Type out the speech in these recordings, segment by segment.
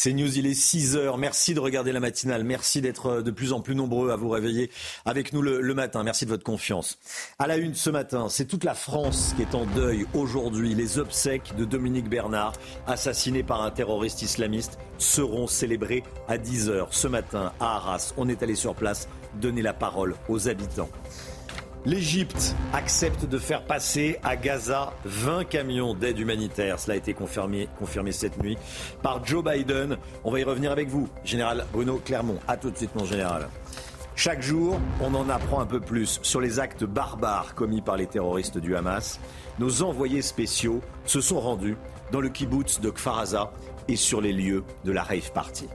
C'est News, il est 6 heures. Merci de regarder la matinale. Merci d'être euh, de plus en plus nombreux à vous réveiller avec nous le, matin. Merci de votre confiance. À la une ce matin, c'est toute la France qui est en deuil aujourd'hui. Les obsèques de Dominique Bernard, assassiné par un terroriste islamiste, seront célébrées à 10 heures ce matin à Arras. On est allé sur place donner la parole aux habitants. L'Égypte accepte de faire passer à Gaza 20 camions d'aide humanitaire. Cela a été confirmé, cette nuit par Joe Biden. On va y revenir avec vous, général Bruno Clermont. A tout de suite, mon général. Chaque jour, on en apprend un peu plus sur les actes barbares commis par les terroristes du Hamas. Nos envoyés spéciaux se sont rendus dans le kibbutz de Kfaraza et sur les lieux de la rave party.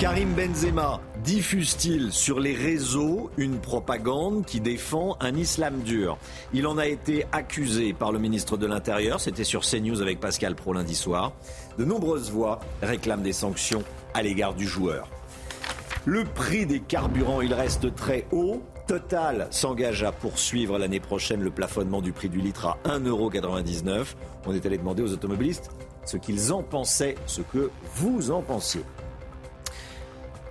Karim Benzema diffuse-t-il sur les réseaux une propagande qui défend un islam dur? Il en a été accusé par le ministre de l'Intérieur, c'était sur CNews avec Pascal Pro lundi soir. De nombreuses voix réclament des sanctions à l'égard du joueur. Le prix des carburants, il reste très haut. Total s'engage à poursuivre l'année prochaine le plafonnement du prix du litre à 1,99€. On est allé demander aux automobilistes ce qu'ils en pensaient, ce que vous en pensiez.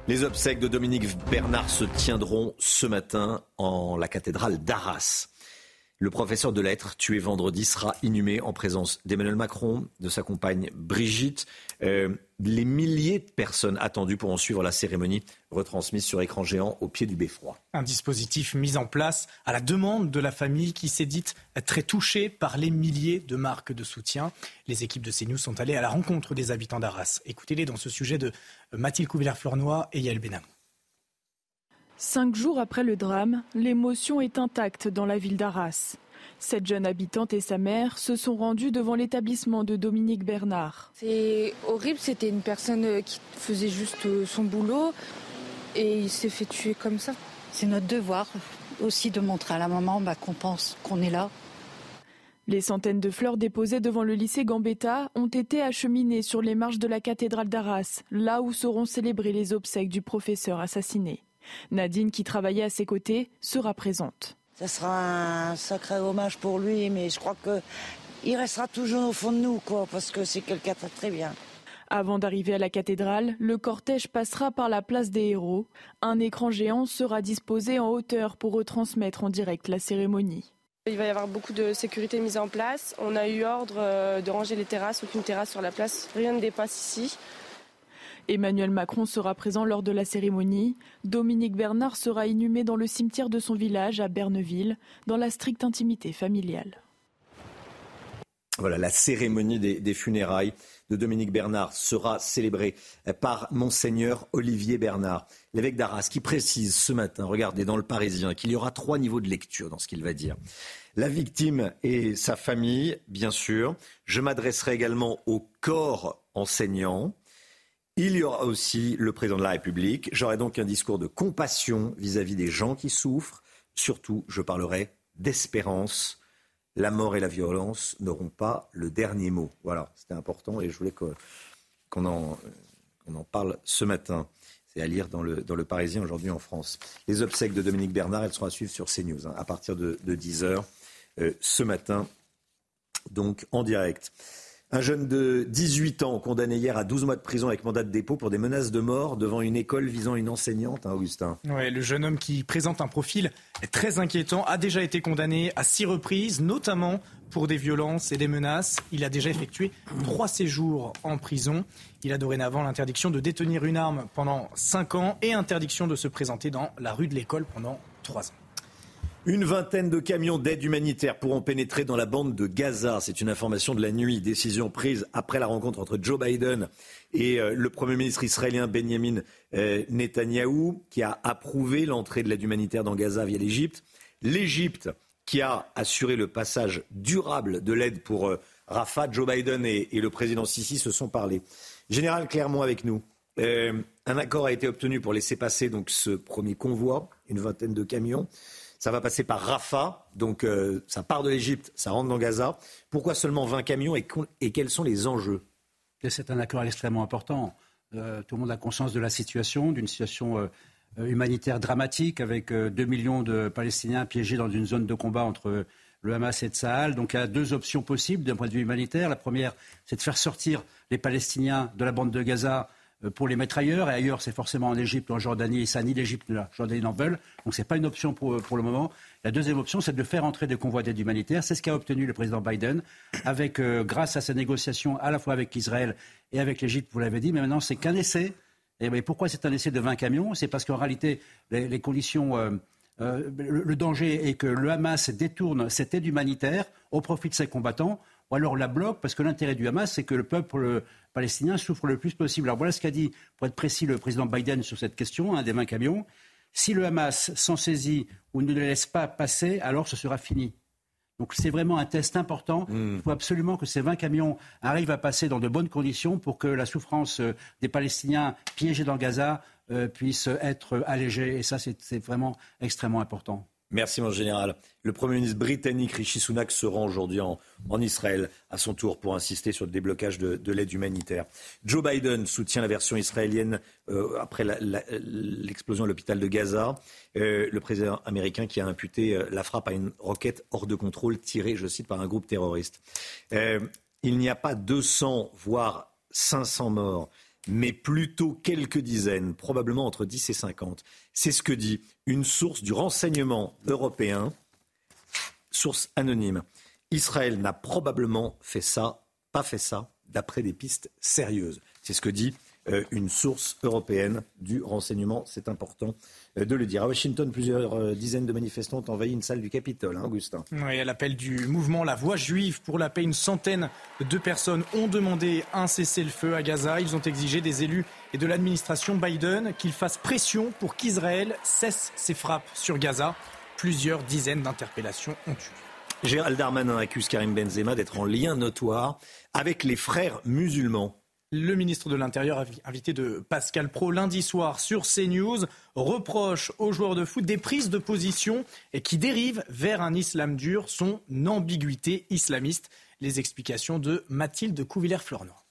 Les obsèques de Dominique Bernard se tiendront ce matin en la cathédrale d'Arras. Le professeur de lettres, tué vendredi, sera inhumé en présence d'Emmanuel Macron, de sa compagne Brigitte. Euh, les milliers de personnes attendues pourront suivre la cérémonie retransmise sur écran géant au pied du beffroi. Un dispositif mis en place à la demande de la famille qui s'est dite très touchée par les milliers de marques de soutien. Les équipes de CNews sont allées à la rencontre des habitants d'Arras. Écoutez-les dans ce sujet de Mathilde Couvillère-Fleurnoy et Yael Benamou. Cinq jours après le drame, l'émotion est intacte dans la ville d'Arras. Cette jeune habitante et sa mère se sont rendues devant l'établissement de Dominique Bernard. C'est horrible, c'était une personne qui faisait juste son boulot et il s'est fait tuer comme ça. C'est notre devoir aussi de montrer à la maman bah, qu'on pense qu'on est là. Les centaines de fleurs déposées devant le lycée Gambetta ont été acheminées sur les marches de la cathédrale d'Arras, là où seront célébrées les obsèques du professeur assassiné. Nadine, qui travaillait à ses côtés, sera présente. Ce sera un sacré hommage pour lui, mais je crois qu'il restera toujours au fond de nous, quoi, parce que c'est quelqu'un de très bien. Avant d'arriver à la cathédrale, le cortège passera par la place des héros. Un écran géant sera disposé en hauteur pour retransmettre en direct la cérémonie. Il va y avoir beaucoup de sécurité mise en place. On a eu ordre euh, de ranger les terrasses, aucune terrasse sur la place. Rien ne dépasse ici. Emmanuel Macron sera présent lors de la cérémonie. Dominique Bernard sera inhumé dans le cimetière de son village à Berneville, dans la stricte intimité familiale. Voilà, la cérémonie des, funérailles de Dominique Bernard sera célébrée par Monseigneur Olivier Bernard, l'évêque d'Arras, qui précise ce matin, regardez dans le Parisien, qu'il y aura trois niveaux de lecture dans ce qu'il va dire. La victime et sa famille, bien sûr. Je m'adresserai également au corps enseignant, il y aura aussi le président de la République. J'aurai donc un discours de compassion vis-à-vis des gens qui souffrent. Surtout, je parlerai d'espérance. La mort et la violence n'auront pas le dernier mot. Voilà, c'était important et je voulais qu'on en, parle ce matin. C'est à lire dans le, Parisien aujourd'hui en France. Les obsèques de Dominique Bernard, elles seront à suivre sur CNews hein, à partir de, 10h euh, ce matin, donc en direct. Un jeune de 18 ans condamné hier à 12 mois de prison avec mandat de dépôt pour des menaces de mort devant une école visant une enseignante, hein, Augustin. Ouais, le jeune homme qui présente un profil très inquiétant a déjà été condamné à six reprises, notamment pour des violences et des menaces. Il a déjà effectué trois séjours en prison. Il a dorénavant l'interdiction de détenir une arme pendant cinq ans et interdiction de se présenter dans la rue de l'école pendant trois ans. Une vingtaine de camions d'aide humanitaire pourront pénétrer dans la bande de Gaza. C'est une information de la nuit. Décision prise après la rencontre entre Joe Biden et euh, le Premier ministre israélien Benjamin euh, Netanyahou, qui a approuvé l'entrée de l'aide humanitaire dans Gaza via l'Égypte. L'Égypte, qui a assuré le passage durable de l'aide pour euh, Rafah. Joe Biden et, le président Sisi se sont parlé. Général Clermont avec nous. un accord a été obtenu pour laisser passer donc ce premier convoi, une vingtaine de camions. Ça va passer par Rafah, donc euh, ça part de l'Égypte, ça rentre dans Gaza. Pourquoi seulement 20 camions et, quels sont les enjeux? C'est un accord extrêmement important. Euh, tout le monde a conscience de la situation, d'une situation euh, humanitaire dramatique avec 2 millions de Palestiniens piégés dans une zone de combat entre le Hamas et Tsahal. Donc il y a deux options possibles d'un point de vue humanitaire. La première, c'est de faire sortir les Palestiniens de la bande de Gaza pour les mettre ailleurs. Et ailleurs, c'est forcément en Égypte, en Jordanie. Et ça, ni l'Égypte ni la Jordanie n'en veulent. Donc ce n'est pas une option pour, pour le moment. La deuxième option, c'est de faire entrer des convois d'aide humanitaire. C'est ce qu'a obtenu le président Biden, avec, euh, grâce à sa négociation à la fois avec Israël et avec l'Égypte, vous l'avez dit. Mais maintenant, c'est qu'un essai. Et pourquoi c'est un essai de 20 camions? C'est parce qu'en réalité, les, conditions. Euh, euh, le, danger est que le Hamas détourne cette aide humanitaire au profit de ses combattants, ou alors la bloque, parce que l'intérêt du Hamas, c'est que le peuple palestinien souffre le plus possible. Alors voilà ce qu'a dit, pour être précis, le président Biden sur cette question, un des 20 camions. Si le Hamas s'en saisit ou ne le laisse pas passer, alors ce sera fini. Donc c'est vraiment un test important. Hmm. Il faut absolument que ces 20 camions arrivent à passer dans de bonnes conditions pour que la souffrance euh, des Palestiniens piégés dans Gaza euh, puisse être allégée. Et ça, c'est vraiment extrêmement important. Merci, mon général. Le Premier ministre britannique Rishi Sunak se rend aujourd'hui en, Israël à son tour pour insister sur le déblocage de, l'aide humanitaire. Joe Biden soutient la version israélienne euh, après l'explosion à l'hôpital de Gaza. Euh, le président américain qui a imputé euh, la frappe à une roquette hors de contrôle tirée, je cite, par un groupe terroriste. il n'y a pas 200, voire 500 morts mais plutôt quelques dizaines, probablement entre 10 et 50. C'est ce que dit une source du renseignement européen, source anonyme. Israël n'a probablement fait ça, pas fait ça, d'après des pistes sérieuses. C'est ce que dit une source européenne du renseignement. C'est important euh, de le dire. À Washington, plusieurs euh, dizaines de manifestants ont envahi une salle du Capitole, hein, Augustin. Oui, à l'appel du mouvement La Voix juive pour la paix, une centaine de personnes ont demandé un cessez-le-feu à Gaza. Ils ont exigé des élus et de l'administration Biden qu'ils fassent pression pour qu'Israël cesse ses frappes sur Gaza. Plusieurs dizaines d'interpellations ont eu. Gérald Darmanin accuse Karim Benzema d'être en lien notoire avec les frères musulmans. Le ministre de l'Intérieur, invité de Pascal Pro lundi soir sur CNews, reproche aux joueurs de foot des prises de position qui dérivent vers un islam dur, son ambiguïté islamiste. Les explications de Mathilde Couvillère-Flornois.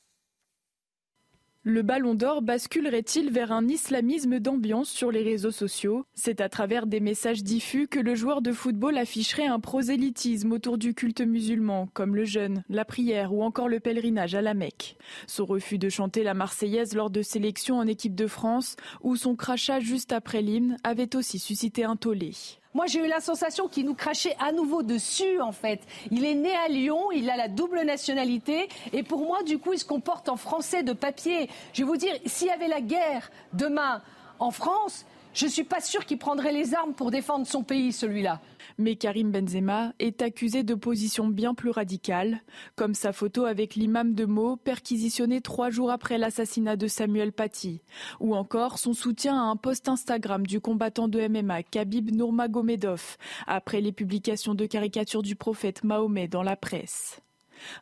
Le ballon d'or basculerait-il vers un islamisme d'ambiance sur les réseaux sociaux? C'est à travers des messages diffus que le joueur de football afficherait un prosélytisme autour du culte musulman, comme le jeûne, la prière ou encore le pèlerinage à la Mecque. Son refus de chanter la Marseillaise lors de sélections en équipe de France ou son crachat juste après l'hymne avait aussi suscité un tollé. Moi, j'ai eu la sensation qu'il nous crachait à nouveau dessus, en fait. Il est né à Lyon, il a la double nationalité, et pour moi, du coup, il se comporte en français de papier. Je vais vous dire, s'il y avait la guerre demain en France, je ne suis pas sûr qu'il prendrait les armes pour défendre son pays, celui-là. Mais Karim Benzema est accusé de positions bien plus radicales, comme sa photo avec l'imam de Meaux perquisitionné trois jours après l'assassinat de Samuel Paty, ou encore son soutien à un post Instagram du combattant de MMA Khabib Nurmagomedov après les publications de caricatures du prophète Mahomet dans la presse.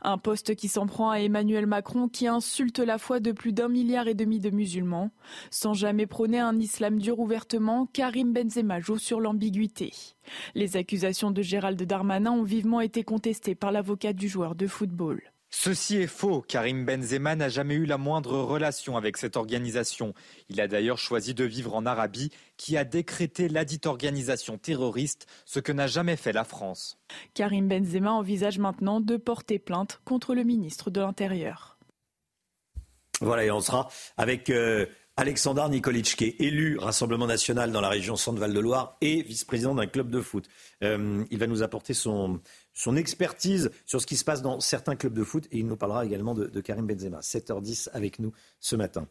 Un poste qui s'en prend à Emmanuel Macron qui insulte la foi de plus d'un milliard et demi de musulmans. Sans jamais prôner un islam dur ouvertement, Karim Benzema joue sur l'ambiguïté. Les accusations de Gérald Darmanin ont vivement été contestées par l'avocat du joueur de football. Ceci est faux. Karim Benzema n'a jamais eu la moindre relation avec cette organisation. Il a d'ailleurs choisi de vivre en Arabie, qui a décrété ladite organisation terroriste, ce que n'a jamais fait la France. Karim Benzema envisage maintenant de porter plainte contre le ministre de l'Intérieur. Voilà, et on sera avec euh, Alexandre Nikolic, qui est élu Rassemblement national dans la région Centre-Val de Loire et vice-président d'un club de foot. Euh, il va nous apporter son, son expertise sur ce qui se passe dans certains clubs de foot et il nous parlera également de, de Karim Benzema. 7h10 avec nous ce matin.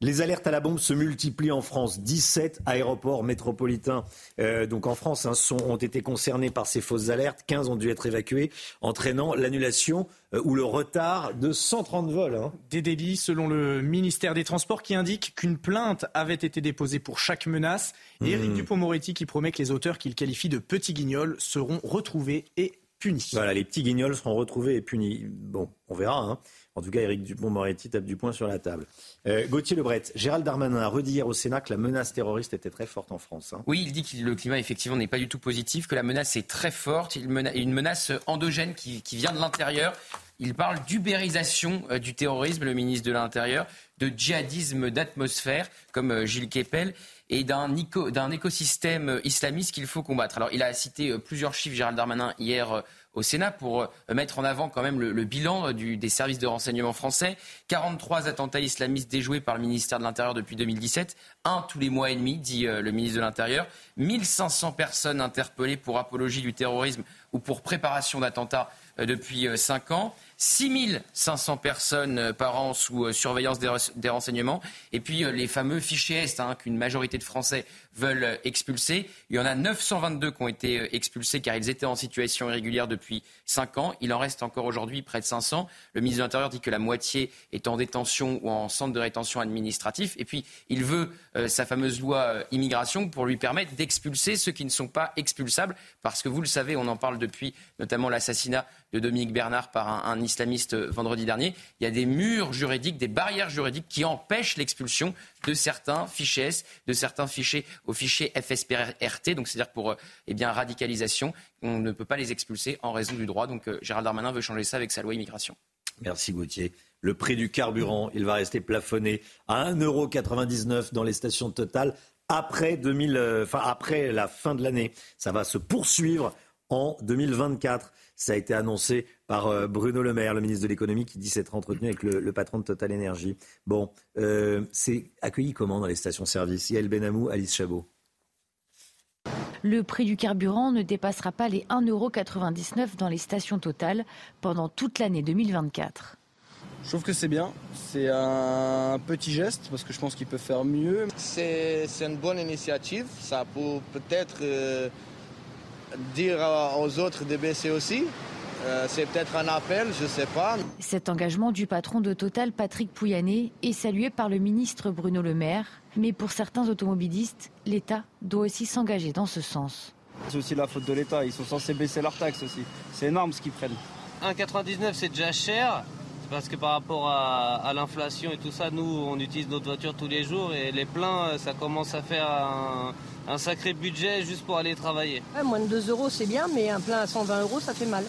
Les alertes à la bombe se multiplient en France. 17 aéroports métropolitains, euh, donc en France, hein, sont, ont été concernés par ces fausses alertes. 15 ont dû être évacués, entraînant l'annulation euh, ou le retard de 130 vols. Hein. Des délits, selon le ministère des Transports, qui indique qu'une plainte avait été déposée pour chaque menace. Et Éric mmh. Dupont-Moretti qui promet que les auteurs qu'il qualifie de petits guignols seront retrouvés et punis. Voilà, les petits guignols seront retrouvés et punis. Bon, on verra. Hein. En tout cas, Éric Dupont-Moretti tape du poing sur la table. Euh, Gauthier Lebret, Gérald Darmanin a redit hier au Sénat que la menace terroriste était très forte en France. Hein. Oui, il dit que le climat effectivement n'est pas du tout positif, que la menace est très forte, une menace endogène qui, vient de l'intérieur. Il parle d'ubérisation euh, du terrorisme, le ministre de l'Intérieur, de djihadisme d'atmosphère, comme euh, Gilles Kepel, et d'un écosystème islamiste qu'il faut combattre. Alors, il a cité plusieurs chiffres, Gérald Darmanin, hier au Sénat pour euh, mettre en avant quand même le, bilan euh, des services de renseignement français. 43 attentats islamistes déjoués par le ministère de l'Intérieur depuis 2017, un tous les mois et demi, dit euh, le ministre de l'Intérieur. 1500 personnes interpellées pour apologie du terrorisme ou pour préparation d'attentats depuis 5 ans. 6500 personnes euh, par an sous euh, surveillance des, renseignements. Et puis euh, les fameux fichiers Est hein, qu'une majorité de Français veulent expulser. Il y en a 922 qui ont été expulsés car ils étaient en situation irrégulière depuis 5 ans. Il en reste encore aujourd'hui près de 500. Le ministre de l'Intérieur dit que la moitié est en détention ou en centre de rétention administratif. Et puis il veut sa fameuse loi immigration pour lui permettre d'expulser ceux qui ne sont pas expulsables. Parce que vous le savez, on en parle depuis notamment l'assassinat de Dominique Bernard par un, islamiste vendredi dernier. Il y a des murs juridiques, des barrières juridiques qui empêchent l'expulsion de certains fichiers de certains fichiers au fichier FSPRT, donc c'est-à-dire pour euh, eh bien, radicalisation. On ne peut pas les expulser en raison du droit. Donc euh, Gérald Darmanin veut changer ça avec sa loi immigration. Merci Gauthier. Le prix du carburant, il va rester plafonné à 1,99€ dans les stations Total après, 2000, euh, après la fin de l'année. Ça va se poursuivre en 2024. Ça a été annoncé par euh, Bruno Le Maire, le ministre de l'économie, qui dit s'être entretenu avec le, patron de Total Energy. Bon, euh, c'est accueilli comment dans les stations-service? Yael Benamou, Alice Chabot. Le prix du carburant ne dépassera pas les 1,99€ dans les stations Total pendant toute l'année 2024. Je trouve que c'est bien. C'est un petit geste parce que je pense qu'il peut faire mieux. C'est une bonne initiative. Ça peut peut-être euh, dire aux autres de baisser aussi. Euh, c'est peut-être un appel, je ne sais pas. Cet engagement du patron de Total, Patrick Pouyanné, est salué par le ministre Bruno Le Maire. Mais pour certains automobilistes, l'État doit aussi s'engager dans ce sens. C'est aussi la faute de l'État. Ils sont censés baisser leurs taxes aussi. C'est énorme ce qu'ils prennent. 1,99 c'est déjà cher. Parce que par rapport à, l'inflation et tout ça, nous, on utilise notre voiture tous les jours et les pleins, ça commence à faire un, sacré budget juste pour aller travailler. moins de 2 euros, c'est bien, mais un plein à 120 euros, ça fait mal.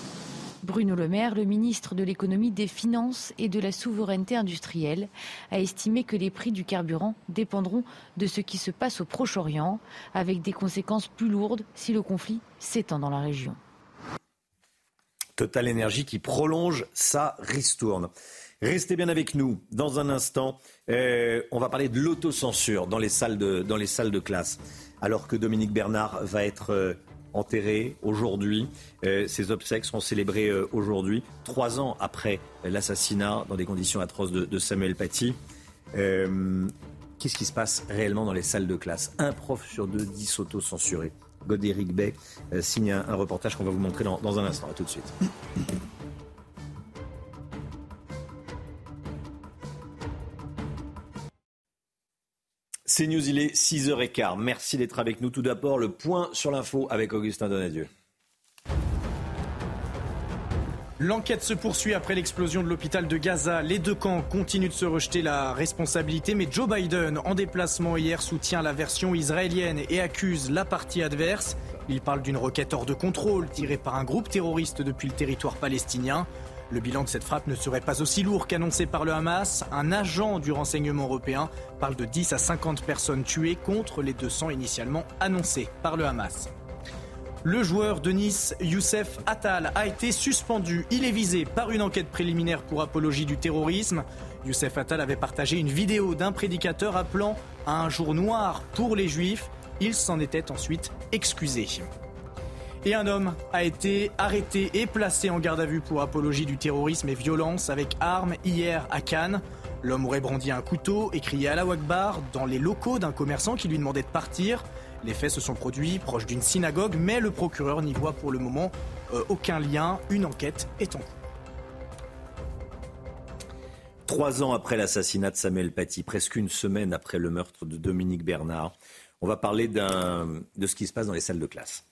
Bruno Le Maire, le ministre de l'économie, des finances et de la souveraineté industrielle, a estimé que les prix du carburant dépendront de ce qui se passe au Proche-Orient, avec des conséquences plus lourdes si le conflit s'étend dans la région. Total Énergie qui prolonge sa ristourne. Restez bien avec nous. Dans un instant, euh, on va parler de l'autocensure dans les salles de, dans les salles de classe. Alors que Dominique Bernard va être euh, enterré aujourd'hui, euh, ses obsèques seront célébrées aujourd'hui, trois ans après l'assassinat dans des conditions atroces de, Samuel Paty. Qu'est-ce qui se passe réellement dans les salles de classe? Un prof sur deux dit s'auto-censurer. Godéric Bay euh, signe un, reportage qu'on va vous montrer dans, dans un instant. À tout de suite. C'est News, il est 6h15. Merci d'être avec nous. Tout d'abord, le point sur l'info avec Augustin Donadieu. L'enquête se poursuit après l'explosion de l'hôpital de Gaza. Les deux camps continuent de se rejeter la responsabilité, mais Joe Biden, en déplacement hier, soutient la version israélienne et accuse la partie adverse. Il parle d'une roquette hors de contrôle tirée par un groupe terroriste depuis le territoire palestinien. Le bilan de cette frappe ne serait pas aussi lourd qu'annoncé par le Hamas. Un agent du renseignement européen parle de 10 à 50 personnes tuées contre les 200 initialement annoncées par le Hamas. Le joueur de Nice, Youssef Attal, a été suspendu. Il est visé par une enquête préliminaire pour apologie du terrorisme. Youssef Attal avait partagé une vidéo d'un prédicateur appelant à un jour noir pour les juifs. Il s'en était ensuite excusé. Et un homme a été arrêté et placé en garde à vue pour apologie du terrorisme et violence avec armes hier à Cannes. L'homme aurait brandi un couteau et crié à la Wakbar dans les locaux d'un commerçant qui lui demandait de partir. Les faits se sont produits proche d'une synagogue, mais le procureur n'y voit pour le moment euh, aucun lien. Une enquête est en cours. Trois ans après l'assassinat de Samuel Paty, presque une semaine après le meurtre de Dominique Bernard, on va parler de ce qui se passe dans les salles de classe.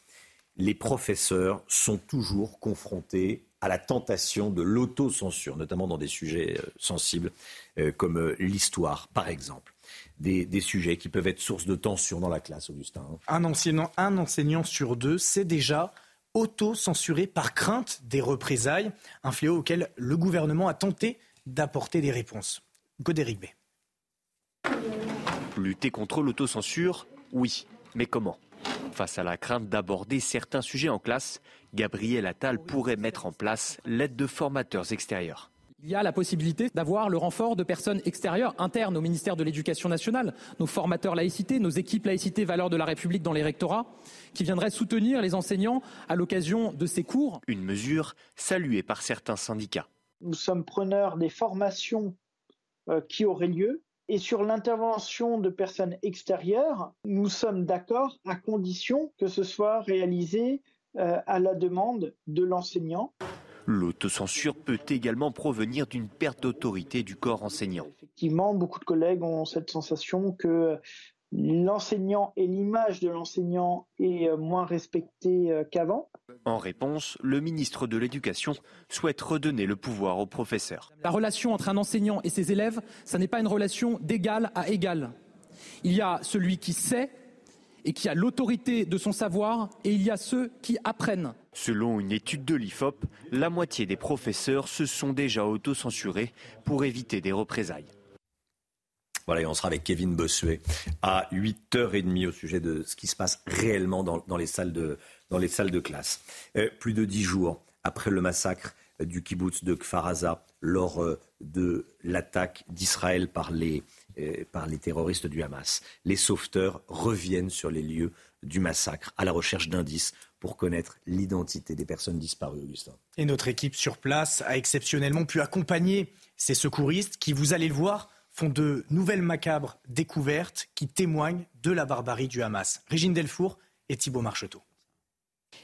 Les professeurs sont toujours confrontés à la tentation de l'autocensure, notamment dans des sujets euh, sensibles euh, comme l'histoire, par exemple des, sujets qui peuvent être source de tension dans la classe, Augustin. Un enseignant, un enseignant sur deux, c'est déjà auto-censurés par crainte des représailles, un fléau auquel le gouvernement a tenté d'apporter des réponses. Godéric B. Lutter contre l'autocensure, oui, mais comment? Face à la crainte d'aborder certains sujets en classe, Gabriel Attal pourrait mettre en place l'aide de formateurs extérieurs. Il y a la possibilité d'avoir le renfort de personnes extérieures, internes au ministère de l'Éducation nationale, nos formateurs laïcité, nos équipes laïcité valeurs de la République dans les rectorats, qui viendraient soutenir les enseignants à l'occasion de ces cours. Une mesure saluée par certains syndicats. Nous sommes preneurs des formations euh, qui auraient lieu. Et sur l'intervention de personnes extérieures, nous sommes d'accord à condition que ce soit réalisé euh, à la demande de l'enseignant. L'autocensure peut également provenir d'une perte d'autorité du corps enseignant. Effectivement, beaucoup de collègues ont cette sensation que l'enseignant et l'image de l'enseignant est moins respectée euh, qu'avant. En réponse, le ministre de l'Éducation souhaite redonner le pouvoir aux professeurs. La relation entre un enseignant et ses élèves, ça n'est pas une relation d'égal à égal. Il y a celui qui sait et qui a l'autorité de son savoir, et il y a ceux qui apprennent. Selon une étude de l'IFOP, la moitié des professeurs se sont déjà autocensurés pour éviter des représailles. Voilà, et on sera avec Kevin Bossuet à 8h30 au sujet de ce qui se passe réellement dans, les, salles de, dans les salles de classe. Euh, plus de dix jours après le massacre du kibbutz de Kfaraza lors euh, de l'attaque d'Israël par les, euh, par les terroristes du Hamas. Les sauveteurs reviennent sur les lieux du massacre à la recherche d'indices pour connaître l'identité des personnes disparues, Augustin. Et notre équipe sur place a exceptionnellement pu accompagner ces secouristes qui, vous allez le voir, font de nouvelles macabres découvertes qui témoignent de la barbarie du Hamas. Régine Delfour et Thibault Marcheteau.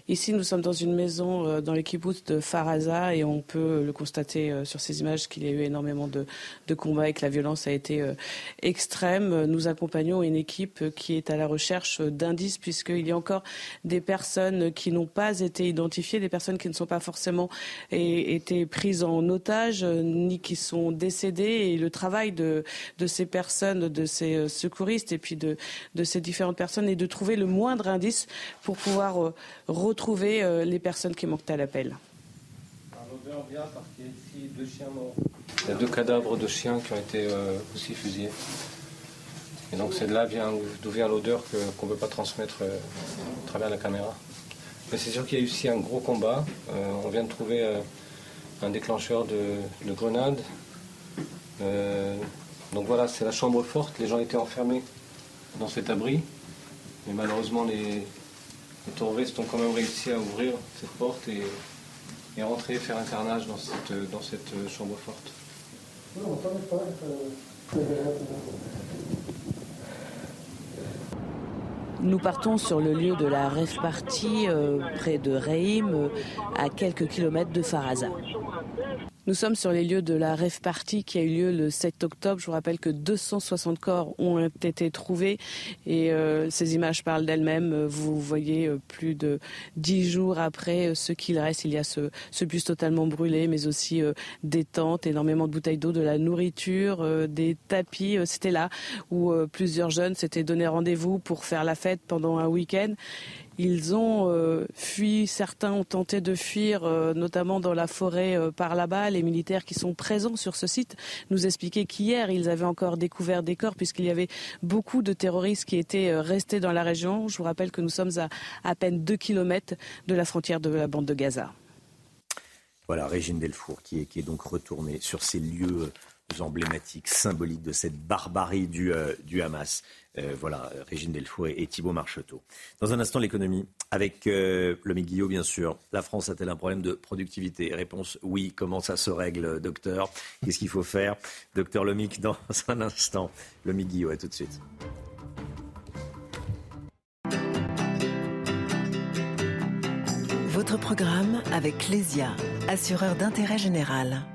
Ici, nous sommes dans une maison euh, dans l'équipe de Faraza et on peut le constater euh, sur ces images qu'il y a eu énormément de, combats et que la violence a été euh, extrême. Nous accompagnons une équipe qui est à la recherche d'indices puisqu'il y a encore des personnes qui n'ont pas été identifiées, des personnes qui ne sont pas forcément été prises en otage ni qui sont décédées. Et le travail de, ces personnes, de ces secouristes et puis de, de ces différentes personnes est de trouver le moindre indice pour pouvoir retrouver euh, les personnes qui manquent à l'appel. L'odeur vient parce qu'il y a ici deux chiens morts. Il y a deux cadavres de chiens qui ont été euh, aussi fusillés. Et donc c'est de là d'où vient l'odeur qu'on ne peut pas transmettre euh, à travers la caméra. Mais c'est sûr qu'il y a eu aussi un gros combat. on vient de trouver un déclencheur de, de grenades. donc voilà, c'est la chambre forte. Les gens étaient enfermés dans cet abri. Mais malheureusement, les, les terroristes ont quand même réussi à ouvrir cette porte et, et rentrer, faire un carnage dans cette, dans cette chambre forte. Nous partons sur le lieu de la rêve party euh, près de Reim, euh, à quelques kilomètres de Faraza. Nous sommes sur les lieux de la rêve party qui a eu lieu le 7 octobre. Je vous rappelle que 260 corps ont été trouvés et euh, ces images parlent d'elles-mêmes. Vous voyez euh, plus de 10 jours après euh, ce qu'il reste. Il y a ce, bus totalement brûlé, mais aussi des tentes, énormément de bouteilles d'eau, de la nourriture, des tapis. C'était là où plusieurs jeunes s'étaient donné rendez-vous pour faire la fête pendant un week-end. Ils ont euh, fui, certains ont tenté de fuir, euh, notamment dans la forêt euh, par là-bas. Les militaires qui sont présents sur ce site nous expliquaient qu'hier, ils avaient encore découvert des corps puisqu'il y avait beaucoup de terroristes qui étaient restés dans la région. Je vous rappelle que nous sommes à à peine 2 kilomètres de la frontière de la bande de Gaza. Voilà, Régine Delfour qui est, qui est donc retournée sur ces lieux emblématiques, symboliques de cette barbarie du, du Hamas. Euh, voilà, Régine Delfour et, Thibault Marcheteau. Dans un instant, l'économie. Avec euh, le Guillot, bien sûr. La France a-t-elle un problème de productivité? Réponse oui. Comment ça se règle, docteur? Qu'est-ce qu'il faut faire? Docteur Lomic, dans un instant. Le Guillot, à tout de suite. Votre programme avec Lesia, assureur d'intérêt général.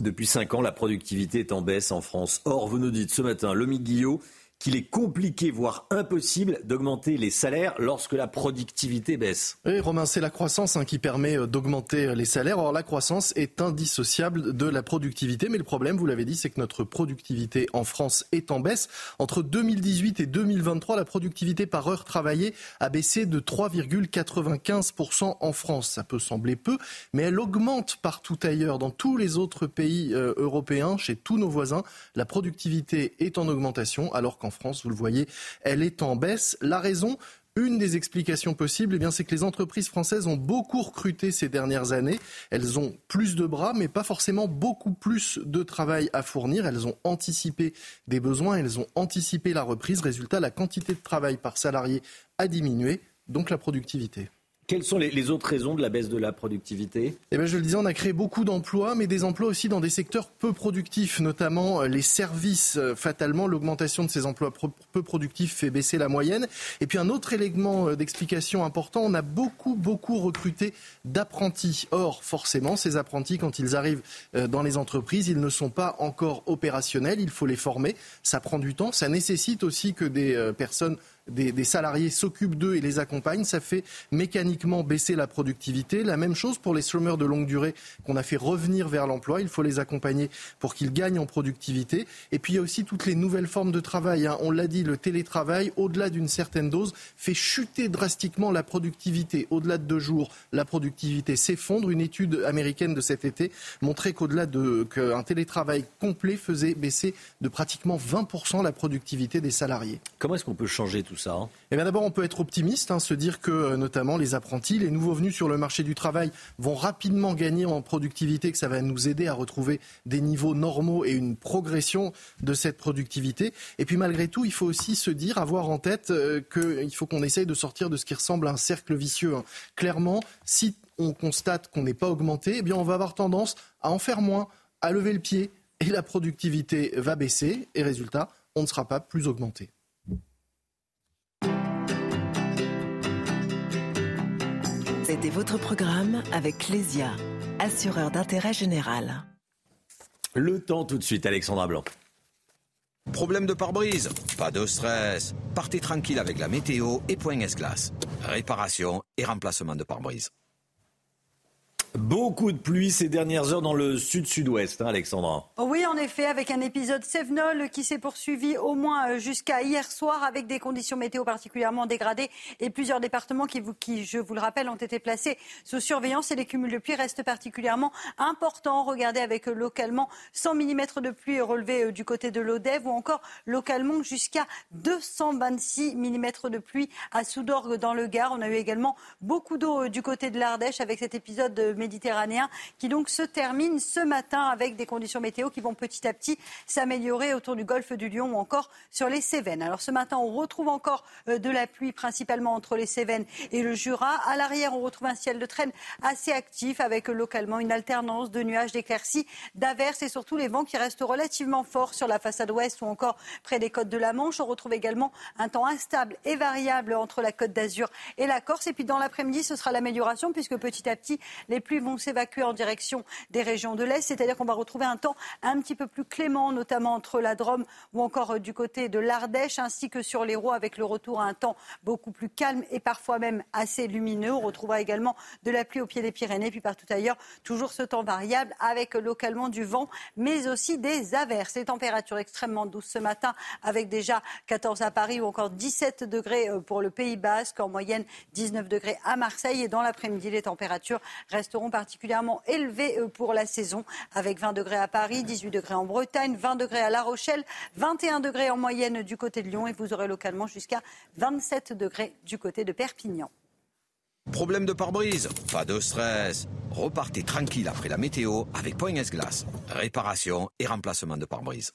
Depuis cinq ans, la productivité est en baisse en France. Or, vous nous dites ce matin, Lomi Guillot, qu'il est compliqué, voire impossible, d'augmenter les salaires lorsque la productivité baisse. Oui, Romain, c'est la croissance hein, qui permet euh, d'augmenter les salaires. Or, la croissance est indissociable de la productivité. Mais le problème, vous l'avez dit, c'est que notre productivité en France est en baisse. Entre 2018 et 2023, la productivité par heure travaillée a baissé de 3,95% en France. Ça peut sembler peu, mais elle augmente partout ailleurs, dans tous les autres pays euh, européens, chez tous nos voisins. La productivité est en augmentation, alors qu'en France, vous le voyez, elle est en baisse. La raison, une des explications possibles, eh c'est que les entreprises françaises ont beaucoup recruté ces dernières années. Elles ont plus de bras, mais pas forcément beaucoup plus de travail à fournir. Elles ont anticipé des besoins, elles ont anticipé la reprise. Résultat, la quantité de travail par salarié a diminué, donc la productivité. Quelles sont les, autres raisons de la baisse de la productivité? Eh bien, Je le disais, on a créé beaucoup d'emplois, mais des emplois aussi dans des secteurs peu productifs, notamment euh, les services. Euh, fatalement, l'augmentation de ces emplois peu productifs fait baisser la moyenne. Et puis un autre élément euh, d'explication important, on a beaucoup, beaucoup recruté d'apprentis. Or, forcément, ces apprentis, quand ils arrivent dans les entreprises, ils ne sont pas encore opérationnels, il faut les former. Ça prend du temps, ça nécessite aussi que des personnes des, salariés s'occupent d'eux et les accompagnent, ça fait mécaniquement baisser la productivité. La même chose pour les chômeurs de longue durée qu'on a fait revenir vers l'emploi. Il faut les accompagner pour qu'ils gagnent en productivité. Et puis il y a aussi toutes les nouvelles formes de travail. Hein. On l'a dit, le télétravail, au-delà d'une certaine dose, fait chuter drastiquement la productivité. Au-delà de deux jours, la productivité s'effondre. Une étude américaine de cet été montrait qu'au-delà de qu'un télétravail complet faisait baisser de pratiquement 20% la productivité des salariés. Comment est-ce qu'on peut changer tout ça hein Eh bien d'abord, on peut être optimiste, hein, se dire que euh, notamment les apprentis, les nouveaux venus sur le marché du travail vont rapidement gagner en productivité, que ça va nous aider à retrouver des niveaux normaux et une progression de cette productivité. Et puis malgré tout, il faut aussi se dire, avoir en tête euh, qu'il faut qu'on essaye de sortir de ce qui ressemble à un cercle vicieux. Hein. Clairement, si on constate qu'on n'est pas augmenté, eh on va avoir tendance à en faire moins, à lever le pied, et la productivité va baisser, et résultat, on ne sera pas plus augmenté. C'était votre programme avec Clésia, assureur d'intérêt général. Le temps tout de suite, Alexandra Blanc. Problème de pare-brise Pas de stress. Partez tranquille avec la météo et Point S-Glace. Réparation et remplacement de pare-brise. Beaucoup de pluie ces dernières heures dans le sud-sud-ouest, hein, Alexandra. Oui, en effet, avec un épisode Sévenol qui s'est poursuivi au moins euh, jusqu'à hier soir avec des conditions météo particulièrement dégradées et plusieurs départements qui, qui, je vous le rappelle, ont été placés sous surveillance et les cumuls de pluie restent particulièrement importants. Regardez avec euh, localement 100 mm de pluie relevés euh, du côté de l'Odève ou encore localement jusqu'à 226 mm de pluie à Soudorgue dans le Gard. On a eu également beaucoup d'eau du côté de l'Ardèche avec cet épisode méditerranéen qui donc se termine ce matin avec des conditions météo qui vont petit à petit s'améliorer autour du golfe du Lion ou encore sur les Cévennes. Alors ce matin, on retrouve encore euh, de la pluie principalement entre les Cévennes et le Jura. À l'arrière, on retrouve un ciel de traîne assez actif avec localement une alternance de nuages, d'éclaircies, d'averses et surtout les vents qui restent relativement forts sur la façade ouest ou encore près des côtes de la Manche. On retrouve également un temps instable et variable entre la côte d'Azur et la Corse. Et puis dans l'après-midi, ce sera l'amélioration puisque petit à petit, les pluies vont s'évacuer en direction des régions de l'Est, c'est-à-dire qu'on va retrouver un temps un petit peu plus clément, notamment entre la Drôme ou encore euh, du côté de l'Ardèche, ainsi que sur l'Hérault, avec le retour à un temps beaucoup plus calme et parfois même assez lumineux. On retrouvera également de la pluie au pied des Pyrénées, puis partout ailleurs, toujours ce temps variable, avec localement du vent, mais aussi des averses. Les températures extrêmement douces ce matin, avec déjà 14 à Paris ou encore 17 degrés euh, pour le Pays Basque, en moyenne 19 degrés à Marseille. Et dans l'après-midi, les températures resteront particulièrement élevé euh, pour la saison, avec 20 degrés à Paris, 18 degrés en Bretagne, 20 degrés à La Rochelle, 21 degrés en moyenne du côté de Lyon et vous aurez localement jusqu'à 27 degrés du côté de Perpignan. Problème de pare-brise? Pas de stress. Repartez tranquille après la météo avec Point Glace. Réparation et remplacement de pare-brise.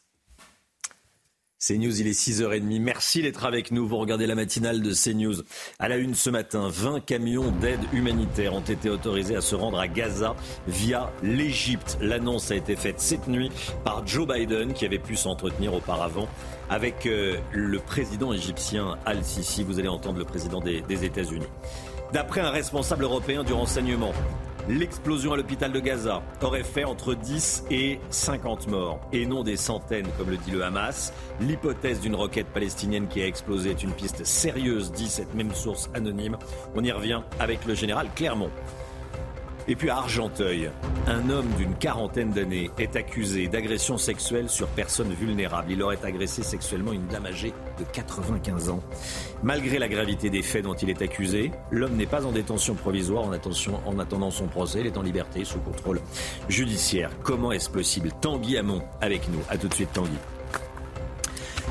CNews, il est 6h30. Merci d'être avec nous. Vous regardez la matinale de CNews. À la une ce matin, 20 camions d'aide humanitaire ont été autorisés à se rendre à Gaza via l'Égypte. L'annonce a été faite cette nuit par Joe Biden qui avait pu s'entretenir auparavant avec euh, le président égyptien Al-Sisi. Vous allez entendre le président des, des États-Unis. D'après un responsable européen du renseignement, L'explosion à l'hôpital de Gaza aurait fait entre 10 et 50 morts, et non des centaines comme le dit le Hamas. L'hypothèse d'une roquette palestinienne qui a explosé est une piste sérieuse, dit cette même source anonyme. On y revient avec le général Clermont. Et puis à Argenteuil, un homme d'une quarantaine d'années est accusé d'agression sexuelle sur personne vulnérable. Il aurait agressé sexuellement une dame âgée de 95 ans. Malgré la gravité des faits dont il est accusé, l'homme n'est pas en détention provisoire en, en, attendant son procès. Il est en liberté sous contrôle judiciaire. Comment est-ce possible? Tanguy Hamon avec nous. A tout de suite Tanguy.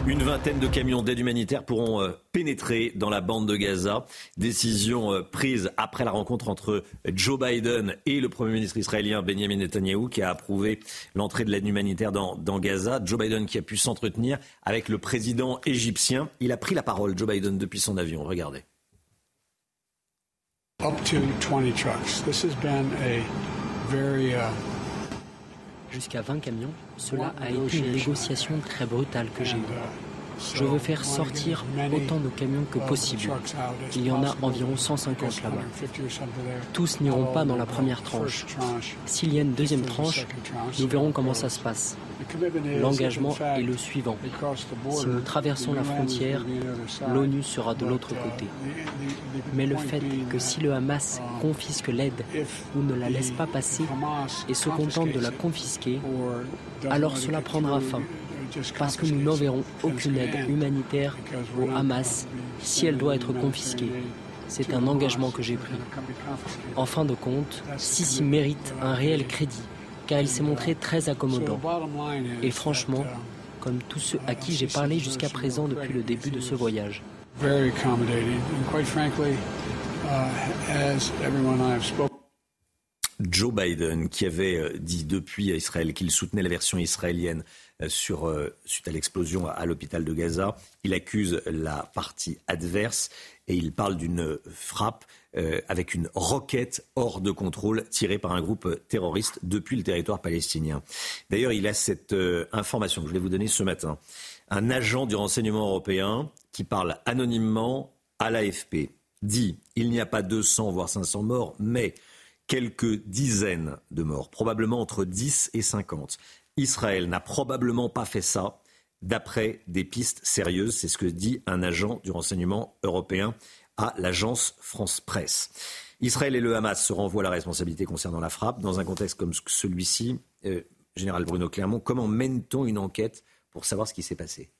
Une vingtaine de camions d'aide humanitaire pourront euh, pénétrer dans la bande de Gaza. Décision euh, prise après la rencontre entre Joe Biden et le Premier ministre israélien Benjamin Netanyahu qui a approuvé l'entrée de l'aide humanitaire dans, dans, Gaza. Joe Biden qui a pu s'entretenir avec le président égyptien. Il a pris la parole, Joe Biden, depuis son avion. Regardez. Jusqu'à 20 camions, cela a été une négociation très brutale que j'ai eue. Je veux faire sortir autant de camions que possible. Il y en a environ 150 là-bas. Tous n'iront pas dans la première tranche. S'il y a une deuxième tranche, nous verrons comment ça se passe. L'engagement est le suivant. Si nous traversons la frontière, l'ONU sera de l'autre côté. Mais le fait que si le Hamas confisque l'aide ou ne la laisse pas passer et se contente de la confisquer, alors cela prendra fin parce que nous n'enverrons aucune aide humanitaire au Hamas si elle doit être confisquée. C'est un engagement que j'ai pris. En fin de compte, Sisi mérite un réel crédit, car il s'est montré très accommodant. Et franchement, comme tous ceux à qui j'ai parlé jusqu'à présent depuis le début de ce voyage. Joe Biden, qui avait euh, dit depuis à Israël qu'il soutenait la version israélienne euh, euh, suite à l'explosion à, l'hôpital de Gaza, il accuse la partie adverse et il parle d'une frappe avec une roquette hors de contrôle tirée par un groupe terroriste depuis le territoire palestinien. D'ailleurs, il a cette information que je vais vous donner ce matin. Un agent du renseignement européen qui parle anonymement à l'AFP dit il n'y a pas 200 voire 500 morts, mais quelques dizaines de morts, probablement entre 10 et 50. Israël n'a probablement pas fait ça d'après des pistes sérieuses. C'est ce que dit un agent du renseignement européen à l'agence France Presse. Israël et le Hamas se renvoient la responsabilité concernant la frappe. Dans un contexte comme celui-ci, euh, Général Bruno Clermont, comment mène-t-on une enquête pour savoir ce qui s'est passé?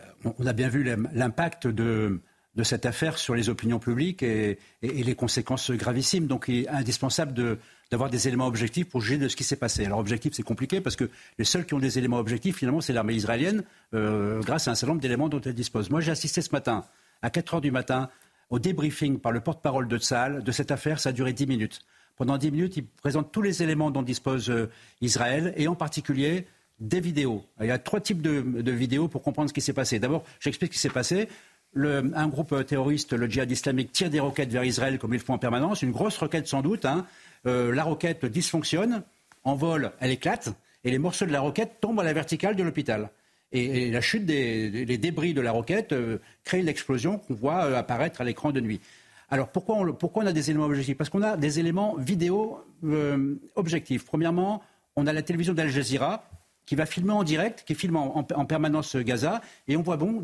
Euh, On a bien vu l'impact de, de cette affaire sur les opinions publiques et, les conséquences gravissimes. Donc il est indispensable d'avoir des éléments objectifs pour juger de ce qui s'est passé. Alors objectif, c'est compliqué parce que les seuls qui ont des éléments objectifs, finalement, c'est l'armée israélienne, euh, grâce à un certain nombre d'éléments dont elle dispose. Moi, j'ai assisté ce matin, à 4 heures du matin, au débriefing par le porte-parole de Tzahal de cette affaire. Ça a duré 10 minutes. Pendant 10 minutes, il présente tous les éléments dont dispose euh, Israël et en particulier des vidéos. Il y a trois types de, de vidéos pour comprendre ce qui s'est passé. D'abord, j'explique ce qui s'est passé un groupe terroriste, le djihad islamique, tire des roquettes vers Israël comme ils font en permanence, une grosse roquette sans doute. Hein. Euh, la roquette dysfonctionne, en vol, elle éclate, et les morceaux de la roquette tombent à la verticale de l'hôpital. Et, la chute des débris de la roquette euh, crée l'explosion qu'on voit euh, apparaître à l'écran de nuit. Alors pourquoi on, pourquoi on, a des éléments objectifs? Parce qu'on a des éléments vidéo objectifs. Premièrement, on a la télévision d'Al Jazeera qui va filmer en direct, qui filme en, permanence Gaza, et on voit bon,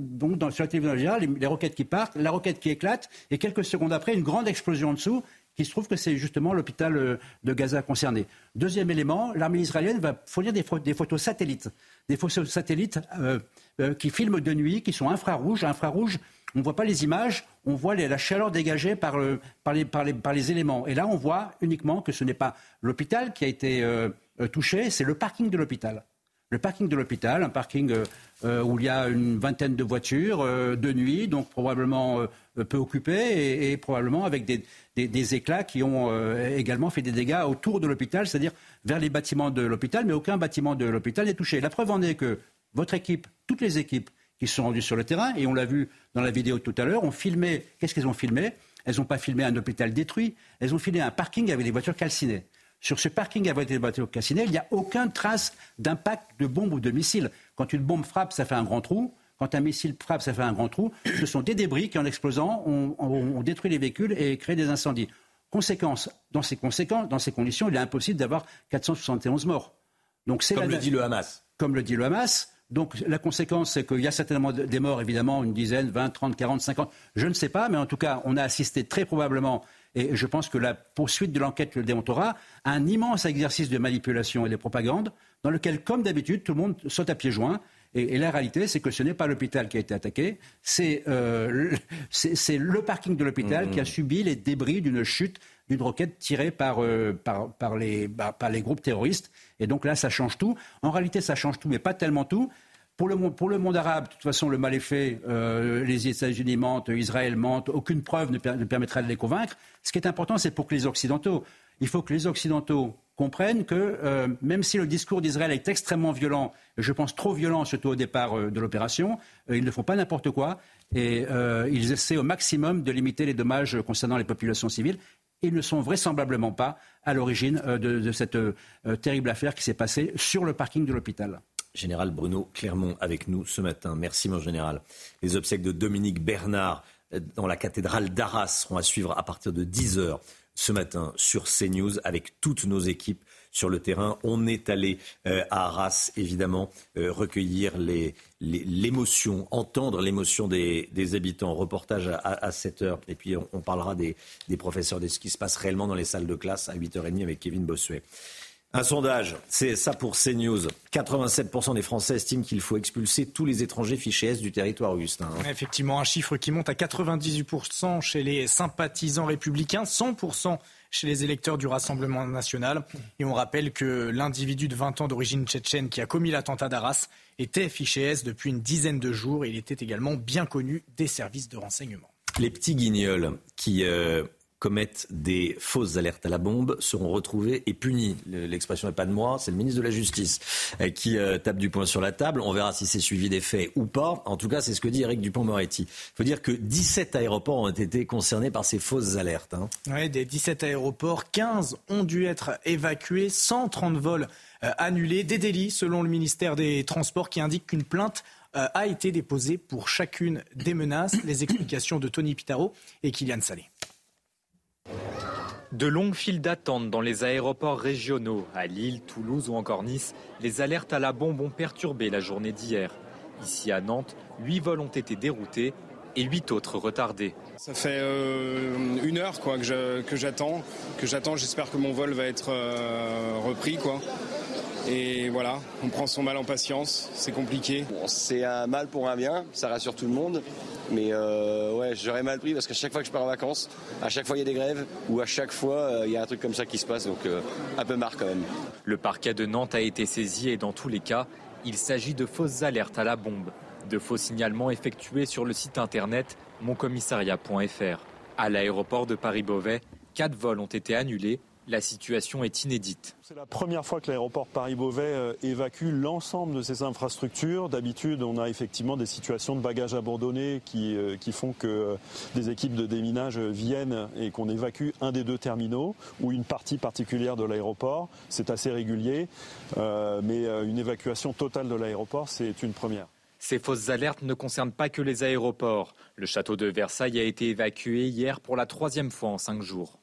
sur la télévision les, les roquettes qui partent, la roquette qui éclate, et quelques secondes après, une grande explosion en dessous, qui se trouve que c'est justement l'hôpital euh, de Gaza concerné. Deuxième élément, l'armée israélienne va fournir des, photos satellites, des photos satellites euh, euh, qui filment de nuit, qui sont infrarouges. Infrarouges, on ne voit pas les images, on voit la chaleur dégagée par, les, éléments. Et là, on voit uniquement que ce n'est pas l'hôpital qui a été touché, c'est le parking de l'hôpital le parking de l'hôpital, un parking euh, euh, où il y a une vingtaine de voitures euh, de nuit, donc probablement peu occupées et, probablement avec des, éclats qui ont également fait des dégâts autour de l'hôpital, c'est-à-dire vers les bâtiments de l'hôpital, mais aucun bâtiment de l'hôpital n'est touché. La preuve en est que votre équipe, toutes les équipes qui sont rendues sur le terrain, et on l'a vu dans la vidéo tout à l'heure, ont filmé, qu'est-ce qu'elles ont filmé? Elles n'ont pas filmé un hôpital détruit, elles ont filmé un parking avec des voitures calcinées. Sur ce parking à voiture cassinée, il n'y a aucune trace d'impact de bombe ou de missile. Quand une bombe frappe, ça fait un grand trou. Quand un missile frappe, ça fait un grand trou. Ce sont des débris qui, en explosant, ont, détruit les véhicules et créé des incendies. Conséquence, dans ces conséquences, dans ces conditions, il est impossible d'avoir 471 morts. Donc c'est comme le dit le Hamas. Comme le dit le Hamas. Donc la conséquence, c'est qu'il y a certainement des morts, évidemment, une dizaine, 20, 30, 40, 50, je ne sais pas, mais en tout cas, on a assisté très probablement, et je pense que la poursuite de l'enquête le démontrera, un immense exercice de manipulation et de propagande, dans lequel, comme d'habitude, tout le monde saute à pieds joints. Et, la réalité, c'est que ce n'est pas l'hôpital qui a été attaqué, c'est euh, le parking de l'hôpital mmh. qui a subi les débris d'une chute d'une roquette tirée par, euh, par, par, les, bah, par les groupes terroristes. Et donc là, ça change tout. En réalité, ça change tout, mais pas tellement tout. Pour le, monde arabe, de toute façon, le mal est fait. Euh, les États-Unis mentent, Israël mente. Aucune preuve ne, permettra de les convaincre. Ce qui est important, c'est pour que les Occidentaux, il faut que les Occidentaux comprennent que euh, même si le discours d'Israël est extrêmement violent, je pense trop violent, surtout au départ de l'opération, ils ne font pas n'importe quoi et ils essaient au maximum de limiter les dommages concernant les populations civiles ils ne sont vraisemblablement pas à l'origine euh, de, cette euh, terrible affaire qui s'est passée sur le parking de l'hôpital. Général Bruno Clermont avec nous ce matin. Merci mon général. Les obsèques de Dominique Bernard euh, dans la cathédrale d'Arras seront à suivre à partir de 10h ce matin sur CNews avec toutes nos équipes sur le terrain. On est allé euh, à Arras, évidemment, euh, recueillir l'émotion, entendre l'émotion des, habitants. Reportage à, 7 h Et puis, on, parlera des, professeurs, de ce qui se passe réellement dans les salles de classe à 8h30 avec Kevin Bossuet. Un sondage, c'est ça pour CNews. 87% des Français estiment qu'il faut expulser tous les étrangers fichés S du territoire, Augustin. Effectivement, un chiffre qui monte à 98% chez les sympathisants républicains, 100% chez les électeurs du Rassemblement national. Et on rappelle que l'individu de 20 ans d'origine tchétchène qui a commis l'attentat d'Arras était fiché S depuis une dizaine de jours et il était également bien connu des services de renseignement. Les petits guignols qui euh, commettent des fausses alertes à la bombe seront retrouvés et punis. L'expression n'est pas de moi, c'est le ministre de la Justice euh, qui euh, tape du poing sur la table. On verra si c'est suivi des faits ou pas. En tout cas, c'est ce que dit Eric Dupont-Moretti. Il faut dire que 17 aéroports ont été concernés par ces fausses alertes. Hein. Oui, des 17 aéroports, 15 ont dû être évacués, 130 vols euh, annulés, des délits selon le ministère des Transports qui indique qu'une plainte a été déposée pour chacune des menaces. Les explications de Tony Pitaro et Kylian Salé. De longues files d'attente dans les aéroports régionaux, à Lille, Toulouse ou encore Nice, les alertes à la bombe ont perturbé la journée d'hier. Ici à Nantes, 8 vols ont été déroutés et 8 autres retardés. Ça fait euh, une heure que j'attends, j'attends. J'espère que mon vol va être euh, repris. Quoi. Et voilà, on prend son mal en patience, c'est compliqué. c'est un mal pour un bien, ça rassure tout le monde. Mais euh, ouais, j'aurais mal pris parce qu'à chaque fois que je pars en vacances, à chaque fois il y a des grèves ou à chaque fois euh, il y a un truc comme ça qui se passe, donc euh, un peu marre quand même. Le parquet de Nantes a été saisi et dans tous les cas, il s'agit de fausses alertes à la bombe, de faux signalements effectués sur le site internet moncommissariat.fr. À l'aéroport de Paris-Beauvais, quatre vols ont été annulés la situation est inédite. C'est la première fois que l'aéroport Paris-Beauvais euh, évacue l'ensemble de ses infrastructures. D'habitude, on a effectivement des situations de bagages abandonnés qui, euh, qui font que euh, des équipes de déminage viennent et qu'on évacue un des deux terminaux ou une partie particulière de l'aéroport. C'est assez régulier, mais une évacuation totale de l'aéroport, c'est une première. Ces fausses alertes ne concernent pas que les aéroports. Le château de Versailles a été évacué hier pour la troisième fois en cinq jours.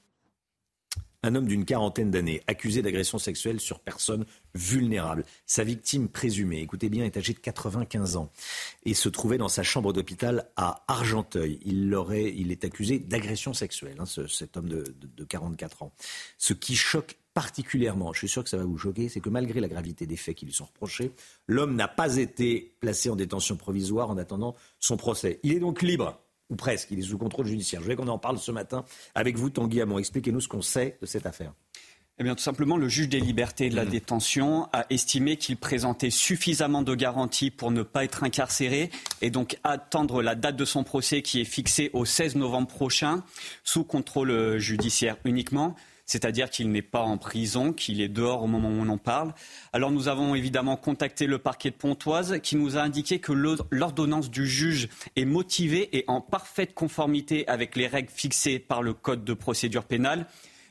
Un homme d'une quarantaine d'années, accusé d'agression sexuelle sur personne vulnérable. Sa victime présumée, écoutez bien, est âgée de 95 ans et se trouvait dans sa chambre d'hôpital à Argenteuil. Il, aurait, il est accusé d'agression sexuelle, hein, cet homme de, 44 ans. Ce qui choque particulièrement, je suis sûr que ça va vous choquer, c'est que malgré la gravité des faits qui lui sont reprochés, l'homme n'a pas été placé en détention provisoire en attendant son procès. Il est donc libre ou presque, il est sous contrôle judiciaire. Je voulais qu'on en parle ce matin avec vous, Tanguy Hamon. Expliquez-nous ce qu'on sait de cette affaire. Eh bien, tout simplement, le juge des libertés et de la mmh. détention a estimé qu'il présentait suffisamment de garanties pour ne pas être incarcéré et donc attendre la date de son procès qui est fixée au 16 novembre prochain sous contrôle judiciaire uniquement c'est-à-dire qu'il n'est pas en prison, qu'il est dehors au moment où on en parle. Alors nous avons évidemment contacté le parquet de Pontoise qui nous a indiqué que l'ordonnance du juge est motivée et en parfaite conformité avec les règles fixées par le Code de procédure pénale.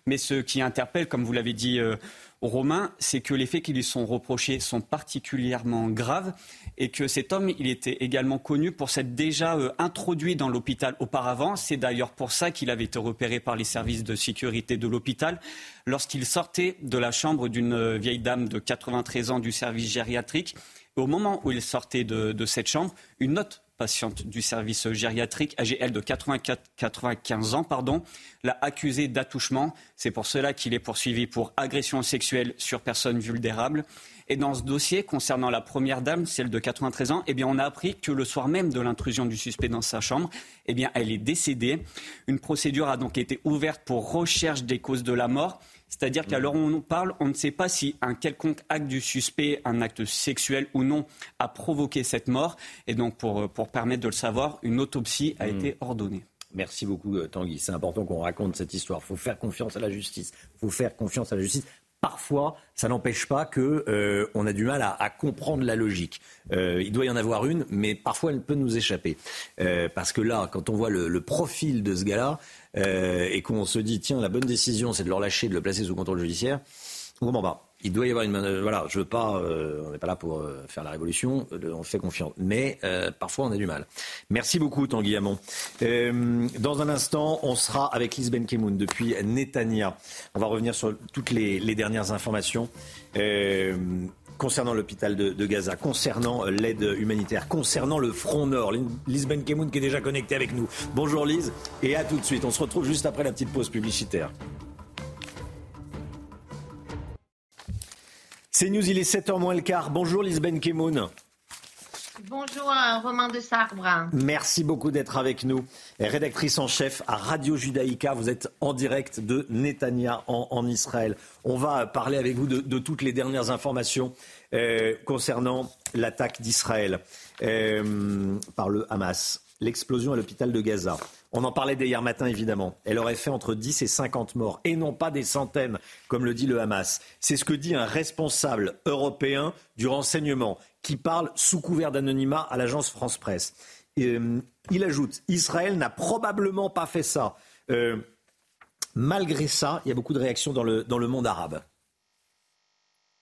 Mais ce qui interpelle, comme vous l'avez dit euh, Romain, c'est que les faits qui lui sont reprochés sont particulièrement graves et que cet homme, il était également connu pour s'être déjà euh, introduit dans l'hôpital auparavant. C'est d'ailleurs pour ça qu'il avait été repéré par les services de sécurité de l'hôpital lorsqu'il sortait de la chambre d'une euh, vieille dame de 93 ans du service gériatrique. au moment où il sortait de, cette chambre, une autre patiente du service gériatrique, âgée, elle, de 84, 95 ans, pardon, l'a accusé d'attouchement. C'est pour cela qu'il est poursuivi pour agression sexuelle sur personnes vulnérables. Et dans ce dossier, concernant la première dame, celle de 93 ans, eh bien, on a appris que le soir même de l'intrusion du suspect dans sa chambre, eh elle est décédée. Une procédure a donc été ouverte pour recherche des causes de la mort. C'est-à-dire qu'à l'heure où on parle, on ne sait pas si un quelconque acte du suspect, un acte sexuel ou non, a provoqué cette mort. Et donc, pour, pour permettre de le savoir, une autopsie a hmm. été ordonnée. Merci beaucoup euh, Tanguy. C'est important qu'on raconte cette histoire. Il faut faire confiance à la justice. Il faut faire confiance à la justice. Parfois, ça n'empêche pas qu'on euh, a du mal à, comprendre la logique. Euh, il doit y en avoir une, mais parfois elle peut nous échapper. parce que là, quand on voit le, le profil de ce gars-là, euh, et qu'on se dit, tiens, la bonne décision, c'est de le relâcher, de le placer sous contrôle judiciaire, on comprend pas. Il doit y avoir une euh, voilà, je veux pas, euh, on n'est pas là pour faire la révolution, on fait confiance. Mais parfois on a du mal. Merci beaucoup Tanguy Hamon. dans un instant, on sera avec Lisben Kemoun depuis Netanya. On va revenir sur toutes les dernières informations concernant l'hôpital de, Gaza, concernant euh, l'aide humanitaire, concernant le front nord. Lise Benkemoun qui est déjà connectée avec nous. Bonjour Lise et à tout de suite. On se retrouve juste après la petite pause publicitaire. C'est News, il est 7h moins le quart. Bonjour Lise Benkemoun. Bonjour euh, Romain de Sarbre. Merci beaucoup d'être avec nous. Rédactrice en chef à Radio Judaïka, vous êtes en direct de Netanya en, Israël. On va parler avec vous de, toutes les dernières informations euh, concernant l'attaque d'Israël euh, par le Hamas, l'explosion à l'hôpital de Gaza. On en parlait dès hier matin, évidemment. Elle aurait fait entre 10 et 50 morts, et non pas des centaines, comme le dit le Hamas. C'est ce que dit un responsable européen du renseignement qui parle sous couvert d'anonymat à l'agence France Presse. Euh, il ajoute Israël n'a probablement pas fait ça. Euh, malgré ça, il y a beaucoup de réactions dans le, dans le monde arabe.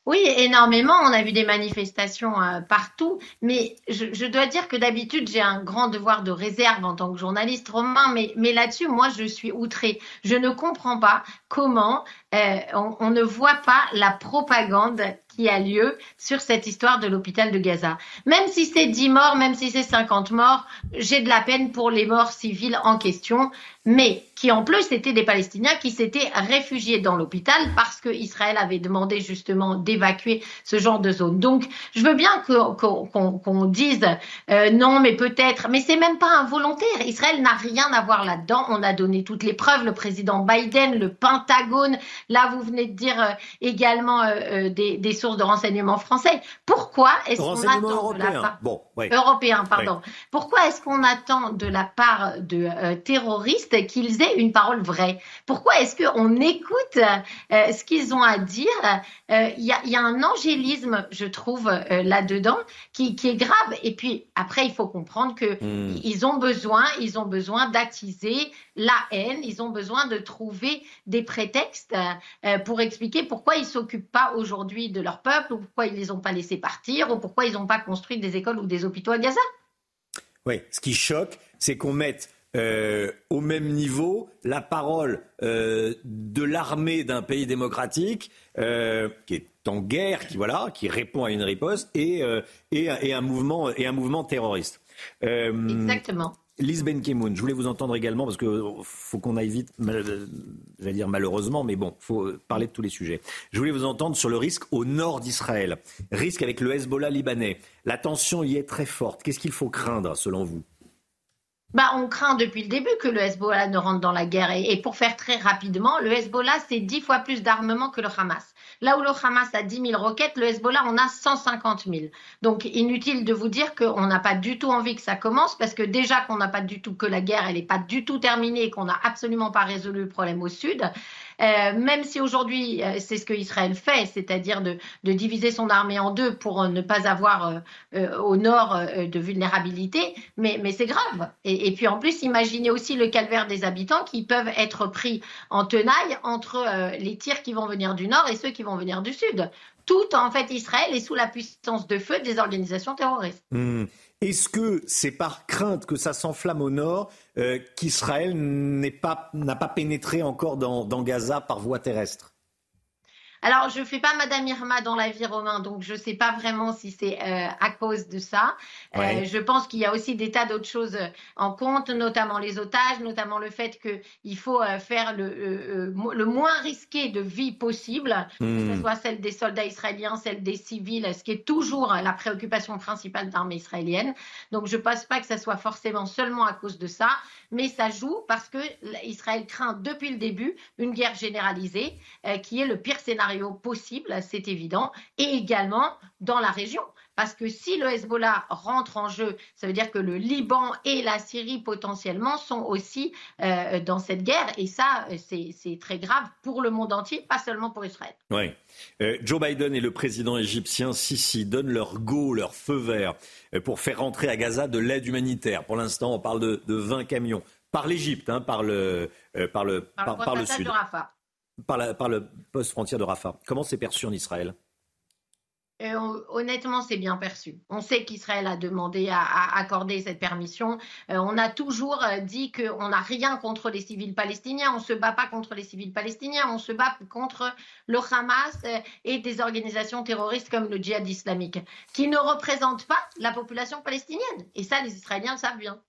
Oui, énormément. On a vu des manifestations euh, partout. Mais je, dois dire que d'habitude, j'ai un grand devoir de réserve en tant que journaliste romain. Mais, mais là-dessus, moi, je suis outrée. Je ne comprends pas comment on, ne voit pas la propagande qui a lieu sur cette histoire de l'hôpital de Gaza. Même si c'est 10 morts, même si c'est 50 morts, j'ai de la peine pour les morts civiles en question, mais qui en plus étaient des Palestiniens qui s'étaient réfugiés dans l'hôpital parce que Israël avait demandé justement d'évacuer ce genre de zone. Donc, je veux bien qu'on dise euh, non, mais peut-être, mais c'est même pas involontaire. Israël n'a rien à voir là-dedans. On a donné toutes les preuves. Le président Biden, le Pentagone. Là, vous venez de dire euh, également euh, des, des sources de renseignement français. Pourquoi est-ce qu'on attend de la part bon, européen, pardon. Pourquoi est-ce qu'on attend de la part de euh, qu'ils aient une parole vraie Pourquoi est-ce qu'on écoute euh, ce qu'ils ont à dire? Euh, Il y, y, a un angélisme, je trouve, là-dedans qui, qui, est grave. Et puis après, il faut comprendre que hmm. ils ont besoin, ils ont besoin d'attiser la haine. Ils ont besoin de trouver des prétextes pour expliquer pourquoi ils s'occupent pas aujourd'hui de leur peuple, ou pourquoi ils ne les ont pas laissés partir, ou pourquoi ils n'ont pas construit des écoles ou des hôpitaux à Gaza. Oui, ce qui choque, c'est qu'on mette euh, au même niveau la parole euh, de l'armée d'un pays démocratique euh, qui est en guerre, qui voilà, qui répond à une riposte, et, et, un mouvement et un mouvement terroriste. Exactement. Lise Benkemoun, je voulais vous entendre également parce qu'il faut qu'on aille vite, j'allais dire malheureusement, mais bon, il faut parler de tous les sujets. Je voulais vous entendre sur le risque au nord d'Israël, risque avec le Hezbollah libanais. La tension y est très forte. Qu'est-ce qu'il faut craindre selon vous? Bah, on craint depuis le début que le Hezbollah ne rentre dans la guerre. Et, pour faire très rapidement, le Hezbollah, c'est dix fois plus d'armement que le Hamas. Là où le Hamas a 10 000 roquettes, le Hezbollah en a 150 000. Donc inutile de vous dire qu'on n'a pas du tout envie que ça commence, parce que déjà qu'on n'a pas du tout que la guerre, elle n'est pas du tout terminée et qu'on n'a absolument pas résolu le problème au sud. Même si aujourd'hui, c'est ce que Israël fait, c'est-à-dire de, diviser son armée en deux pour ne pas avoir au nord de vulnérabilité, mais, c'est grave. Et, puis en plus, imaginez aussi le calvaire des habitants qui peuvent être pris en tenaille entre les tirs qui vont venir du nord et ceux qui vont venir du sud tout en fait Israël est sous la puissance de feu des organisations terroristes. Hmm. Est-ce que c'est par crainte que ça s'enflamme au nord euh, qu'Israël n'a pas, pas, pénétré encore dans Gaza par voie terrestre? Alors, je ne fais pas Madame Irma dans la vie romain, donc je ne sais pas vraiment si c'est euh, à cause de ça. Euh, je pense qu'il y a aussi des tas d'autres choses en compte, notamment les otages, notamment le fait qu'il faut euh, faire le, le, moins risqué de vie possible, que ce hmm. soit celle des soldats israéliens, celle des civils, ce qui est toujours la préoccupation principale de l'armée israélienne. Donc, je ne pense pas que ça soit forcément seulement à cause de ça, mais ça joue parce que Israël craint depuis le début une guerre généralisée, qui est le pire scénario possible, c'est évident, et également dans la région. Parce que si le Hezbollah rentre en jeu, ça veut dire que le Liban et la Syrie potentiellement sont aussi euh, dans cette guerre. Et ça, c'est très grave pour le monde entier, pas seulement pour Israël. Oui. Euh, Joe Biden et le président égyptien Sisi donnent leur go, leur feu vert euh, pour faire rentrer à Gaza de l'aide humanitaire. Pour l'instant, on parle de, 20 camions par l'Égypte, hein, par le, par le, par, le sud. De Rafah par, le poste frontière de Rafah. Comment c'est perçu en Israël? Euh, honnêtement, c'est bien perçu. On sait qu'Israël a demandé à, accorder cette permission. Euh, on a toujours euh, dit qu'on n'a rien contre les civils palestiniens. On ne se bat pas contre les civils palestiniens. On se bat contre le Hamas et des organisations terroristes comme le djihad islamique, qui ne représentent pas la population palestinienne. Et ça, les Israéliens le savent bien.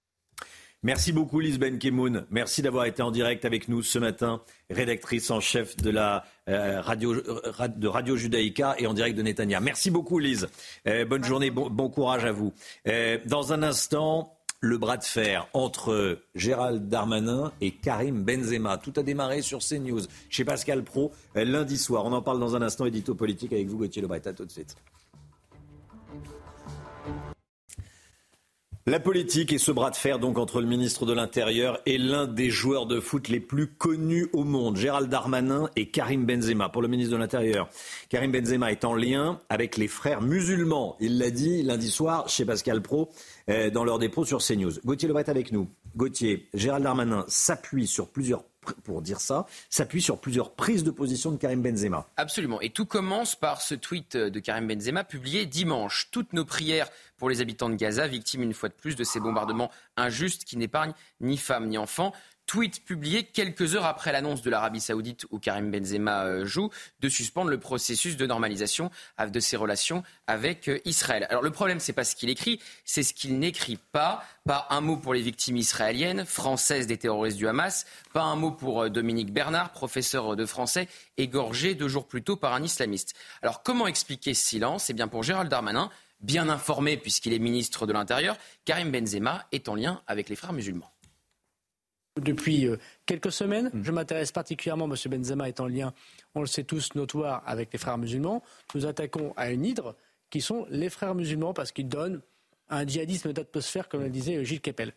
Merci beaucoup Lise Kemoun. Merci d'avoir été en direct avec nous ce matin, rédactrice en chef de la euh, radio, euh, de Radio Judaïka et en direct de Netanya. Merci beaucoup Lise. Euh, bonne journée, bon, courage à vous. dans un instant, le bras de fer entre Gérald Darmanin et Karim Benzema. Tout a démarré sur CNews chez Pascal Pro lundi soir. On en parle dans un instant, édito politique avec vous Gauthier Lebret. À tout de suite. La politique et ce bras de fer donc entre le ministre de l'Intérieur et l'un des joueurs de foot les plus connus au monde, Gérald Darmanin et Karim Benzema. Pour le ministre de l'Intérieur, Karim Benzema est en lien avec les frères musulmans. Il l'a dit lundi soir chez Pascal Pro euh, dans des pros sur CNews. Gauthier Lebret avec nous. Gauthier, Gérald Darmanin s'appuie sur plusieurs pour dire ça, s'appuie sur plusieurs prises de position de Karim Benzema. Absolument. Et tout commence par ce tweet de Karim Benzema publié dimanche. Toutes nos prières pour les habitants de Gaza, victimes une fois de plus de ces bombardements injustes qui n'épargnent ni femmes ni enfants. Tweet publié quelques heures après l'annonce de l'Arabie Saoudite où Karim Benzema euh, joue de suspendre le processus de normalisation de ses relations avec euh, Israël. Alors le problème, c'est pas ce qu'il écrit, c'est ce qu'il n'écrit pas. Pas un mot pour les victimes israéliennes, françaises des terroristes du Hamas. Pas un mot pour euh, Dominique Bernard, professeur de français, égorgé deux jours plus tôt par un islamiste. Alors comment expliquer ce silence? Eh bien pour Gérald Darmanin, bien informé puisqu'il est ministre de l'Intérieur, Karim Benzema est en lien avec les frères musulmans. Depuis euh, quelques semaines, mm. je m'intéresse particulièrement, M. Benzema est en lien, on le sait tous, notoire avec les frères musulmans. Nous attaquons à une hydre qui sont les frères musulmans parce qu'ils donnent un djihadisme d'atmosphère, comme le disait Gilles Kepel.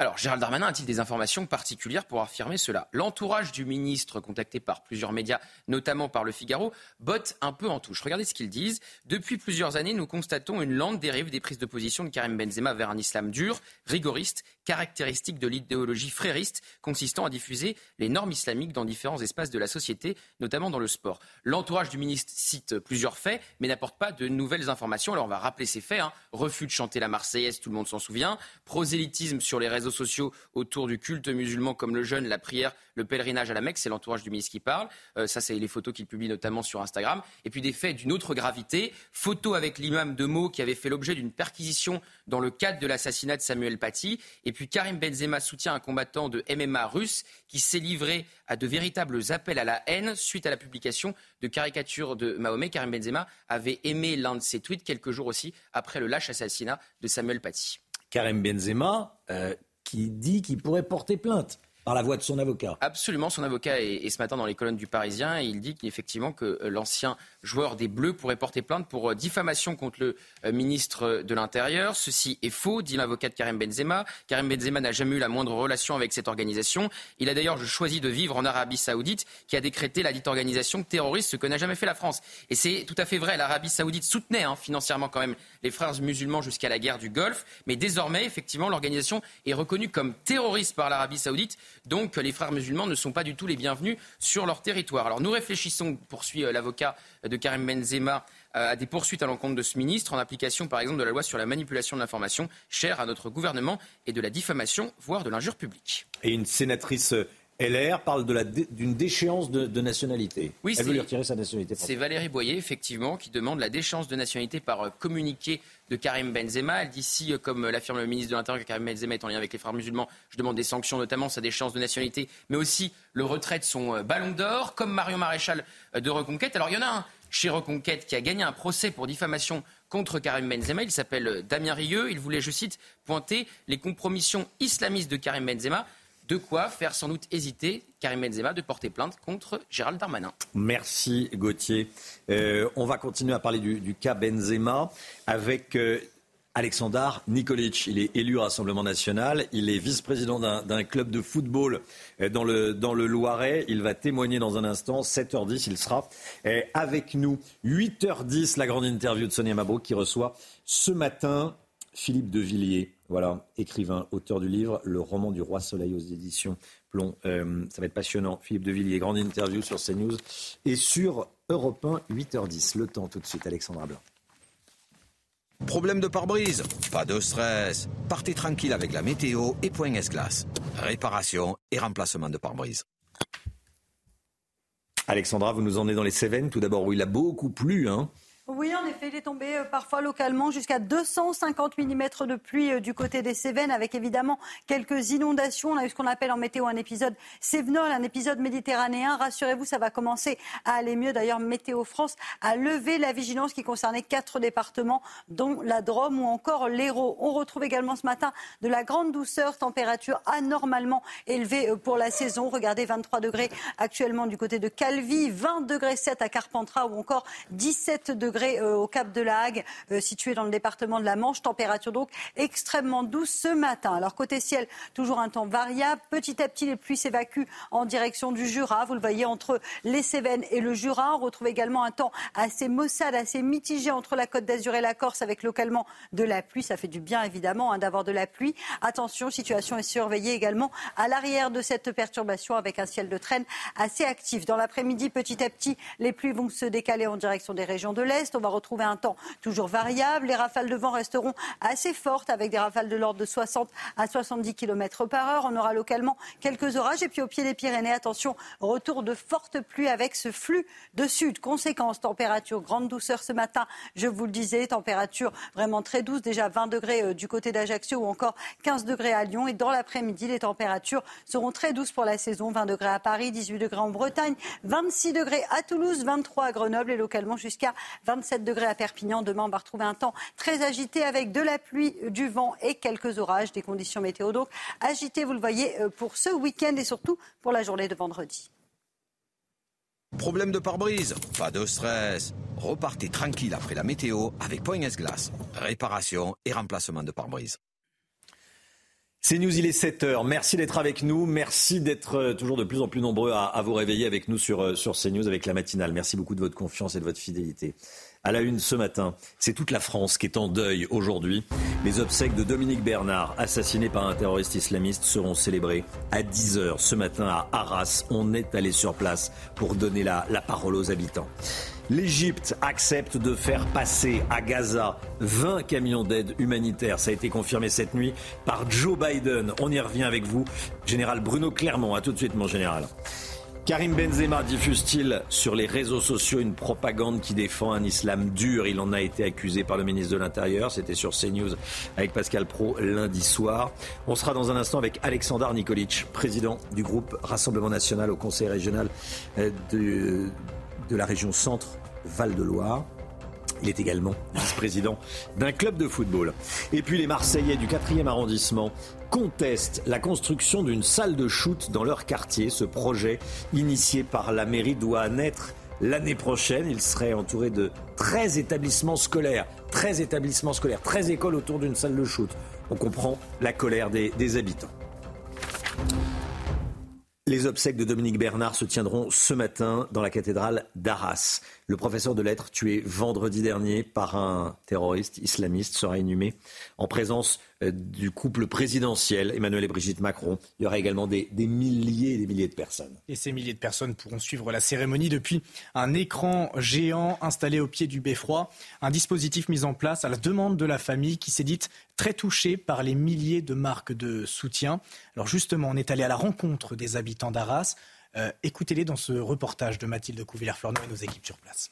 Alors, Gérald Darmanin a-t-il des informations particulières pour affirmer cela? L'entourage du ministre, contacté par plusieurs médias, notamment par Le Figaro, botte un peu en touche. Regardez ce qu'ils disent. Depuis plusieurs années, nous constatons une lente dérive des prises de position de Karim Benzema vers un islam dur, rigoriste, caractéristique de l'idéologie frériste, consistant à diffuser les normes islamiques dans différents espaces de la société, notamment dans le sport. L'entourage du ministre cite plusieurs faits, mais n'apporte pas de nouvelles informations. Alors, on va rappeler ces faits. Hein. Refus de chanter la Marseillaise, tout le monde s'en souvient. Prosélytisme sur les réseaux sociaux autour du culte musulman comme le jeûne, la prière, le pèlerinage à la Mecque. C'est l'entourage du ministre qui parle. Euh, ça, c'est les photos qu'il publie notamment sur Instagram. Et puis des faits d'une autre gravité. Photo avec l'imam de Meaux qui avait fait l'objet d'une perquisition dans le cadre de l'assassinat de Samuel Paty. Karim Benzema soutient un combattant de MMA russe qui s'est livré à de véritables appels à la haine suite à la publication de caricatures de Mahomet. Karim Benzema avait aimé l'un de ses tweets quelques jours aussi après le lâche assassinat de Samuel Paty. Karim Benzema, euh, qui dit qu'il pourrait porter plainte par la voix de son avocat. Absolument, son avocat est, ce matin dans les colonnes du Parisien et il dit qu'effectivement que euh, l'ancien joueur des Bleus pourrait porter plainte pour euh, diffamation contre le euh, ministre de l'Intérieur. Ceci est faux, dit l'avocat de Karim Benzema. Karim Benzema n'a jamais eu la moindre relation avec cette organisation. Il a d'ailleurs choisi de vivre en Arabie Saoudite, qui a décrété la dite organisation terroriste, ce que n'a jamais fait la France. Et c'est tout à fait vrai, l'Arabie Saoudite soutenait hein, financièrement quand même les frères musulmans jusqu'à la guerre du Golfe, mais désormais, effectivement, l'organisation est reconnue comme terroriste par l'Arabie Saoudite, donc les frères musulmans ne sont pas du tout les bienvenus sur leur territoire. Alors nous réfléchissons, poursuit euh, l'avocat de Karim Benzema, euh, à des poursuites à l'encontre de ce ministre en application par exemple de la loi sur la manipulation de l'information chère à notre gouvernement et de la diffamation, voire de l'injure publique. Et une sénatrice LR parle d'une déchéance de, nationalité. Oui, Elle veut lui retirer sa nationalité. C'est Valérie Boyer, effectivement, qui demande la déchéance de nationalité par euh, communiqué de Karim Benzema. Elle dit si, euh, comme l'affirme le ministre de l'Intérieur, que Karim Benzema est en lien avec les frères musulmans, je demande des sanctions, notamment sa déchéance de nationalité, mais aussi le retrait de son euh, ballon d'or, comme Mario Maréchal de Reconquête. Alors il y en a un chez Reconquête qui a gagné un procès pour diffamation contre Karim Benzema. Il s'appelle Damien Rieu. Il voulait, je cite, pointer les compromissions islamistes de Karim Benzema. De quoi faire sans doute hésiter Karim Benzema de porter plainte contre Gérald Darmanin. Merci Gauthier. Euh, on va continuer à parler du, cas Benzema avec euh, Alexandar Nikolic. Il est élu au Rassemblement national. Il est vice-président d'un club de football euh, dans le, dans le Loiret. Il va témoigner dans un instant. 7h10, il sera avec nous. 8h10, la grande interview de Sonia Mabrouk qui reçoit ce matin Philippe de Villiers. Voilà, écrivain, auteur du livre Le roman du roi soleil aux éditions Plomb. Euh, ça va être passionnant. Philippe de Villiers, grande interview sur CNews et sur Europe 1, 8h10. Le temps tout de suite, Alexandra Blanc. Problème de pare-brise Pas de stress. Partez tranquille avec la météo et Point S-Glace. Réparation et remplacement de pare-brise. Alexandra, vous nous emmenez dans les Cévennes, tout d'abord où il a beaucoup plu. Hein oui, en effet, il est tombé euh, parfois localement jusqu'à 250 mm de pluie euh, du côté des Cévennes, avec évidemment quelques inondations. On a eu ce qu'on appelle en météo un épisode Cévenol, un épisode méditerranéen. Rassurez-vous, ça va commencer à aller mieux. D'ailleurs, Météo France a levé la vigilance qui concernait quatre départements, dont la Drôme ou encore l'Hérault. On retrouve également ce matin de la grande douceur, température anormalement élevée euh, pour la saison. Regardez, 23 degrés actuellement du côté de Calvi, 20 degrés 7 à Carpentras ou encore 17 degrés euh, au Cap de la Hague, euh, situé dans le département de la Manche. Température donc extrêmement douce ce matin. Alors côté ciel, toujours un temps variable. Petit à petit, les pluies s'évacuent en direction du Jura. Vous le voyez entre les Cévennes et le Jura. On retrouve également un temps assez maussade, assez mitigé entre la Côte d'Azur et la Corse, avec localement de la pluie. Ça fait du bien évidemment hein, d'avoir de la pluie. Attention, situation est surveillée également à l'arrière de cette perturbation avec un ciel de traîne assez actif. Dans l'après-midi, petit à petit, les pluies vont se décaler en direction des régions de l'Est. On va retrouver un temps toujours variable. Les rafales de vent resteront assez fortes avec des rafales de l'ordre de 60 à 70 km par heure. On aura localement quelques orages. Et puis au pied des Pyrénées, attention, retour de fortes pluies avec ce flux de sud. Conséquence, température grande douceur ce matin. Je vous le disais, température vraiment très douce. Déjà 20 degrés euh, du côté d'Ajaccio ou encore 15 degrés à Lyon. Et dans l'après-midi, les températures seront très douces pour la saison. 20 degrés à Paris, 18 degrés en Bretagne, 26 degrés à Toulouse, 23 à Grenoble et localement jusqu'à 27 degrés à Perpignan. Demain, on va retrouver un temps très agité avec de la pluie, du vent et quelques orages. Des conditions météo donc agitées, vous le voyez, euh, pour ce week-end et surtout pour la journée de vendredi. Problème de pare-brise? Pas de stress. Repartez tranquille après la météo avec Point S-Glace. Réparation et remplacement de pare-brise. C'est News, il est 7h. Merci d'être avec nous. Merci d'être euh, toujours de plus en plus nombreux à, vous réveiller avec nous sur, euh, sur CNews avec la matinale. Merci beaucoup de votre confiance et de votre fidélité. À la une ce matin, c'est toute la France qui est en deuil aujourd'hui. Les obsèques de Dominique Bernard, assassiné par un terroriste islamiste, seront célébrées à 10h ce matin à Arras. On est allé sur place pour donner la, la parole aux habitants. L'Égypte accepte de faire passer à Gaza 20 camions d'aide humanitaire. Ça a été confirmé cette nuit par Joe Biden. On y revient avec vous. Général Bruno Clermont, à tout de suite mon général. Karim Benzema diffuse-t-il sur les réseaux sociaux une propagande qui défend un islam dur? Il en a été accusé par le ministre de l'Intérieur. C'était sur CNews avec Pascal Pro lundi soir. On sera dans un instant avec Alexandre Nikolic, président du groupe Rassemblement National au Conseil régional euh, de, de la région Centre Val-de-Loire. Il est également vice-président d'un club de football. Et puis les Marseillais du 4e arrondissement contestent la construction d'une salle de shoot dans leur quartier. Ce projet, initié par la mairie, doit naître l'année prochaine. Il serait entouré de 13 établissements scolaires, 13 établissements scolaires, 13 écoles autour d'une salle de shoot. On comprend la colère des, des habitants. Les obsèques de Dominique Bernard se tiendront ce matin dans la cathédrale d'Arras. Le professeur de lettres tué vendredi dernier par un terroriste islamiste sera inhumé en présence euh, du couple présidentiel, Emmanuel et Brigitte Macron. Il y aura également des, des, milliers et des milliers de personnes. Et ces milliers de personnes pourront suivre la cérémonie depuis un écran géant installé au pied du beffroi. Un dispositif mis en place à la demande de la famille qui s'est dite très touchée par les milliers de marques de soutien. Alors justement, on est allé à la rencontre des habitants d'Arras. Euh, Écoutez-les dans ce reportage de Mathilde Couvillère-Flornoy et nos équipes sur place.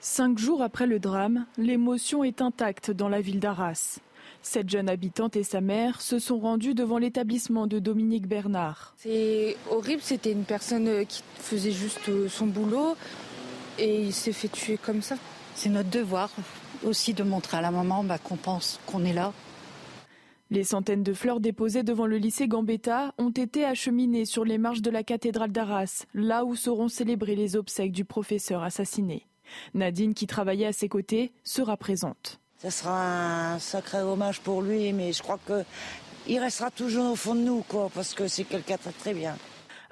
Cinq jours après le drame, l'émotion est intacte dans la ville d'Arras. Cette jeune habitante et sa mère se sont rendues devant l'établissement de Dominique Bernard. C'est horrible, c'était une personne qui faisait juste son boulot et il s'est fait tuer comme ça. C'est notre devoir aussi de montrer à la maman bah, qu'on pense qu'on est là. Les centaines de fleurs déposées devant le lycée Gambetta ont été acheminées sur les marches de la cathédrale d'Arras, là où seront célébrées les obsèques du professeur assassiné. Nadine, qui travaillait à ses côtés, sera présente. Ce sera un sacré hommage pour lui, mais je crois qu'il restera toujours au fond de nous, quoi, parce que c'est quelqu'un de très bien.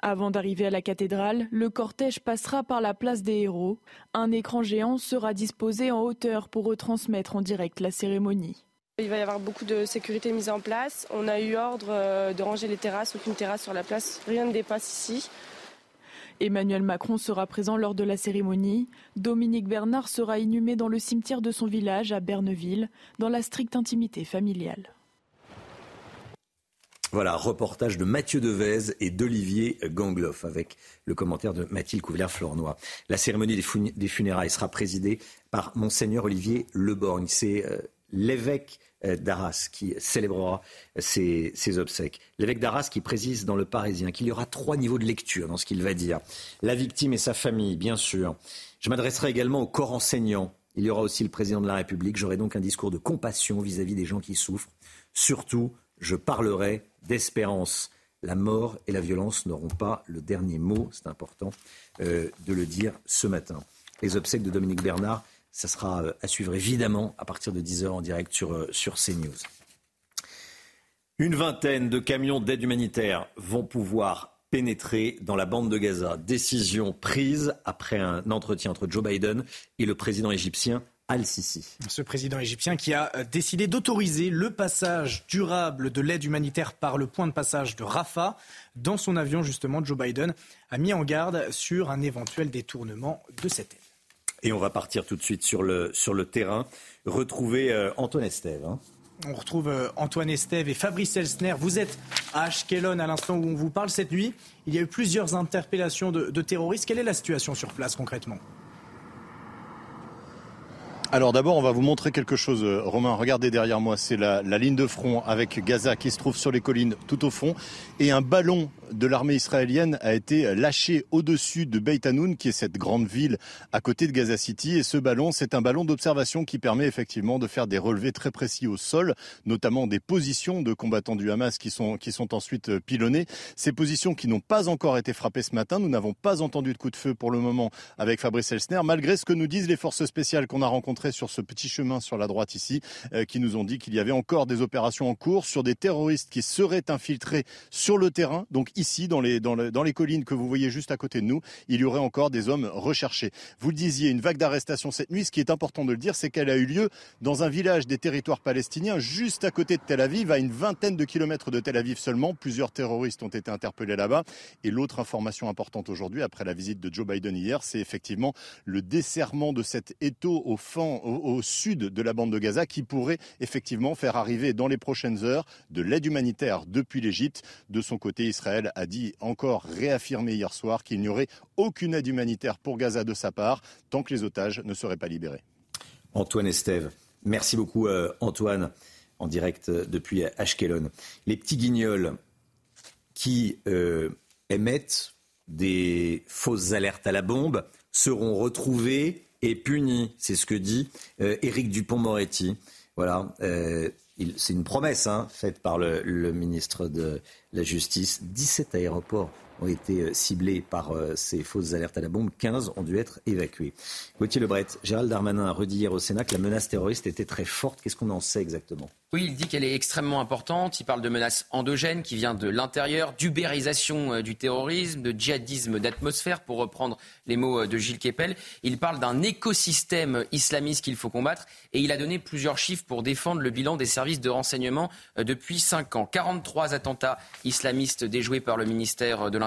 Avant d'arriver à la cathédrale, le cortège passera par la place des héros. Un écran géant sera disposé en hauteur pour retransmettre en direct la cérémonie. Il va y avoir beaucoup de sécurité mise en place. On a eu ordre euh, de ranger les terrasses, aucune terrasse sur la place. Rien ne dépasse ici. Emmanuel Macron sera présent lors de la cérémonie. Dominique Bernard sera inhumé dans le cimetière de son village à Berneville, dans la stricte intimité familiale. Voilà, reportage de Mathieu Devez et d'Olivier Gangloff avec le commentaire de Mathilde Couvillère-Flornois. La cérémonie des funérailles sera présidée par Monseigneur Olivier Leborgne. C'est euh, l'évêque euh, d'Arras qui célébrera ses, obsèques. L'évêque d'Arras qui précise dans le Parisien qu'il y aura trois niveaux de lecture dans ce qu'il va dire. La victime et sa famille, bien sûr. Je m'adresserai également au corps enseignant. Il y aura aussi le président de la République. J'aurai donc un discours de compassion vis-à-vis -vis des gens qui souffrent. Surtout, je parlerai d'espérance. La mort et la violence n'auront pas le dernier mot. C'est important euh, de le dire ce matin. Les obsèques de Dominique Bernard ça sera euh, à suivre évidemment à partir de 10h en direct sur, euh, sur CNews. Une vingtaine de camions d'aide humanitaire vont pouvoir pénétrer dans la bande de Gaza. Décision prise après un entretien entre Joe Biden et le président égyptien Al-Sisi. Ce président égyptien qui a euh, décidé d'autoriser le passage durable de l'aide humanitaire par le point de passage de Rafah. Dans son avion, justement, Joe Biden a mis en garde sur un éventuel détournement de cette aide. Et on va partir tout de suite sur le, sur le terrain, retrouver euh, Antoine Estève. Hein. On retrouve euh, Antoine Estève et Fabrice Elsner. Vous êtes à Ashkelon à l'instant où on vous parle cette nuit. Il y a eu plusieurs interpellations de, de terroristes. Quelle est la situation sur place concrètement? Alors d'abord, on va vous montrer quelque chose, euh, Romain. Regardez derrière moi, c'est la, la, ligne de front avec Gaza qui se trouve sur les collines tout au fond. Et un ballon de l'armée israélienne a été lâché au-dessus de Beit Hanoun, qui est cette grande ville à côté de Gaza City. Et ce ballon, c'est un ballon d'observation qui permet effectivement de faire des relevés très précis au sol, notamment des positions de combattants du Hamas qui sont, qui sont ensuite euh, pilonnées. Ces positions qui n'ont pas encore été frappées ce matin. Nous n'avons pas entendu de coup de feu pour le moment avec Fabrice Elsner, malgré ce que nous disent les forces spéciales qu'on a rencontrées sur ce petit chemin sur la droite ici, euh, qui nous ont dit qu'il y avait encore des opérations en cours sur des terroristes qui seraient infiltrés sur le terrain. Donc ici, dans les, collines que vous voyez juste à côté de nous, il y aurait encore des hommes recherchés. Vous le disiez, une vague d'arrestations cette nuit. Ce qui est important de le dire, c'est qu'elle a eu lieu dans un village des territoires palestiniens, juste à côté de Tel Aviv, à une vingtaine de kilomètres de Tel Aviv seulement. Plusieurs terroristes ont été interpellés là-bas. Et l'autre information importante aujourd'hui, après la visite de Joe Biden hier, c'est effectivement le desserrement de cet étau au, au, sud de la bande de Gaza qui pourrait effectivement faire arriver dans les prochaines heures de l'aide humanitaire depuis l'Égypte. De son côté, Israël a dit encore réaffirmé hier soir qu'il n'y aurait aucune aide humanitaire pour Gaza de sa part tant que les otages ne seraient pas libérés. Antoine Estève, merci beaucoup euh, Antoine, en direct euh, depuis Ashkelon. Les petits guignols qui euh, émettent des fausses alertes à la bombe seront retrouvés est puni. C'est ce que dit Éric Dupont-Moretti. Voilà. C'est une promesse hein, faite par le, le, ministre de la Justice. 17 aéroports ont été euh, ciblés par euh, ces fausses alertes à la bombe. 15 ont dû être évacués. Gauthier Lebret, Gérald Darmanin a redit hier au Sénat que la menace terroriste était très forte. Qu'est-ce qu'on en sait exactement? Oui, il dit qu'elle est extrêmement importante. Il parle de menaces endogènes qui vient de l'intérieur, d'ubérisation euh, du terrorisme, de djihadisme d'atmosphère, pour reprendre les mots de Gilles Kepel. Il parle d'un écosystème islamiste qu'il faut combattre et il a donné plusieurs chiffres pour défendre le bilan des services de renseignement depuis 5 ans. 43 attentats islamistes déjoués par le ministère de l'Intérieur,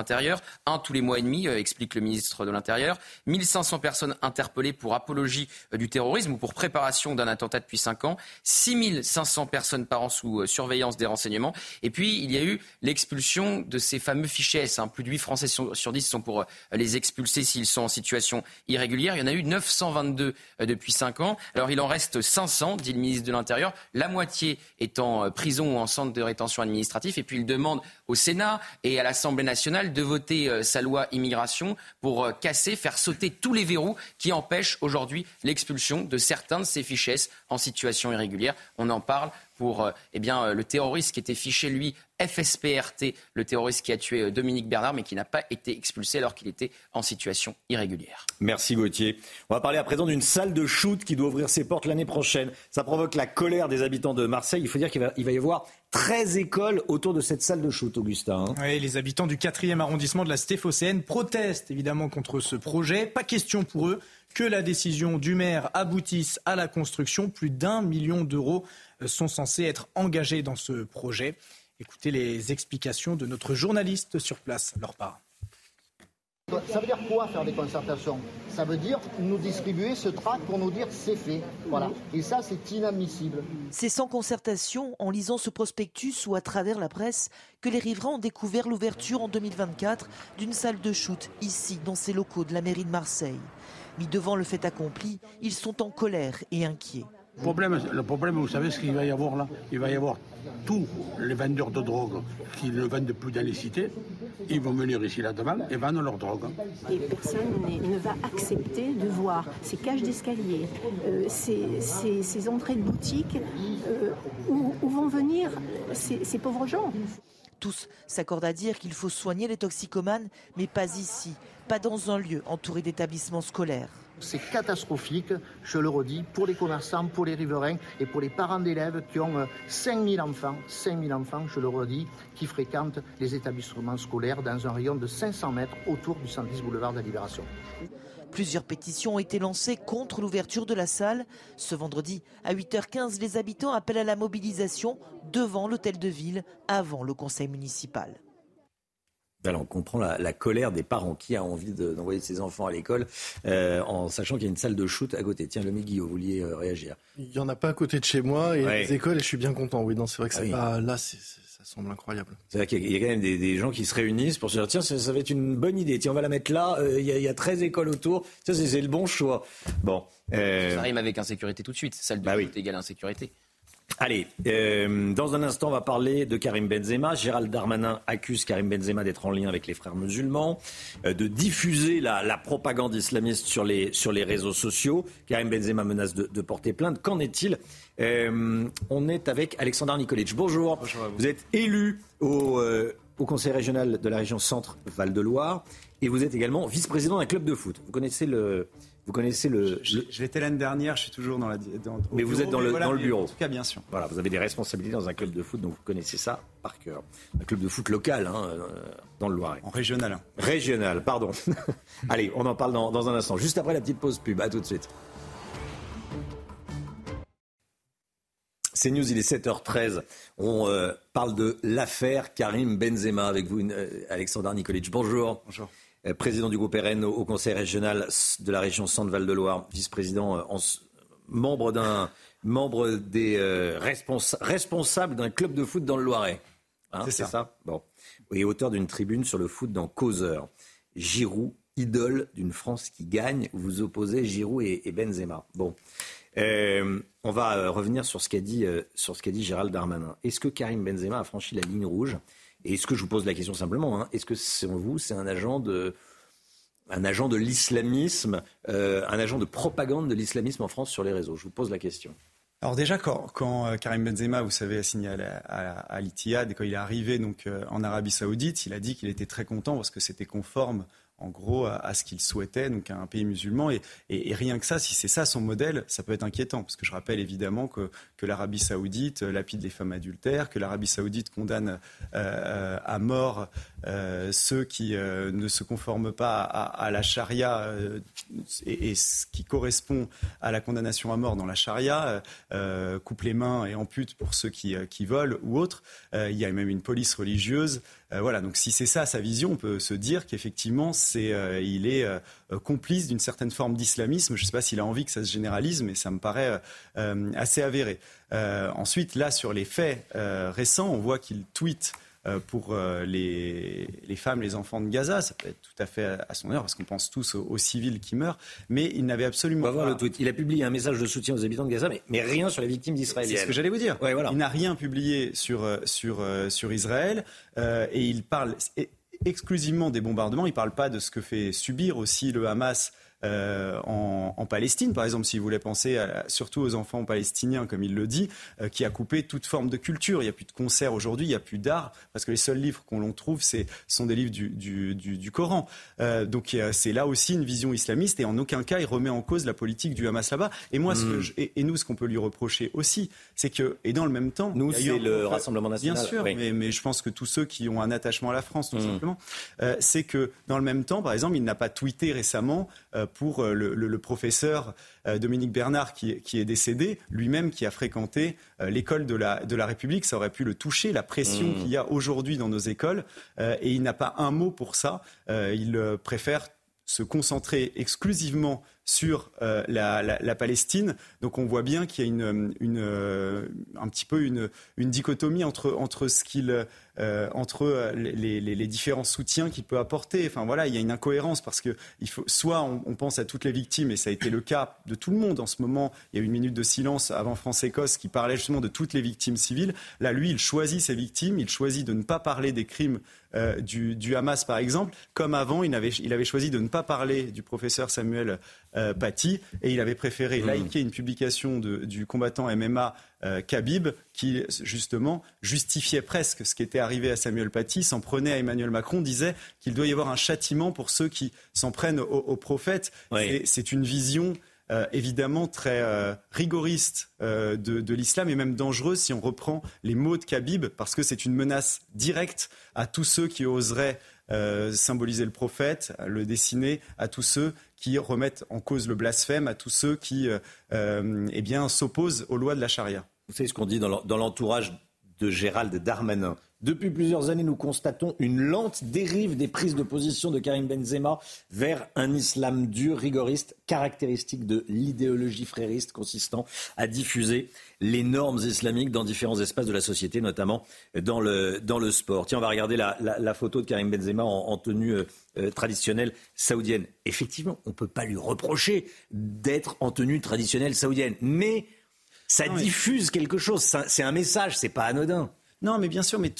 un tous les mois et demi, explique le ministre de l'Intérieur. 1500 personnes interpellées pour apologie du terrorisme ou pour préparation d'un attentat depuis 5 ans. 6500 personnes par an sous surveillance des renseignements. Et puis, il y a eu l'expulsion de ces fameux fichiers S. Plus de 8 Français sur 10 sont pour les expulser s'ils sont en situation irrégulière. Il y en a eu 922 depuis 5 ans. Alors, il en reste 500, dit le ministre de l'Intérieur. La moitié est en prison ou en centre de rétention administratif. Et puis, il demande au Sénat et à l'Assemblée nationale de voter euh, sa loi immigration pour euh, casser, faire sauter tous les verrous qui empêchent aujourd'hui l'expulsion de certains de ces fichés en situation irrégulière. On en parle pour euh, eh bien, le terroriste qui était fiché, lui, FSPRT, le terroriste qui a tué Dominique Bernard, mais qui n'a pas été expulsé alors qu'il était en situation irrégulière. Merci Gauthier. On va parler à présent d'une salle de shoot qui doit ouvrir ses portes l'année prochaine. Ça provoque la colère des habitants de Marseille. Il faut dire qu'il va, y avoir 13 écoles autour de cette salle de shoot, Augustin. Hein. Oui, les habitants du 4e arrondissement de la Stéphocéenne protestent évidemment contre ce projet. Pas question pour eux que la décision du maire aboutisse à la construction. Plus d'un million d'euros euh, sont censés être engagés dans ce projet. Écoutez les explications de notre journaliste sur place, leur part. Ça veut dire quoi faire des concertations? Ça veut dire nous distribuer ce tract pour nous dire c'est fait. Voilà. Et ça, c'est inadmissible. C'est sans concertation, en lisant ce prospectus ou à travers la presse, que les riverains ont découvert l'ouverture en 2024 d'une salle de shoot ici, dans ces locaux de la mairie de Marseille. Mis devant le fait accompli, ils sont en colère et inquiets. Le problème, le problème, vous savez ce qu'il va y avoir là? Il va y avoir tous les vendeurs de drogue qui ne vendent plus dans les cités. Ils vont venir ici là-devant et vendre leur drogue. Et personne ne va accepter de voir ces cages d'escalier, euh, ces, entrées de boutique, euh, où, vont venir ces pauvres gens. Tous s'accordent à dire qu'il faut soigner les toxicomanes, mais pas ici, pas dans un lieu entouré d'établissements scolaires. C'est catastrophique, je le redis, pour les commerçants, pour les riverains et pour les parents d'élèves qui ont 5000 euh, enfants, 5000 enfants, je le redis, qui fréquentent les établissements scolaires dans un rayon de 500 mètres autour du 110 boulevard de la Libération. Plusieurs pétitions ont été lancées contre l'ouverture de la salle. Ce vendredi, à 8h15, les habitants appellent à la mobilisation devant l'hôtel de ville avant le conseil municipal. Alors, on comprend la, colère des parents qui a envie d'envoyer ses enfants à l'école euh, en sachant qu'il y a une salle de shoot à côté. Tiens, le Guillaume, vous vouliez euh, réagir Il n'y en a pas à côté de chez moi et les écoles, et je suis bien content. Oui, non, c'est vrai que ah là, ça semble incroyable. C'est vrai qu'il y, a quand même des, gens qui se réunissent pour se dire tiens, ça, va être une bonne idée. Tiens, on va la mettre là. Euh, il y, a 13 écoles autour. Ça, c'est le bon choix. Bon. Ça rime avec insécurité tout de suite. Salle de bah shoot égale insécurité. Allez, euh, dans un instant, on va parler de Karim Benzema. Gérald Darmanin accuse Karim Benzema d'être en lien avec les frères musulmans, euh, de diffuser la, propagande islamiste sur les, sur les réseaux sociaux. Karim Benzema menace de, porter plainte. Qu'en est-il euh, On est avec Alexandre Nikolic. Bonjour. vous. vous. êtes élu au, au Conseil régional de la région Centre-Val de Loire et vous êtes également vice-président d'un club de foot. Vous connaissez le, vous connaissez le. Je, l'étais l'année dernière, je suis toujours dans la. mais vous êtes dans le, dans le bureau. En tout cas, bien sûr. Voilà, vous avez des responsabilités dans un club de foot, donc vous connaissez ça par cœur. Un club de foot local, hein, euh, dans le Loiret. En régional. Régional, pardon. Allez, on en parle dans, dans un instant. Juste après la petite pause pub. À tout de suite. C'est News, il est 7h13. On euh, parle de l'affaire Karim Benzema avec vous, euh, Alexandre Nikolic. Bonjour. Bonjour. Euh, président du groupe RN au, Conseil régional de la région Centre-Val de Loire, vice-président, euh, membre d'un membre des euh, responsables d'un club de foot dans le Loiret. Hein, c'est ça. Bon. Et auteur d'une tribune sur le foot dans Causeur. Giroud, idole d'une France qui gagne. Vous opposez Giroud et, Benzema. Bon. on va revenir sur ce qu'a dit, sur ce qu'a dit Gérald Darmanin. Est-ce que Karim Benzema a franchi la ligne rouge? Et est-ce que je vous pose la question simplement, hein, est-ce que selon vous, c'est un agent de, un agent de l'islamisme, un agent de propagande de l'islamisme en France sur les réseaux? Je vous pose la question. Alors déjà, quand, Karim Benzema, vous savez, a signé à, à, l'Itihad, quand il est arrivé donc, en Arabie Saoudite, il a dit qu'il était très content parce que c'était conforme en gros, à, ce qu'il souhaitait, donc à un pays musulman. Et, rien que ça, si c'est ça son modèle, ça peut être inquiétant. Parce que je rappelle évidemment que, l'Arabie saoudite lapide les femmes adultères, que l'Arabie saoudite condamne euh, à mort euh, ceux qui euh, ne se conforment pas à, la charia et, ce qui correspond à la condamnation à mort dans la charia, coupe les mains et ampute pour ceux qui, qui volent ou autres. il y a même une police religieuse. Voilà, donc si c'est ça sa vision, on peut se dire qu'effectivement, euh, il est euh, complice d'une certaine forme d'islamisme. Je ne sais pas s'il a envie que ça se généralise, mais ça me paraît euh, assez avéré. ensuite, là, sur les faits récents, on voit qu'il tweet pour les, femmes, les enfants de Gaza. Ça peut être tout à fait à son heure, parce qu'on pense tous aux, civils qui meurent. Mais il n'avait absolument On va voir le tweet. Il a publié un message de soutien aux habitants de Gaza, mais, rien sur les victimes d'Israël. C'est ce que j'allais vous dire. Il n'a rien publié sur, sur, sur Israël. et il parle exclusivement des bombardements. Il ne parle pas de ce que fait subir aussi le Hamas euh, en, Palestine, par exemple, si vous voulez penser surtout aux enfants palestiniens, comme il le dit, euh, qui a coupé toute forme de culture. Il n'y a plus de concerts aujourd'hui, il n'y a plus d'art, parce que les seuls livres qu'on l'on trouve, c'est, sont des livres du, du, du, Coran. Euh, donc c'est là aussi une vision islamiste, et en aucun cas il remet en cause la politique du Hamas là-bas. Et moi, ce que mm. et, nous, ce qu'on peut lui reprocher aussi, c'est que, et dans le même temps, nous, c'est le Rassemblement national. Bien sûr, mais, mais, je pense que tous ceux qui ont un attachement à la France, tout mm. simplement, c'est que dans le même temps, par exemple, il n'a pas tweeté récemment pour euh, le, professeur euh, Dominique Bernard qui, est décédé, lui-même qui a fréquenté euh, l'école de la, de la République. Ça aurait pu le toucher, la pression mmh. qu'il y a aujourd'hui dans nos écoles. et il n'a pas un mot pour ça. il préfère se concentrer exclusivement sur la, Palestine. Donc on voit bien qu'il y a une, une, un petit peu une, dichotomie entre, entre ce qu'il euh, entre euh, les, différents soutiens qu'il peut apporter. Enfin voilà, il y a une incohérence parce que faut, soit on, pense à toutes les victimes, et ça a été le cas de tout le monde en ce moment. Il y a une minute de silence avant France-Écosse qui parlait justement de toutes les victimes civiles. Là, lui, il choisit ses victimes, il choisit de ne pas parler des crimes euh, du, Hamas, par exemple, comme avant, il avait, il avait choisi de ne pas parler du professeur Samuel Paty, et il avait préféré mmh. liker une publication du combattant MMA euh, Khabib, qui justement justifiait presque ce qui était arrivé à Samuel Paty, s'en prenait à Emmanuel Macron, disait qu'il doit y avoir un châtiment pour ceux qui s'en prennent au, prophète. Et c'est une vision euh, évidemment très euh, rigoriste de, l'islam et même dangereuse si on reprend les mots de Khabib, parce que c'est une menace directe à tous ceux qui oseraient symboliser le prophète, le dessiner, à tous ceux qui remettent en cause le blasphème à tous ceux qui euh, euh, eh s'opposent aux lois de la charia. Vous savez ce qu'on dit dans l'entourage de Gérald Darmanin? Depuis plusieurs années, nous constatons une lente dérive des prises de position de Karim Benzema vers un islam dur, rigoriste, caractéristique de l'idéologie frériste consistant à diffuser les normes islamiques dans différents espaces de la société, notamment dans le, dans le sport. Tiens, on va regarder la, photo de Karim Benzema en, tenue euh, euh, traditionnelle saoudienne. Effectivement, on ne peut pas lui reprocher d'être en tenue traditionnelle saoudienne, mais ça diffuse quelque chose. C'est un message, c'est pas anodin. Non, mais bien sûr, mais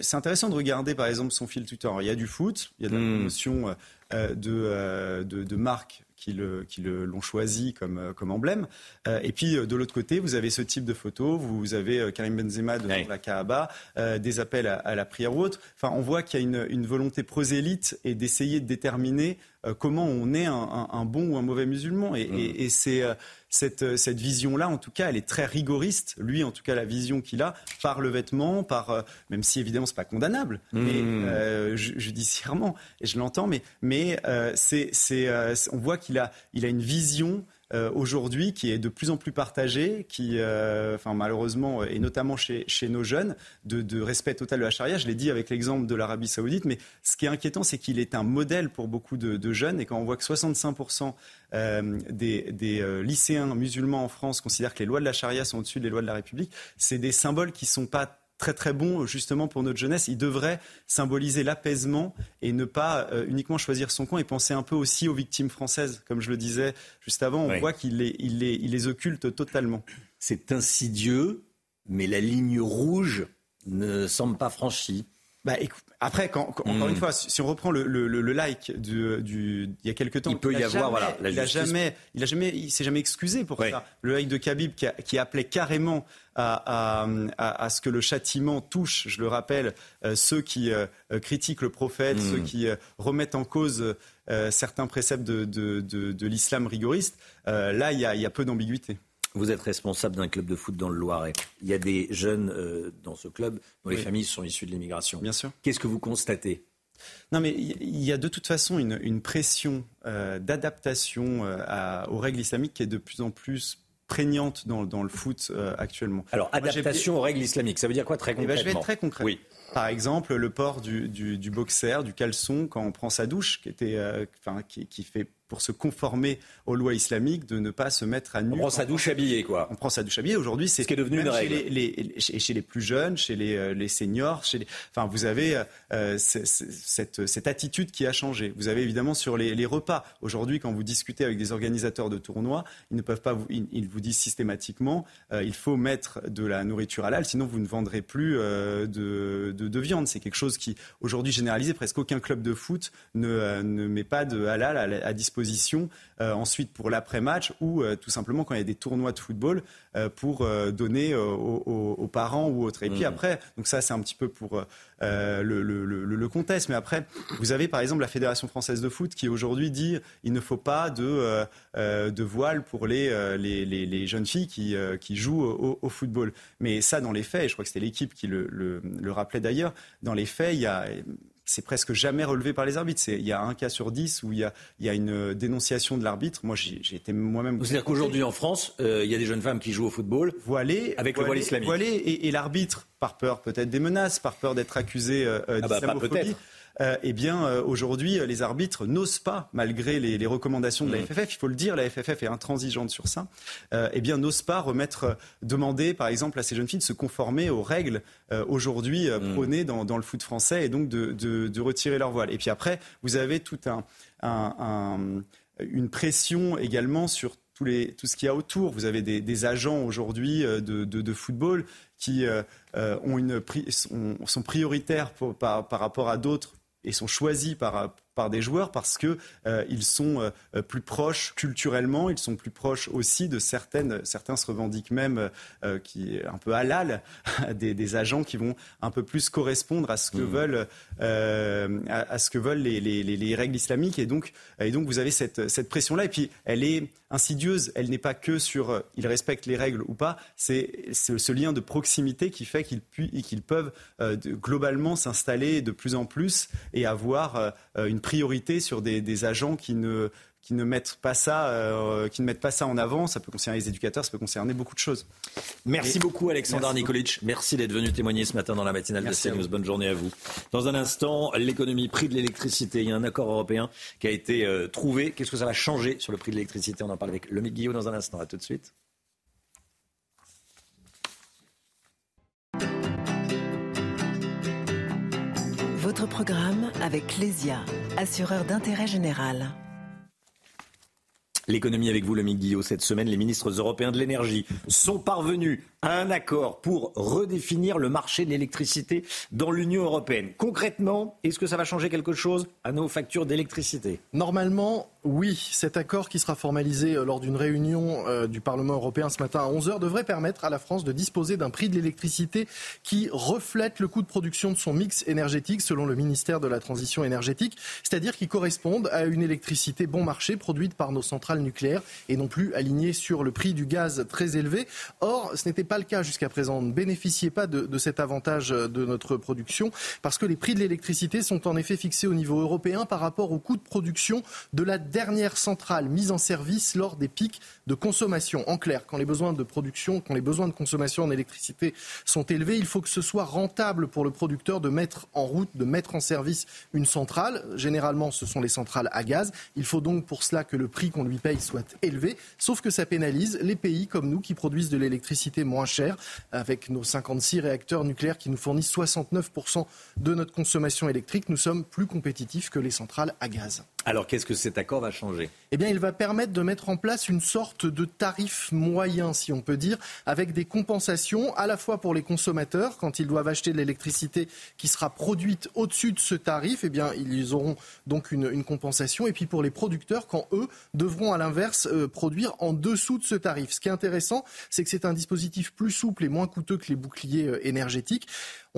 c'est intéressant de regarder par exemple son fil Twitter. il y a du foot, il y a de la hmm. promotion euh, de, de, de marques qui l'ont qui le, choisi comme, euh, comme emblème. Euh, et puis de l'autre côté, vous avez ce type de photos. Vous avez Karim Benzema devant la Kaaba, des appels à, la prière ou autre. Enfin, on voit qu'il y a une, une volonté prosélyte et d'essayer de déterminer comment on est un, un, bon ou un mauvais musulman. Et, et, hmm. et c'est cette, cette vision-là, en tout cas, elle est très rigoriste. Lui, en tout cas, la vision qu'il a par le vêtement, par euh, même si évidemment c'est pas condamnable, mmh. mais euh, judiciairement, et je l'entends, mais mais euh, c'est c'est on voit qu'il a il a une vision euh, aujourd'hui qui est de plus en plus partagé, qui, euh, malheureusement, et notamment chez, nos jeunes, de, respect total de la charia. Je l'ai dit avec l'exemple de l'Arabie saoudite, mais ce qui est inquiétant, c'est qu'il est un modèle pour beaucoup de, jeunes. Et quand on voit que 65% euh, des, des euh, lycéens musulmans en France considèrent que les lois de la charia sont au-dessus des lois de la République, c'est des symboles qui ne sont pas très très bon justement pour notre jeunesse. Il devrait symboliser l'apaisement et ne pas euh, uniquement choisir son camp et penser un peu aussi aux victimes françaises. Comme je le disais juste avant, on voit qu'il les, il les, il les occulte totalement. C'est insidieux, mais la ligne rouge ne semble pas franchie. Bah, après, quand, encore une hmm. fois, si on reprend le, le, le like du, du, il y a quelques temps, il peut y avoir, voilà, la il a jamais, il a jamais, il s'est jamais excusé pour ça. Le like de Khabib qui, qui appelait carrément à, à, à, ce que le châtiment touche, je le rappelle, euh, ceux qui euh, critiquent le prophète, ceux hmm. qui euh, remettent en cause certains préceptes de, de, de, de l'islam rigoriste. là, il y a, il y a peu d'ambiguïté. Vous êtes responsable d'un club de foot dans le Loiret. Il y a des jeunes euh, dans ce club dont les familles sont issues de l'immigration. Bien sûr. Qu'est-ce que vous constatez? Non, mais il y a de toute façon une, pression euh, d'adaptation euh, aux règles islamiques qui est de plus en plus prégnante dans, le foot actuellement. Alors, adaptation aux règles islamiques, ça veut dire quoi très concrètement eh ben, Je vais être très concret. Oui. Par exemple, le port du, du, boxer, du caleçon quand on prend sa douche, qui, était, enfin, qui, qui fait pour se conformer aux lois islamiques, de ne pas se mettre à nu. On prend sa douche habillée, quoi. On prend sa douche habillée. Aujourd'hui, c'est ce qui est devenu une règle. Chez les, chez, les, plus jeunes, chez les, euh, les seniors, chez les... enfin, vous avez euh, cette, cette, attitude qui a changé. Vous avez évidemment sur les, repas. Aujourd'hui, quand vous discutez avec des organisateurs de tournois, ils ne peuvent pas vous, ils, vous disent systématiquement, euh, il faut mettre de la nourriture halal, sinon vous ne vendrez plus de, de, viande. C'est quelque chose qui, aujourd'hui, généralisé. Presque aucun club de foot ne, ne met pas de halal à, à disposition euh, ensuite pour l'après-match ou euh, tout simplement quand il y a des tournois de football euh, pour donner aux, parents ou autres. Et puis mmh. après, donc ça c'est un petit peu pour le, le, contexte, mais après, vous avez par exemple la Fédération française de foot qui aujourd'hui dit il ne faut pas de, de voile pour les, les, les, jeunes filles qui, qui jouent au, au, football. Mais ça, dans les faits, et je crois que c'était l'équipe qui le, rappelait d'ailleurs, dans les faits, il y a c'est presque jamais relevé par les arbitres. Il y a un cas sur dix où il y a, il y a une dénonciation de l'arbitre. Moi, j'ai été moi-même. C'est-à-dire qu'aujourd'hui en France, euh, il y a des jeunes femmes qui jouent au football voilées, avec le voile islamique. Voilées, et, et l'arbitre, par peur peut-être des menaces, par peur d'être accusé euh, euh ah bah, d'islamophobie, euh, eh bien, euh, aujourd'hui, les arbitres n'osent pas, malgré les, recommandations de la mm. FFF, il faut le dire, la FFF est intransigeante sur ça, euh, eh bien, n'osent pas remettre, demander, par exemple, à ces jeunes filles de se conformer aux règles aujourd'hui mm. prônées dans, le foot français et donc de, retirer leur voile. Et puis après, vous avez tout un, une pression également sur tout, les, tout ce qu'il y a autour. Vous avez des, agents aujourd'hui de, football qui ont une, sont, prioritaires par, rapport à d'autres et sont choisis par, par des joueurs parce que euh, ils sont euh, plus proches culturellement, ils sont plus proches aussi de certaines, certains se revendiquent même euh, qui est un peu halal, des, des, agents qui vont un peu plus correspondre à ce que mmh. veulent, à, ce que veulent les, les, les, règles islamiques. Et donc, et donc vous avez cette, cette pression-là. Et puis elle est insidieuse, elle n'est pas que sur ils respectent les règles ou pas, c'est ce, lien de proximité qui fait qu'ils qu'ils peuvent globalement s'installer de plus en plus et avoir une priorité sur des, agents qui ne, qui ne mettent pas ça, euh, qui ne mettent pas ça en avant. Ça peut concerner les éducateurs, ça peut concerner beaucoup de choses. Merci beaucoup, Alexandre Nikolic. Merci d'être venu témoigner ce matin dans la matinale de CNews. Bonne journée à vous. Dans un instant, l'économie, prix de l'électricité. Il y a un accord européen qui a été euh, trouvé. Qu'est-ce que ça va changer sur le prix de l'électricité? On en parle avec Lomique Guillaume dans un instant. À tout de suite. Programme avec Lesia, assureur d'intérêt général. L'économie avec vous, le Guillot. Cette semaine, les ministres européens de l'énergie sont parvenus à un accord pour redéfinir le marché de l'électricité dans l'Union européenne. Concrètement, est-ce que ça va changer quelque chose à nos factures d'électricité? Normalement, oui. Cet accord qui sera formalisé euh, lors d'une réunion euh, du Parlement européen ce matin à 11h devrait permettre à la France de disposer d'un prix de l'électricité qui reflète le coût de production de son mix énergétique selon le ministère de la Transition énergétique, c'est-à-dire qui corresponde à une électricité bon marché produite par nos centrales nucléaires et non plus alignée sur le prix du gaz très élevé. Or, ce n'était pas le cas jusqu'à présent. On ne bénéficiait pas de, cet avantage de notre production parce que les prix de l'électricité sont en effet fixés au niveau européen par rapport au coût de production de la dernière centrale mise en service lors des pics de consommation. En clair, quand les besoins de production, quand les besoins de consommation en électricité sont élevés, il faut que ce soit rentable pour le producteur de mettre en route, de mettre en service une centrale. Généralement, ce sont les centrales à gaz. Il faut donc pour cela que le prix qu'on lui soit élevé, sauf que ça pénalise les pays comme nous qui produisent de l'électricité moins chère, avec nos 56 réacteurs nucléaires qui nous fournissent 69% de notre consommation électrique. Nous sommes plus compétitifs que les centrales à gaz. Alors qu'est-ce que cet accord va changer? Eh bien, il va permettre de mettre en place une sorte de tarif moyen, si on peut dire, avec des compensations à la fois pour les consommateurs quand ils doivent acheter de l'électricité qui sera produite au-dessus de ce tarif, eh bien, ils auront donc une, compensation, et puis pour les producteurs quand eux devront à l'inverse euh, produire en dessous de ce tarif. Ce qui est intéressant, c'est que c'est un dispositif plus souple et moins coûteux que les boucliers euh, énergétiques.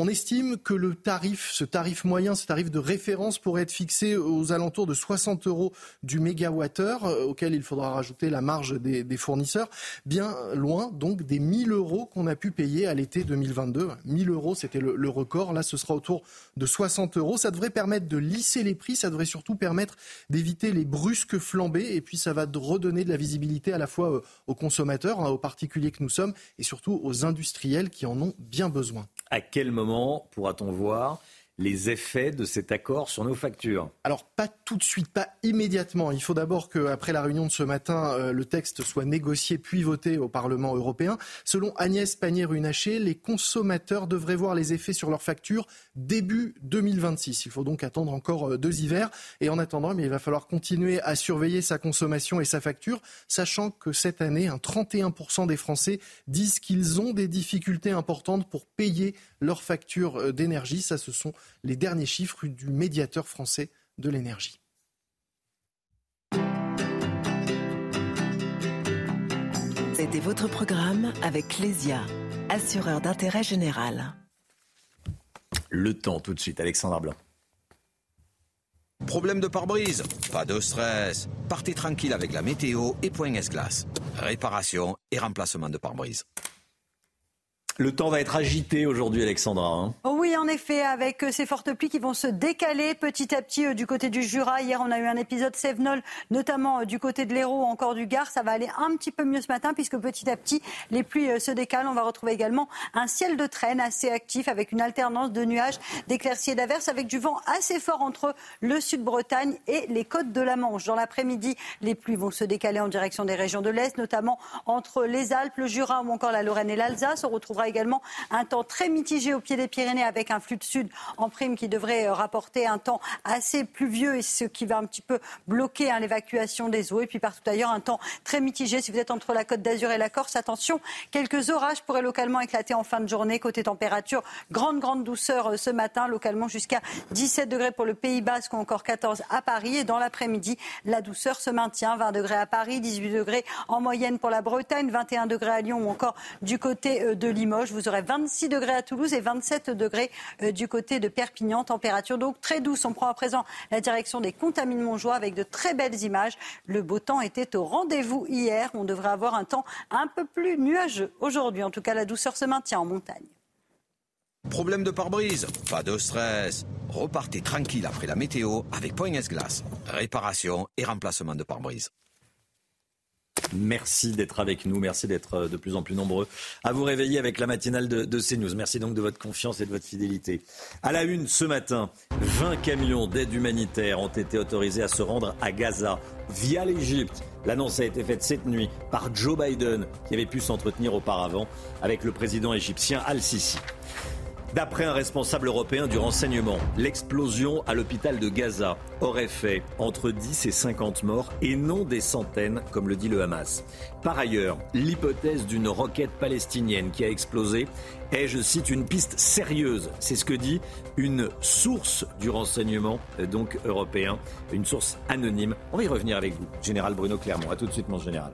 On estime que le tarif, ce tarif moyen, ce tarif de référence pourrait être fixé aux alentours de 60 euros du mégawattheure, euh, auquel il faudra rajouter la marge des, fournisseurs, bien loin donc des 1000 euros qu'on a pu payer à l'été 2022. 1000 euros, c'était le, record. Là, ce sera autour de 60 euros. Ça devrait permettre de lisser les prix. Ça devrait surtout permettre d'éviter les brusques flambées. Et puis, ça va redonner de la visibilité à la fois euh, aux consommateurs, hein, aux particuliers que nous sommes, et surtout aux industriels qui en ont bien besoin. À quel moment pourra-t-on voir les effets de cet accord sur nos factures Alors pas tout de suite, pas immédiatement. Il faut d'abord qu'après la réunion de ce matin, euh, le texte soit négocié puis voté au Parlement européen. Selon Agnès Pannier-Runacher, les consommateurs devraient voir les effets sur leurs factures début 2026. Il faut donc attendre encore euh, deux hivers. Et en attendant, il va falloir continuer à surveiller sa consommation et sa facture, sachant que cette année, un 31% des Français disent qu'ils ont des difficultés importantes pour payer leurs factures euh, d'énergie. Ça, sont les derniers chiffres du médiateur français de l'énergie. C'était votre programme avec Clésia, assureur d'intérêt général. Le temps tout de suite, Alexandra Blanc. Problème de pare-brise Pas de stress. Partez tranquille avec la météo et Point S-Glace. Réparation et remplacement de pare-brise. Le temps va être agité aujourd'hui, Alexandra. Hein. oui, en effet, avec euh, ces fortes pluies qui vont se décaler petit à petit euh, du côté du Jura. Hier, on a eu un épisode Sévenol, notamment euh, du côté de l'Hérault, encore du Gard. Ça va aller un petit peu mieux ce matin, puisque petit à petit, les pluies se décalent. On va retrouver également un ciel de traîne assez actif, avec une alternance de nuages, d'éclaircies et d'averses, avec du vent assez fort entre le sud-Bretagne et les côtes de la Manche. Dans l'après-midi, les pluies vont se décaler en direction des régions de l'Est, notamment entre les Alpes, le Jura ou encore la Lorraine et l'Alsace. On retrouvera également un temps très mitigé au pied des Pyrénées avec un flux de sud en prime qui devrait euh, rapporter un temps assez pluvieux et ce qui va un petit peu bloquer hein, l'évacuation des eaux. Et puis partout ailleurs, un temps très mitigé. Si vous êtes entre la côte d'Azur et la Corse, attention, quelques orages pourraient localement éclater en fin de journée. Côté température, grande, grande douceur euh, ce matin, localement jusqu'à 17 degrés pour le Pays Basque ou encore 14 à Paris. Et dans l'après-midi, la douceur se maintient. 20 degrés à Paris, 18 degrés en moyenne pour la Bretagne, 21 degrés à Lyon ou encore du côté euh, de Limoges. Vous aurez 26 degrés à Toulouse et 27 degrés euh, du côté de Perpignan. Température donc très douce. On prend à présent la direction des contamines Montjoie avec de très belles images. Le beau temps était au rendez-vous hier. On devrait avoir un temps un peu plus nuageux aujourd'hui. En tout cas, la douceur se maintient en montagne. Problème de pare-brise? Pas de stress. Repartez tranquille après la météo avec Poignes Glace. Réparation et remplacement de pare-brise. Merci d'être avec nous. Merci d'être euh, de plus en plus nombreux à vous réveiller avec la matinale de, CNews. Merci donc de votre confiance et de votre fidélité. À la une, ce matin, 20 camions d'aide humanitaire ont été autorisés à se rendre à Gaza via l'Égypte. L'annonce a été faite cette nuit par Joe Biden, qui avait pu s'entretenir auparavant avec le président égyptien Al-Sisi. D'après un responsable européen du renseignement, l'explosion à l'hôpital de Gaza aurait fait entre 10 et 50 morts et non des centaines, comme le dit le Hamas. Par ailleurs, l'hypothèse d'une roquette palestinienne qui a explosé est, je cite, une piste sérieuse. C'est ce que dit une source du renseignement, euh, donc européen, une source anonyme. On va y revenir avec vous, général Bruno Clermont. A tout de suite, mon général.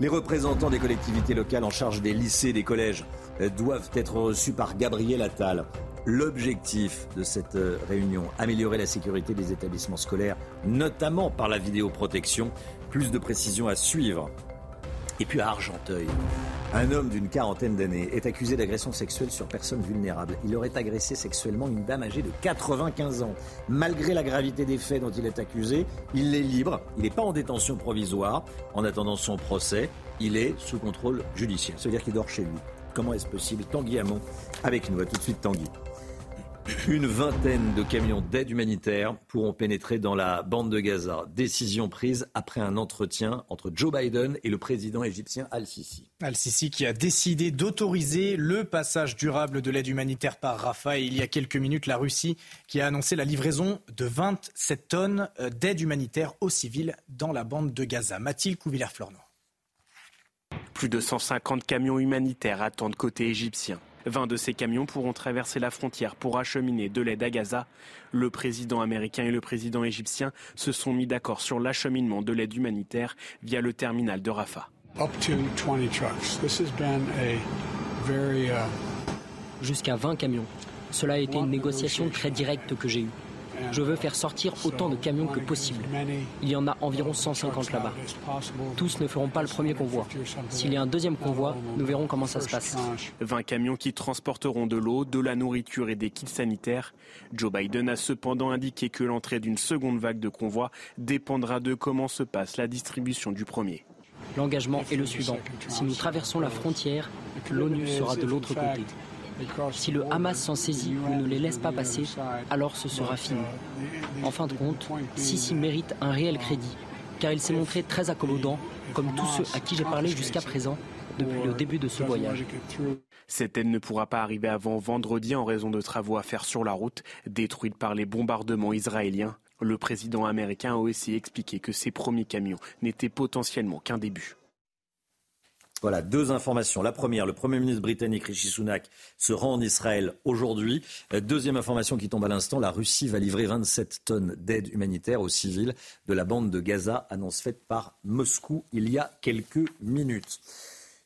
Les représentants des collectivités locales en charge des lycées, des collèges, doivent être reçus par Gabriel Attal. L'objectif de cette euh, réunion, améliorer la sécurité des établissements scolaires, notamment par la vidéoprotection. Plus de précisions à suivre. Et puis à Argenteuil, un homme d'une quarantaine d'années est accusé d'agression sexuelle sur personne vulnérable. Il aurait agressé sexuellement une dame âgée de 95 ans. Malgré la gravité des faits dont il est accusé, il est libre, il n'est pas en détention provisoire. En attendant son procès, il est sous contrôle judiciaire. C'est-à-dire qu'il dort chez lui. Comment est-ce possible Tanguy Hamon avec nous. À tout de suite, Tanguy. Une vingtaine de camions d'aide humanitaire pourront pénétrer dans la bande de Gaza. Décision prise après un entretien entre Joe Biden et le président égyptien Al-Sisi. Al-Sisi qui a décidé d'autoriser le passage durable de l'aide humanitaire par Rafah. Et il y a quelques minutes, la Russie qui a annoncé la livraison de 27 tonnes euh, d'aide humanitaire aux civils dans la bande de Gaza. Mathilde Couvillère-Florno. Plus de 150 camions humanitaires attendent côté égyptien. 20 de ces camions pourront traverser la frontière pour acheminer de l'aide à Gaza. Le président américain et le président égyptien se sont mis d'accord sur l'acheminement de l'aide humanitaire via le terminal de Rafah. Uh, Jusqu'à 20 camions. Cela a été une négociation très directe que j'ai eue. Je veux faire sortir autant de camions que possible. Il y en a environ 150 là-bas. Tous ne feront pas le premier convoi. S'il y a un deuxième convoi, nous verrons comment ça se passe. 20 camions qui transporteront de l'eau, de la nourriture et des kits sanitaires. Joe Biden a cependant indiqué que l'entrée d'une seconde vague de convois dépendra de comment se passe la distribution du premier. L'engagement est le suivant. Si nous traversons la frontière, l'ONU sera de l'autre côté. Si le Hamas s'en saisit ou ne les laisse pas passer, alors ce sera fini. En fin de compte, Sisi mérite un réel crédit, car il s'est montré très accommodant, comme tous ceux à qui j'ai parlé jusqu'à présent depuis le début de ce voyage. Cette aide ne pourra pas arriver avant vendredi en raison de travaux à faire sur la route, détruite par les bombardements israéliens. Le président américain a aussi expliqué que ces premiers camions n'étaient potentiellement qu'un début. Voilà, deux informations. La première, le Premier ministre britannique Rishi Sunak se rend en Israël aujourd'hui. Euh, deuxième information qui tombe à l'instant, la Russie va livrer 27 tonnes d'aide humanitaire aux civils de la bande de Gaza, annonce faite par Moscou il y a quelques minutes.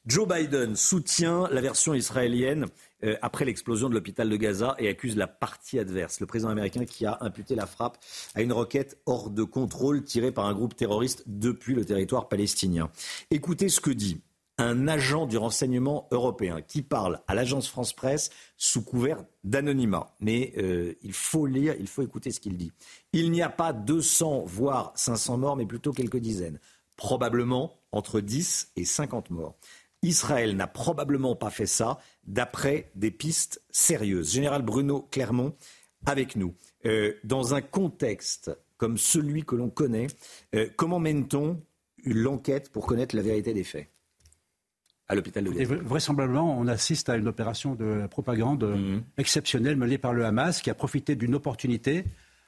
Joe Biden soutient la version israélienne euh, après l'explosion de l'hôpital de Gaza et accuse la partie adverse. Le président américain qui a imputé la frappe à une roquette hors de contrôle tirée par un groupe terroriste depuis le territoire palestinien. Écoutez ce que dit un agent du renseignement européen qui parle à l'agence France Presse sous couvert d'anonymat. Mais euh, il faut lire, il faut écouter ce qu'il dit. Il n'y a pas 200, voire 500 morts, mais plutôt quelques dizaines. Probablement entre 10 et 50 morts. Israël n'a probablement pas fait ça d'après des pistes sérieuses. Général Bruno Clermont, avec nous. Euh, dans un contexte comme celui que l'on connaît, euh, comment mène-t-on l'enquête pour connaître la vérité des faits? À l'hôpital de Gaza. vraisemblablement, on assiste à une opération de propagande mhm. exceptionnelle menée par le Hamas qui a profité d'une opportunité.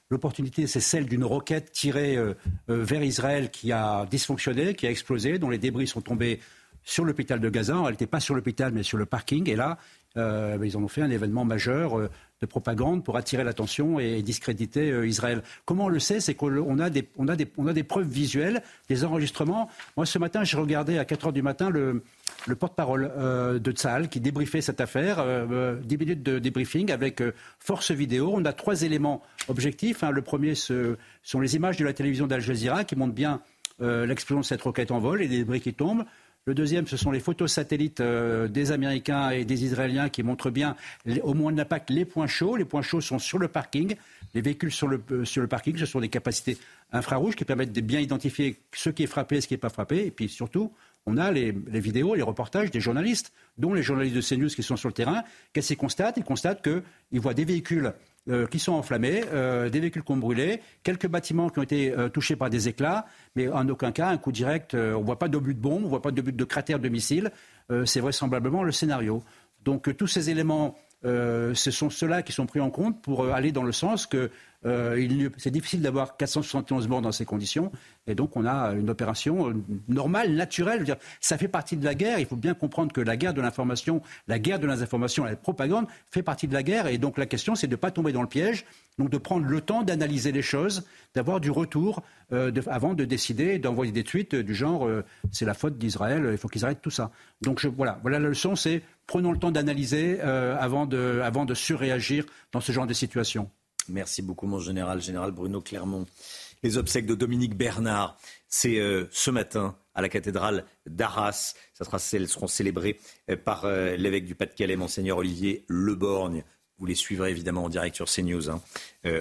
L'opportunité, c'est celle d'une roquette tirée euh, euh, vers Israël qui a dysfonctionné, qui a explosé, dont les débris sont tombés sur l'hôpital de Gaza. Elle n'était pas sur l'hôpital, mais sur le parking. Et là, euh, ils en ont fait un événement majeur de propagande pour attirer l'attention et discréditer Israël. Comment on le sait C'est qu'on a des, preuves visuelles, des enregistrements. Moi, ce matin, j'ai regardé à 4 heures du matin le, le porte-parole euh, de Tsahal qui débriefait cette affaire, euh, euh, dix minutes de débriefing avec force vidéo. On a trois éléments objectifs. Hein. Le premier ce sont les images de la télévision d'Al Jazeera qui montrent bien l'explosion de cette roquette en vol et des débris qui tombent. Le deuxième, ce sont les photos satellites des Américains et des Israéliens qui montrent bien, au moins de l'impact, les points chauds. Les points chauds sont sur le parking. Les véhicules sur le, sur le parking, ce sont des capacités infrarouges qui permettent de bien identifier ce qui est frappé et ce qui n'est pas frappé. Et puis surtout, on a les, vidéos, les reportages des journalistes, dont les journalistes de CNews qui sont sur le terrain. Qu'est-ce qu'ils constatent? Ils constatent qu'ils voient des véhicules euh, qui sont enflammés, euh, des véhicules qui ont brûlé, quelques bâtiments qui ont été euh, touchés par des éclats, mais en aucun cas un coup direct. on ne voit pas d'obus de bombe, on ne voit pas d'obus de cratère de missiles. C'est vraisemblablement le scénario. Donc tous ces éléments, ce sont ceux-là qui sont pris en compte pour aller dans le sens que euh, c'est difficile d'avoir 471 morts dans ces conditions. Et donc, on a une opération euh, normale, naturelle. Ça fait partie de la guerre. Il faut bien comprendre que la guerre de l'information, la guerre de l'information, la propagande fait partie de la guerre. Et donc, la question, c'est de ne pas tomber dans le piège. Donc, de prendre le temps d'analyser les choses, d'avoir du retour euh, avant de décider d'envoyer des tweets du genre c'est la faute d'Israël, il faut qu'ils arrêtent tout ça. Donc, voilà, voilà la leçon c'est prenons le temps d'analyser avant, de, avant de surréagir dans ce genre de situation. Merci beaucoup, mon général, général Bruno Clermont. Les obsèques de Dominique Bernard, c'est euh, ce matin à la cathédrale d'Arras. elles seront célébrées euh, par euh, l'évêque du Pas-de-Calais, monseigneur Olivier Leborgne. Vous les suivrez évidemment en direct sur CNews. Hein.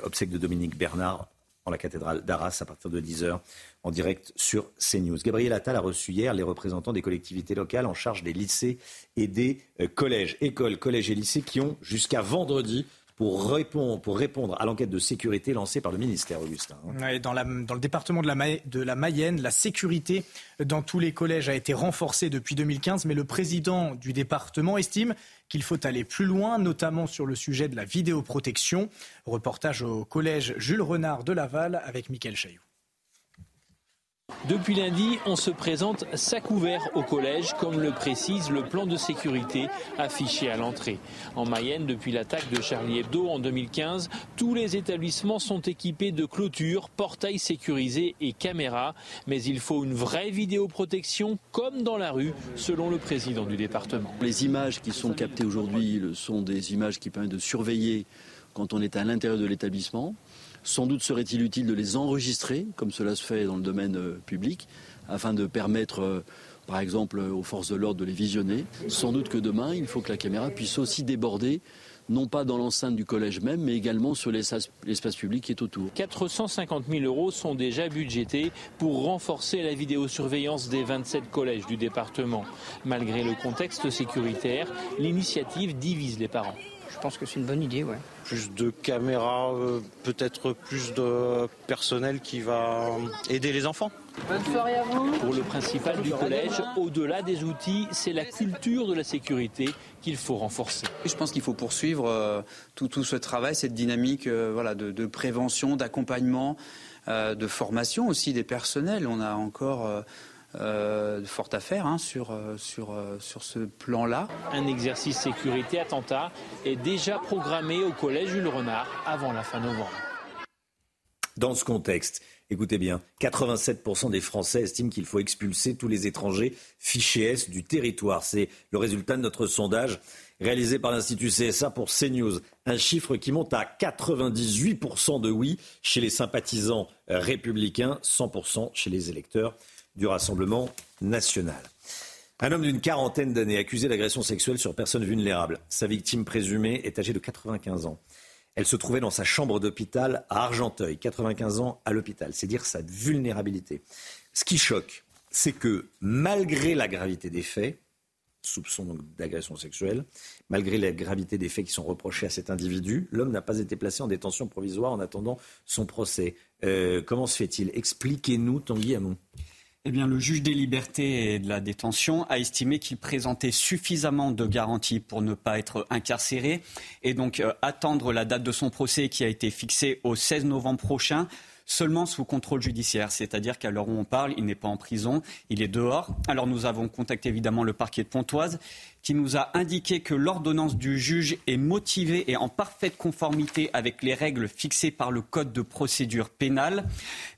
obsèques de Dominique Bernard en la cathédrale d'Arras à partir de 10h en direct sur CNews. Gabriel Attal a reçu hier les représentants des collectivités locales en charge des lycées et des collèges, écoles, collèges et lycées qui ont jusqu'à vendredi pour répondre, pour répondre à l'enquête de sécurité lancée par le ministère, Augustin. Hein. dans, dans, le département de la, de la Mayenne, la sécurité dans tous les collèges a été renforcée depuis 2015, mais le président du département estime qu'il faut aller plus loin, notamment sur le sujet de la vidéoprotection. Reportage au collège Jules Renard de Laval avec Mickaël Chailloux. Depuis lundi, on se présente sac ouvert au collège, comme le précise le plan de sécurité affiché à l'entrée. En Mayenne, depuis l'attaque de Charlie Hebdo en 2015, tous les établissements sont équipés de clôtures, portails sécurisés et caméras. Mais il faut une vraie vidéoprotection, comme dans la rue, selon le président du département. Les images qui sont captées aujourd'hui sont des images qui permettent de surveiller quand on est à l'intérieur de l'établissement. Sans doute serait-il utile de les enregistrer, comme cela se fait dans le domaine euh, public, afin de permettre, euh, par exemple, aux forces de l'ordre de les visionner. Sans doute que demain, il faut que la caméra puisse aussi déborder non pas dans l'enceinte du collège même, mais également sur l'espace public qui est autour. 450 000 euros sont déjà budgétés pour renforcer la vidéosurveillance des 27 collèges du département. Malgré le contexte sécuritaire, l'initiative divise les parents. Je pense que c'est une bonne idée, ouais. Plus de caméras, euh, peut-être plus de personnel qui va aider les enfants. Bonne soirée à vous. Pour le principal du collège, au-delà des outils, c'est la culture de la sécurité qu'il faut renforcer. Je pense qu'il faut poursuivre euh, tout, tout, ce travail, cette dynamique euh, voilà, de, de prévention, d'accompagnement, de formation aussi des personnels. On a encore euh, forte affaire hein, sur, euh, sur, euh, sur ce plan-là. Un exercice sécurité attentat est déjà programmé au collège Jules Renard avant la fin novembre. Dans ce contexte, écoutez bien, 87% des Français estiment qu'il faut expulser tous les étrangers fichés S du territoire. C'est le résultat de notre sondage réalisé par l'Institut CSA pour CNews. Un chiffre qui monte à 98% de oui chez les sympathisants républicains, 100% chez les électeurs du Rassemblement national. Un homme d'une quarantaine d'années accusé d'agression sexuelle sur personne vulnérable. Sa victime présumée est âgée de 95 ans. Elle se trouvait dans sa chambre d'hôpital à Argenteuil, 95 ans à l'hôpital. C'est dire sa vulnérabilité. Ce qui choque, c'est que malgré la gravité des faits, soupçon d'agression sexuelle, malgré la gravité des faits qui sont reprochés à cet individu, l'homme n'a pas été placé en détention provisoire en attendant son procès. Euh, comment se fait-il? Expliquez-nous, Tanguy Hamon. Eh bien, le juge des libertés et de la détention a estimé qu'il présentait suffisamment de garanties pour ne pas être incarcéré et donc euh, attendre la date de son procès qui a été fixée au 16 novembre prochain seulement sous contrôle judiciaire, c'est-à-dire qu'à l'heure où on parle, il n'est pas en prison, il est dehors. Alors nous avons contacté évidemment le parquet de Pontoise qui nous a indiqué que l'ordonnance du juge est motivée et en parfaite conformité avec les règles fixées par le Code de procédure pénale.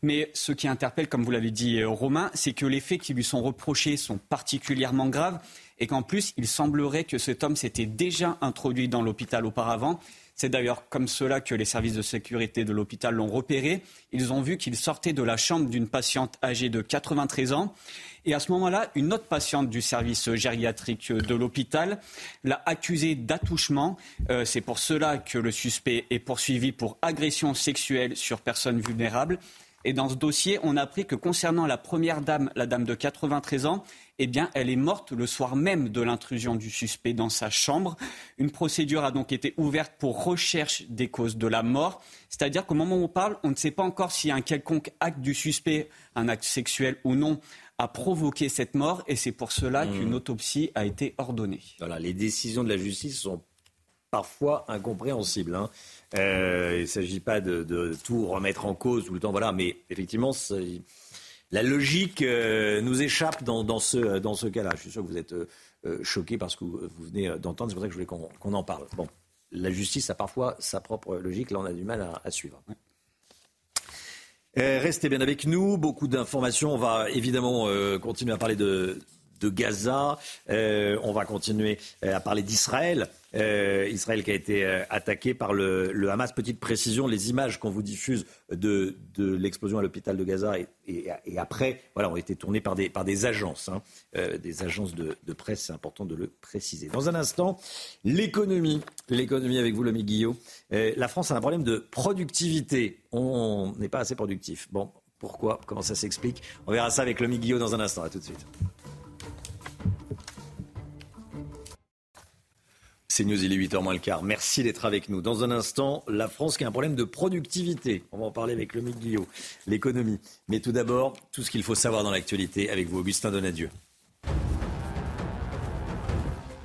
Mais ce qui interpelle, comme vous l'avez dit euh, Romain, c'est que les faits qui lui sont reprochés sont particulièrement graves et qu'en plus, il semblerait que cet homme s'était déjà introduit dans l'hôpital auparavant c'est d'ailleurs comme cela que les services de sécurité de l'hôpital l'ont repéré. Ils ont vu qu'il sortait de la chambre d'une patiente âgée de 93 ans. Et à ce moment-là, une autre patiente du service gériatrique de l'hôpital l'a accusé d'attouchement. Euh, c'est pour cela que le suspect est poursuivi pour agression sexuelle sur personne vulnérable. Et dans ce dossier, on a appris que concernant la première dame, la dame de 93 ans, eh bien, elle est morte le soir même de l'intrusion du suspect dans sa chambre. Une procédure a donc été ouverte pour recherche des causes de la mort. C'est-à-dire qu'au moment où on parle, on ne sait pas encore si un quelconque acte du suspect, un acte sexuel ou non, a provoqué cette mort. Et c'est pour cela mmh. qu'une autopsie a été ordonnée. Voilà, les décisions de la justice sont parfois incompréhensibles. Hein. Euh, il ne s'agit pas de, tout remettre en cause tout le temps, voilà, mais effectivement, la logique euh, nous échappe dans, ce, cas-là. Je suis sûr que vous êtes euh, euh choqués par ce que vous, venez d'entendre. C'est pour ça que je voulais qu'on en parle. La justice a parfois sa propre logique. Là, on a du mal à, suivre. restez bien avec nous. Beaucoup d'informations. On va évidemment continuer à parler de, de Gaza. on va continuer à parler d'Israël. Euh, Israël qui a été euh, attaqué par le, Hamas. Petite précision, les images qu'on vous diffuse de, l'explosion à l'hôpital de Gaza et, après, voilà, ont été tournées par des, par des agences, hein. euh, des agences de, presse. C'est important de le préciser. Dans un instant, l'économie, l'économie avec vous, l'ami Guillaume. la France a un problème de productivité. On n'est pas assez productif. Bon, pourquoi? Comment ça s'explique? On verra ça avec l'ami Guillaume dans un instant. À tout de suite. C'est News, il est 8h moins le quart. Merci d'être avec nous. Dans un instant, la France qui a un problème de productivité. On va en parler avec Lomique Guillot, l'économie. Mais tout d'abord, tout ce qu'il faut savoir dans l'actualité avec vous, Augustin Donadieu.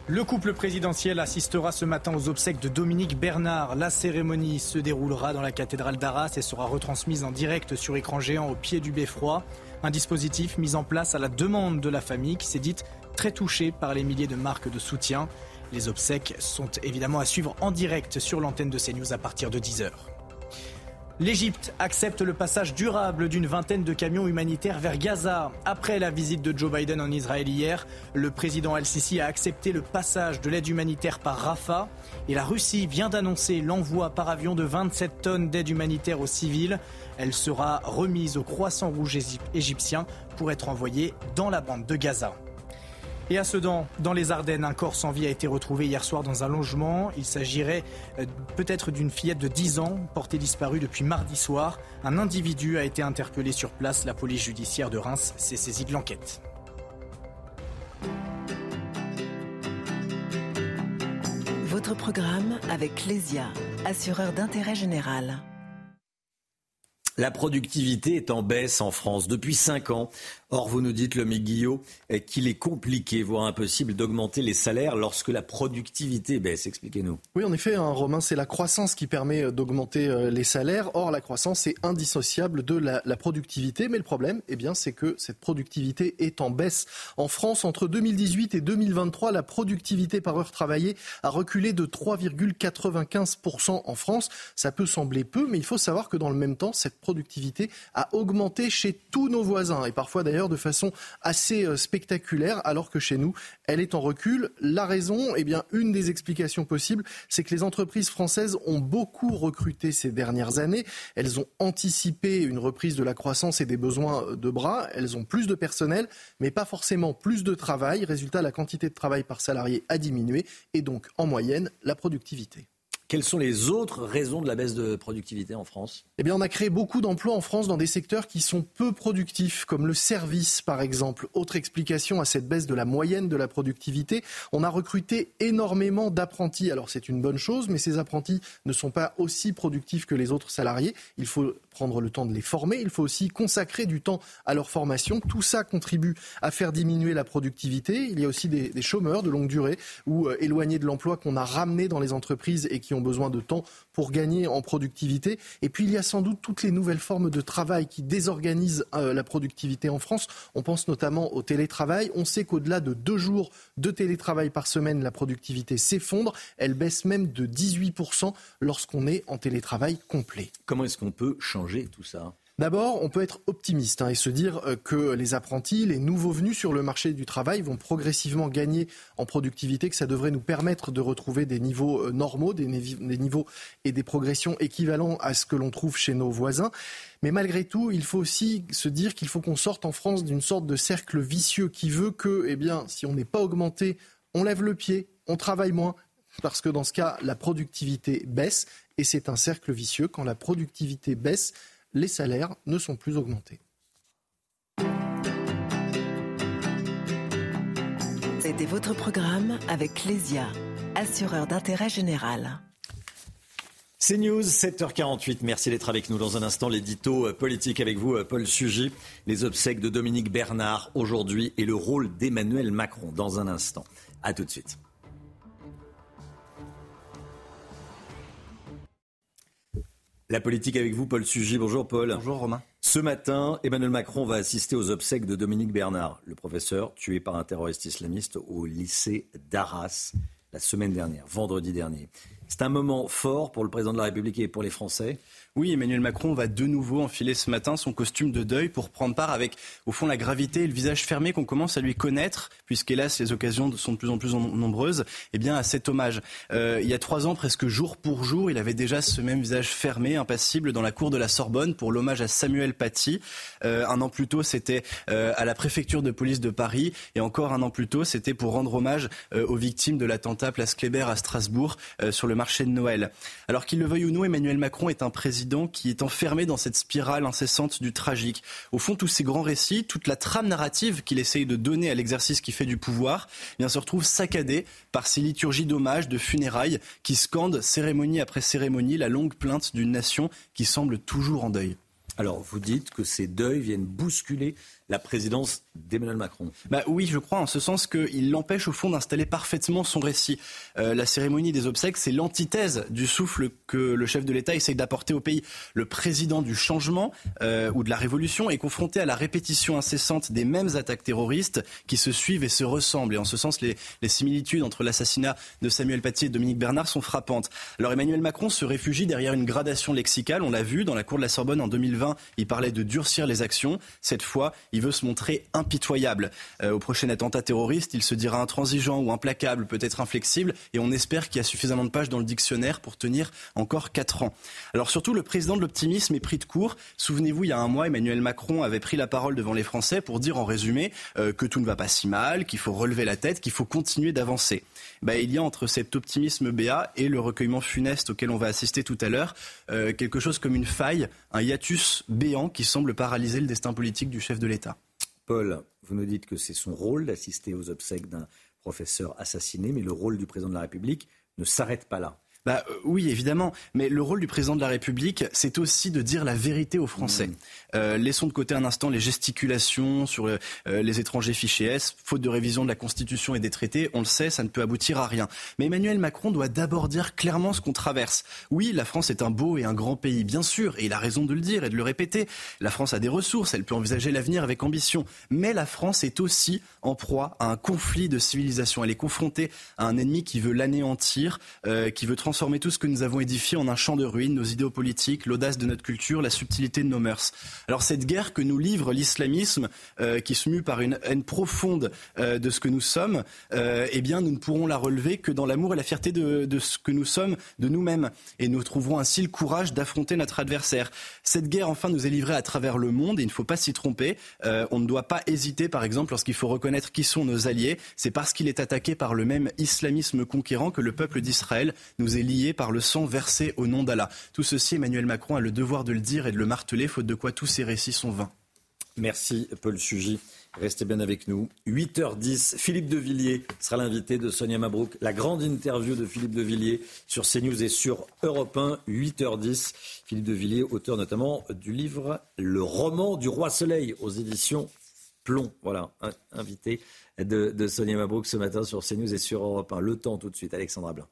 Le couple présidentiel assistera ce matin aux obsèques de Dominique Bernard. La cérémonie se déroulera dans la cathédrale d'Arras et sera retransmise en direct sur écran géant au pied du beffroi. Un dispositif mis en place à la demande de la famille qui s'est dite très touchée par les milliers de marques de soutien. Les obsèques sont évidemment à suivre en direct sur l'antenne de CNews à partir de 10h. L'Égypte accepte le passage durable d'une vingtaine de camions humanitaires vers Gaza. Après la visite de Joe Biden en Israël hier, le président Al-Sisi a accepté le passage de l'aide humanitaire par Rafah. Et la Russie vient d'annoncer l'envoi par avion de 27 tonnes d'aide humanitaire aux civils. Elle sera remise au Croissant Rouge égyptien pour être envoyée dans la bande de Gaza. Et à Sedan, dans les Ardennes, un corps sans vie a été retrouvé hier soir dans un logement. Il s'agirait euh, peut-être d'une fillette de 10 ans portée disparue depuis mardi soir. Un individu a été interpellé sur place. La police judiciaire de Reims s'est saisie de l'enquête. Votre programme avec Lesia, assureur d'intérêt général. La productivité est en baisse en France depuis 5 ans. Or, vous nous dites, le Guillot, qu'il est compliqué, voire impossible, d'augmenter les salaires lorsque la productivité baisse. Expliquez-nous. Oui, en effet, hein, Romain, c'est la croissance qui permet euh, d'augmenter euh, les salaires. Or, la croissance est indissociable de la, productivité. Mais le problème, eh bien, c'est que cette productivité est en baisse. En France, entre 2018 et 2023, la productivité par heure travaillée a reculé de 3,95% en France. Ça peut sembler peu, mais il faut savoir que dans le même temps, cette productivité a augmenté chez tous nos voisins et parfois d'ailleurs de façon assez euh, spectaculaire alors que chez nous, elle est en recul. La raison, eh bien, une des explications possibles, c'est que les entreprises françaises ont beaucoup recruté ces dernières années. Elles ont anticipé une reprise de la croissance et des besoins de bras. Elles ont plus de personnel, mais pas forcément plus de travail. Résultat, la quantité de travail par salarié a diminué et donc, en moyenne, la productivité. Quelles sont les autres raisons de la baisse de productivité en France? Eh bien, on a créé beaucoup d'emplois en France dans des secteurs qui sont peu productifs, comme le service, par exemple. Autre explication à cette baisse de la moyenne de la productivité, on a recruté énormément d'apprentis. Alors, c'est une bonne chose, mais ces apprentis ne sont pas aussi productifs que les autres salariés. Il faut prendre le temps de les former. Il faut aussi consacrer du temps à leur formation. Tout ça contribue à faire diminuer la productivité. Il y a aussi des, chômeurs de longue durée ou euh, éloignés de l'emploi qu'on a ramenés dans les entreprises et qui ont besoin de temps pour gagner en productivité. Et puis il y a sans doute toutes les nouvelles formes de travail qui désorganisent euh, la productivité en France. On pense notamment au télétravail. On sait qu'au-delà de deux jours de télétravail par semaine, la productivité s'effondre. Elle baisse même de 18% lorsqu'on est en télétravail complet. Comment est-ce qu'on peut changer tout ça? D'abord, on peut être optimiste hein, et se dire euh, que les apprentis, les nouveaux venus sur le marché du travail vont progressivement gagner en productivité, que ça devrait nous permettre de retrouver des niveaux euh, normaux, des, niveaux et des progressions équivalents à ce que l'on trouve chez nos voisins. Mais malgré tout, il faut aussi se dire qu'il faut qu'on sorte en France d'une sorte de cercle vicieux qui veut que, eh si on n'est pas augmenté, on lève le pied, on travaille moins, parce que dans ce cas, la productivité baisse, et c'est un cercle vicieux. Quand la productivité baisse, les salaires ne sont plus augmentés. C'était votre programme avec Lesia, assureur d'intérêt général. C'est News, 7h48. Merci d'être avec nous. Dans un instant, l'édito euh, politique avec vous, euh, Paul Sugy. Les obsèques de Dominique Bernard aujourd'hui et le rôle d'Emmanuel Macron dans un instant. A tout de suite. La politique avec vous, Paul Sugy. Bonjour Paul. Bonjour Romain. Ce matin, Emmanuel Macron va assister aux obsèques de Dominique Bernard, le professeur tué par un terroriste islamiste au lycée d'Arras la semaine dernière, vendredi dernier. C'est un moment fort pour le président de la République et pour les Français. Oui, Emmanuel Macron va de nouveau enfiler ce matin son costume de deuil pour prendre part avec, au fond, la gravité et le visage fermé qu'on commence à lui connaître, puisqu'hélas, les occasions sont de plus en plus nombreuses, eh bien, à cet hommage. Euh, il y a trois ans, presque jour pour jour, il avait déjà ce même visage fermé, impassible, dans la cour de la Sorbonne pour l'hommage à Samuel Paty. Euh, un an plus tôt, c'était euh, à la préfecture de police de Paris, et encore un an plus tôt, c'était pour rendre hommage aux victimes de l'attentat Place Kléber à Strasbourg sur le marché de Noël. Alors qu'il le veuille ou non, Emmanuel Macron est un président qui est enfermé dans cette spirale incessante du tragique. Au fond, tous ces grands récits, toute la trame narrative qu'il essaye de donner à l'exercice qui fait du pouvoir, eh bien, se retrouve saccadée par ces liturgies d'hommage, de funérailles, qui scandent cérémonie après cérémonie la longue plainte d'une nation qui semble toujours en deuil. Alors, vous dites que ces deuils viennent bousculer la présidence d'Emmanuel Macron. Bah oui, je crois, en ce sens qu'il l'empêche au fond d'installer parfaitement son récit. Euh, la cérémonie des obsèques, c'est l'antithèse du souffle que le chef de l'État essaye d'apporter au pays. Le président du changement euh, ou de la révolution est confronté à la répétition incessante des mêmes attaques terroristes qui se suivent et se ressemblent. Et en ce sens, les, les similitudes entre l'assassinat de Samuel Paty et Dominique Bernard sont frappantes. Alors Emmanuel Macron se réfugie derrière une gradation lexicale. On l'a vu dans la cour de la Sorbonne en 2020, il parlait de durcir les actions. Cette fois, il veut se montrer impitoyable. Euh, au prochain attentat terroriste, il se dira intransigeant ou implacable, peut-être inflexible, et on espère qu'il y a suffisamment de pages dans le dictionnaire pour tenir encore quatre ans. Alors surtout, le président de l'optimisme est pris de court. Souvenez-vous, il y a un mois, Emmanuel Macron avait pris la parole devant les Français pour dire en résumé euh, que tout ne va pas si mal, qu'il faut relever la tête, qu'il faut continuer d'avancer. Ben, il y a entre cet optimisme béat et le recueillement funeste auquel on va assister tout à l'heure euh, quelque chose comme une faille, un hiatus béant qui semble paralyser le destin politique du chef de l'État. Paul, vous nous dites que c'est son rôle d'assister aux obsèques d'un professeur assassiné, mais le rôle du président de la République ne s'arrête pas là. Bah, euh, oui, évidemment. Mais le rôle du président de la République, c'est aussi de dire la vérité aux Français. Mmh. Euh, laissons de côté un instant les gesticulations sur euh, les étrangers fichés S. Faute de révision de la Constitution et des traités, on le sait, ça ne peut aboutir à rien. Mais Emmanuel Macron doit d'abord dire clairement ce qu'on traverse. Oui, la France est un beau et un grand pays, bien sûr, et il a raison de le dire et de le répéter. La France a des ressources, elle peut envisager l'avenir avec ambition. Mais la France est aussi en proie à un conflit de civilisation. Elle est confrontée à un ennemi qui veut l'anéantir, euh, qui veut transformer tout ce que nous avons édifié en un champ de ruines, nos idéaux politiques, l'audace de notre culture, la subtilité de nos mœurs. Alors cette guerre que nous livre l'islamisme, euh, qui se mue par une haine profonde euh, de ce que nous sommes, euh, eh bien nous ne pourrons la relever que dans l'amour et la fierté de, de ce que nous sommes de nous-mêmes. Et nous trouverons ainsi le courage d'affronter notre adversaire. Cette guerre, enfin, nous est livrée à travers le monde et il ne faut pas s'y tromper. Euh, on ne doit pas hésiter, par exemple, lorsqu'il faut reconnaître qui sont nos alliés. C'est parce qu'il est attaqué par le même islamisme conquérant que le peuple d'Israël nous est lié par le sang versé au nom d'Allah. Tout ceci, Emmanuel Macron a le devoir de le dire et de le marteler, faute de quoi tous ces récits sont vains. Merci, Paul. Restez bien avec nous. 8h10, Philippe de Villiers sera l'invité de Sonia Mabrouk. La grande interview de Philippe de Villiers sur CNews et sur Europe 1, 8h10. Philippe de Villiers, auteur notamment du livre Le roman du roi soleil aux éditions Plomb. Voilà, invité de, Sonia Mabrouk ce matin sur CNews et sur Europe 1. Le temps tout de suite, Alexandra Blanc.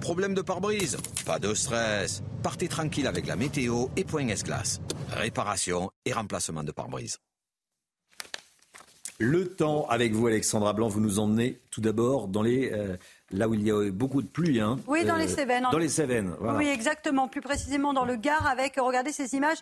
Problème de pare-brise? Pas de stress. Partez tranquille avec la météo et Point S-Glace. Réparation et remplacement de pare-brise. Le temps avec vous, Alexandra Blanc. Vous nous emmenez tout d'abord dans les euh, là où il y a eu beaucoup de pluie. Hein, oui, dans les Cévennes. Dans les Cévennes, voilà. Oui, exactement. Plus précisément dans le Gard, avec, regardez ces images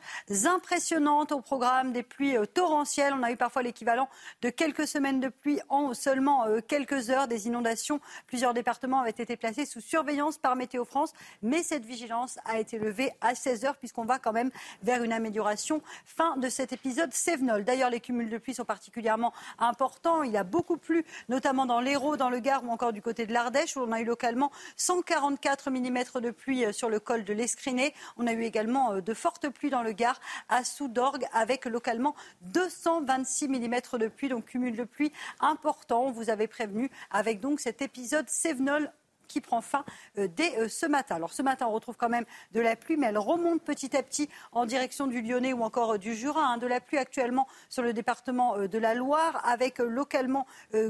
impressionnantes au programme des pluies euh, torrentielles. On a eu parfois l'équivalent de quelques semaines de pluie en seulement euh, quelques heures. Des inondations. Plusieurs départements avaient été placés sous surveillance par Météo France. Mais cette vigilance a été levée à 16 heures, puisqu'on va quand même vers une amélioration. Fin de cet épisode Sévenol. D'ailleurs, les cumuls de pluie sont particulièrement importants. Il a beaucoup plu, notamment dans l'Hérault, dans le Gard ou encore du côté de l'Ardèche où on a eu localement 144 mm de pluie euh, sur le col de l'Escriné. On a eu également euh, de fortes pluies dans le Gard à Soudorgue avec localement 226 mm de pluie, donc cumul de pluie important. On vous avait prévenu avec donc cet épisode Sévenol qui prend fin euh, dès euh, ce matin. Alors ce matin, on retrouve quand même de la pluie, mais elle remonte petit à petit en direction du Lyonnais ou encore euh, du Jura. Hein. De la pluie actuellement sur le département de la Loire, avec localement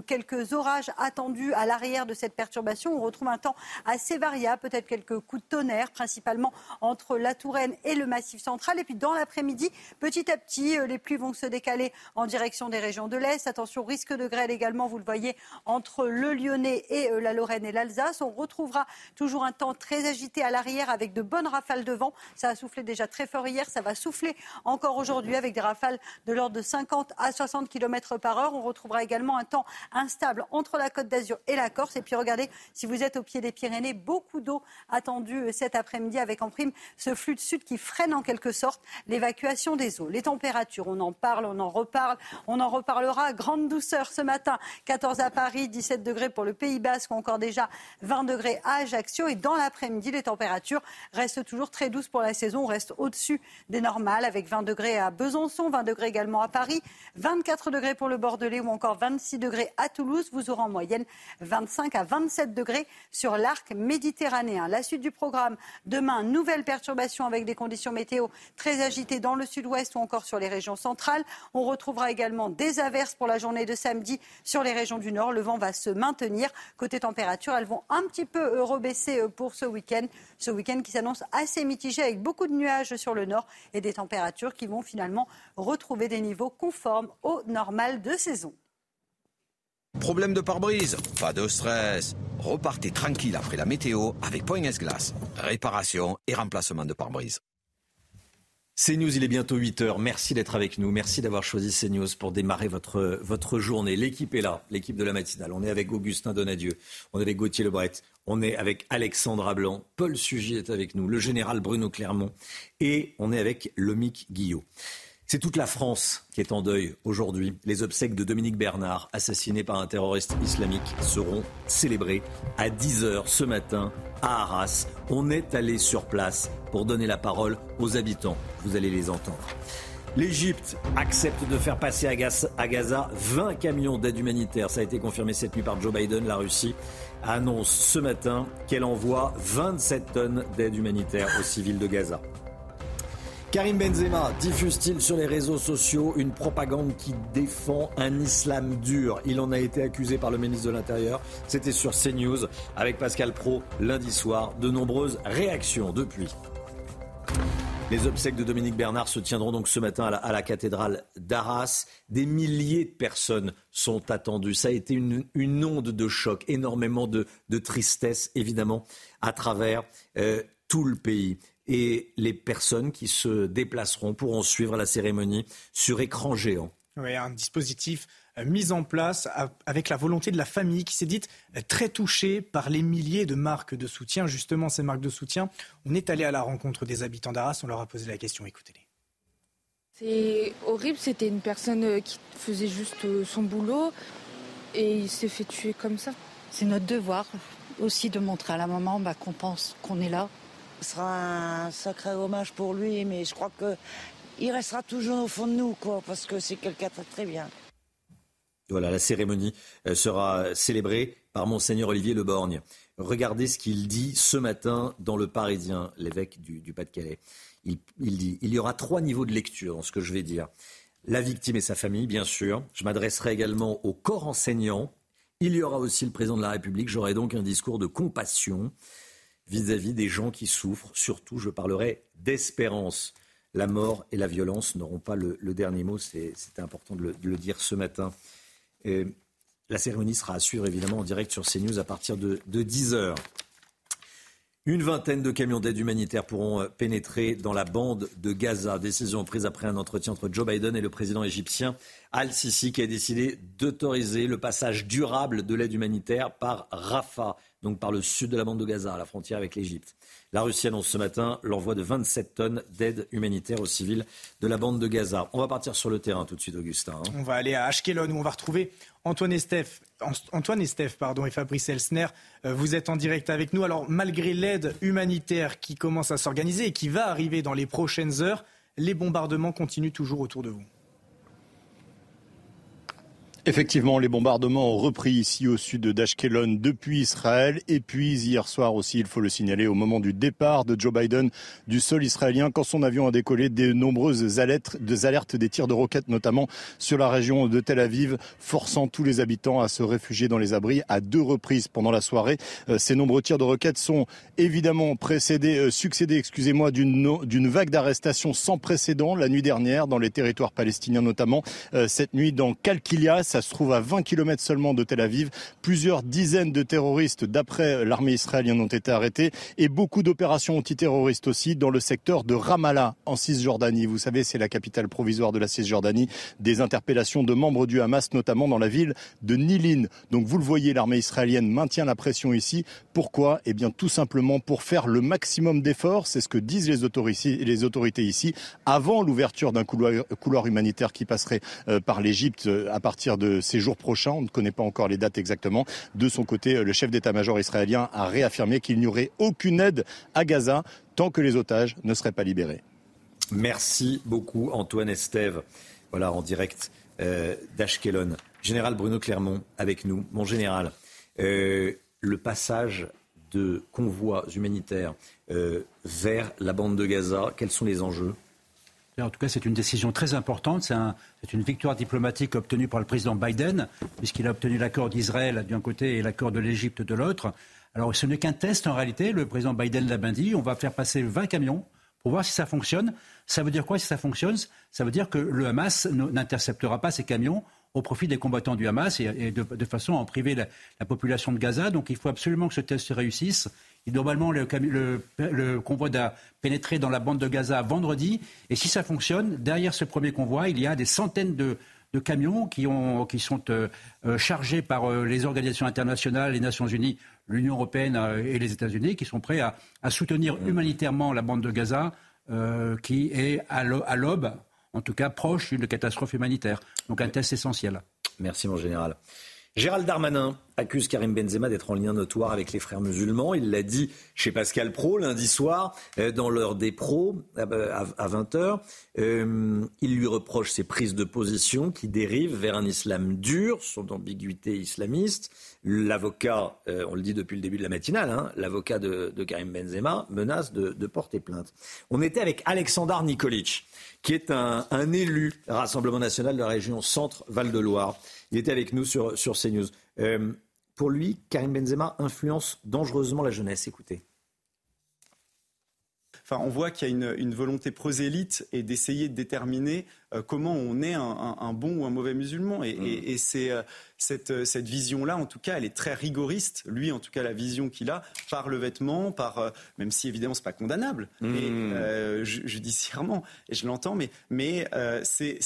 quelques orages attendus à l'arrière de cette perturbation. On retrouve un temps assez variable, peut-être quelques coups de tonnerre, principalement entre la Touraine et le Massif central. Et puis dans l'après-midi, petit à petit, les pluies vont se décaler en direction des régions de l'Est. Attention, risque de grêle également, vous le voyez, entre le Lyonnais et la Lorraine et l'Alsace on retrouvera toujours un temps très agité à l'arrière avec de bonnes rafales de vent. Ça a soufflé déjà très fort hier, ça va souffler encore aujourd'hui avec des rafales de l'ordre de 50 à 60 km par heure. On retrouvera également un temps instable entre la Côte d'Azur et la Corse. Et puis regardez, si vous êtes au pied des Pyrénées, beaucoup d'eau attendue cet après-midi avec en prime ce flux de sud qui freine en quelque sorte l'évacuation des eaux. Les températures, on en parle, on en reparle, on en reparlera. Grande douceur ce matin, 14 à Paris, 17 degrés pour le Pays Basque, encore déjà 20 20 degrés à Ajaccio. Et dans l'après-midi, les températures restent toujours très douces pour la saison. On reste au-dessus des normales avec 20 degrés à Besançon, 20 degrés également à Paris, 24 degrés pour le Bordelais ou encore 26 degrés à Toulouse. Vous aurez en moyenne 25 à 27 degrés sur l'arc méditerranéen. La suite du programme, demain, nouvelle perturbation avec des conditions météo très agitées dans le sud-ouest ou encore sur les régions centrales. On retrouvera également des averses pour la journée de samedi sur les régions du nord. Le vent va se maintenir. Côté température, elles vont un petit peu euh, rebaisser euh, pour ce week-end. Ce week-end qui s'annonce assez mitigé avec beaucoup de nuages sur le nord et des températures qui vont finalement retrouver des niveaux conformes au normal de saison. Problème de pare-brise Pas de stress. Repartez tranquille après la météo avec Point S-Glace. Réparation et remplacement de pare-brise. CNews, il est bientôt 8 heures. Merci d'être avec nous. Merci d'avoir choisi CNews pour démarrer votre, journée. L'équipe est là, l'équipe de la matinale. On est avec Augustin Donadieu, on est avec Gauthier Lebret, on est avec Alexandra Blanc, Paul Sugy est avec nous, le général Bruno Clermont et on est avec Lomic Guillot. C'est toute la France qui est en deuil aujourd'hui. Les obsèques de Dominique Bernard, assassiné par un terroriste islamique, seront célébrées à 10h ce matin à Arras. On est allé sur place pour donner la parole aux habitants. Vous allez les entendre. L'Égypte accepte de faire passer à Gaza 20 camions d'aide humanitaire. Ça a été confirmé cette nuit par Joe Biden. La Russie annonce ce matin qu'elle envoie 27 tonnes d'aide humanitaire aux civils de Gaza. Karim Benzema diffuse-t-il sur les réseaux sociaux une propagande qui défend un islam dur? Il en a été accusé par le ministre de l'Intérieur. C'était sur CNews avec Pascal Pro lundi soir. De nombreuses réactions depuis. Les obsèques de Dominique Bernard se tiendront donc ce matin à la, cathédrale d'Arras. Des milliers de personnes sont attendues. Ça a été une, onde de choc, énormément de, tristesse, évidemment, à travers euh, tout le pays et les personnes qui se déplaceront pourront suivre la cérémonie sur écran géant. Oui, un dispositif euh, mis en place avec la volonté de la famille qui s'est dite euh, très touchée par les milliers de marques de soutien. Justement, ces marques de soutien, on est allé à la rencontre des habitants d'Arras, on leur a posé la question, écoutez-les. C'est horrible, c'était une personne euh, qui faisait juste son boulot et il s'est fait tuer comme ça. C'est notre devoir aussi de montrer à la maman bah, qu'on pense qu'on est là ce sera un sacré hommage pour lui, mais je crois qu'il restera toujours au fond de nous, quoi, parce que c'est quelqu'un très très bien. Voilà, la cérémonie euh, sera célébrée par Monseigneur Olivier Leborgne. Regardez ce qu'il dit ce matin dans Le Parisien, l'évêque du, Pas-de-Calais. Il, il, dit il y aura trois niveaux de lecture dans ce que je vais dire. La victime et sa famille, bien sûr. Je m'adresserai également au corps enseignant. Il y aura aussi le président de la République. J'aurai donc un discours de compassion vis-à-vis des gens qui souffrent. Surtout, je parlerai d'espérance. La mort et la violence n'auront pas le, dernier mot. C'était important de le, dire ce matin. la cérémonie sera à suivre évidemment en direct sur CNews à partir de, de 10h. Une vingtaine de camions d'aide humanitaire pourront euh, pénétrer dans la bande de Gaza. Décision prise après un entretien entre Joe Biden et le président égyptien Al-Sisi qui a décidé d'autoriser le passage durable de l'aide humanitaire par Rafah donc par le sud de la bande de Gaza, à la frontière avec l'Égypte. La Russie annonce ce matin l'envoi de 27 tonnes d'aide humanitaire aux civils de la bande de Gaza. On va partir sur le terrain tout de suite, Augustin. Hein. On va aller à Ashkelon où on va retrouver Antoine Estef, Antoine Estef et Fabrice Elsner. Euh, vous êtes en direct avec nous. Alors, malgré l'aide humanitaire qui commence à s'organiser et qui va arriver dans les prochaines heures, les bombardements continuent toujours autour de vous. Effectivement, les bombardements ont repris ici au sud d'Ashkelon depuis Israël. Et puis hier soir aussi, il faut le signaler, au moment du départ de Joe Biden du sol israélien, quand son avion a décollé, de nombreuses alertes, des alertes des tirs de roquettes, notamment sur la région de Tel Aviv, forçant tous les habitants à se réfugier dans les abris à deux reprises pendant la soirée. Euh, ces nombreux tirs de roquettes sont évidemment précédés, euh, succédés, excusez-moi, d'une vague d'arrestations sans précédent la nuit dernière dans les territoires palestiniens notamment. Euh, cette nuit dans Kalkilia, ça se trouve à 20 km seulement de Tel Aviv. Plusieurs dizaines de terroristes, d'après l'armée israélienne, ont été arrêtés et beaucoup d'opérations antiterroristes aussi dans le secteur de Ramallah, en Cisjordanie. Vous savez, c'est la capitale provisoire de la Cisjordanie. Des interpellations de membres du Hamas, notamment dans la ville de Nilin. Donc vous le voyez, l'armée israélienne maintient la pression ici. Pourquoi? Eh bien, tout simplement pour faire le maximum d'efforts. C'est ce que disent les autorités, ici, avant l'ouverture d'un couloir, humanitaire qui passerait euh, par l'Égypte euh, à partir de ces jours prochains. On ne connaît pas encore les dates exactement. De son côté, le chef d'état-major israélien a réaffirmé qu'il n'y aurait aucune aide à Gaza tant que les otages ne seraient pas libérés. Merci beaucoup Antoine Estève. Voilà, en direct euh, d'Ashkelon. Général Bruno Clermont avec nous. Mon général, euh, le passage de convois humanitaires euh, vers la bande de Gaza, quels sont les enjeux? En tout cas, c'est une décision très importante. C'est une victoire diplomatique obtenue par le président Biden, puisqu'il a obtenu l'accord d'Israël d'un côté et l'accord de l'Égypte de l'autre. Alors, ce n'est qu'un test en réalité. Le président Biden l'a bien dit. On va faire passer 20 camions pour voir si ça fonctionne. Ça veut dire quoi si ça fonctionne? Ça veut dire que le Hamas n'interceptera pas ces camions au profit des combattants du Hamas et, de, façon à en priver la, population de Gaza. Donc il faut absolument que ce test réussisse. Et normalement, le, le, convoi doit pénétrer dans la bande de Gaza vendredi. Et si ça fonctionne, derrière ce premier convoi, il y a des centaines de, camions qui, ont, qui sont euh, euh, chargés par euh, les organisations internationales, les Nations Unies, l'Union européenne et les États-Unis, qui sont prêts à, soutenir mmh. humanitairement la bande de Gaza, qui est à l'aube en tout cas proche d'une catastrophe humanitaire. Donc un test essentiel. Merci mon général. Gérald Darmanin accuse Karim Benzema d'être en lien notoire avec les frères musulmans. Il l'a dit chez Pascal Pro lundi soir, euh, dans l'heure des pros, à 20h. Euh, il lui reproche ses prises de position qui dérivent vers un islam dur, son ambiguïté islamiste. L'avocat, euh, on le dit depuis le début de la matinale, hein, l'avocat de, Karim Benzema menace de, porter plainte. On était avec Alexandre Nikolic, qui est un, élu Rassemblement national de la région Centre-Val de Loire. Il était avec nous sur, sur CNews. Euh, pour lui, Karim Benzema influence dangereusement la jeunesse. Écoutez. Enfin, on voit qu'il y a une, volonté prosélyte et d'essayer de déterminer euh, comment on est un, bon ou un mauvais musulman. Et, mm. c'est euh, cette, cette vision-là, en tout cas, elle est très rigoriste. Lui, en tout cas, la vision qu'il a par le vêtement, par même si évidemment c'est pas condamnable, mm. judiciairement. Et je l'entends, mais mais c'est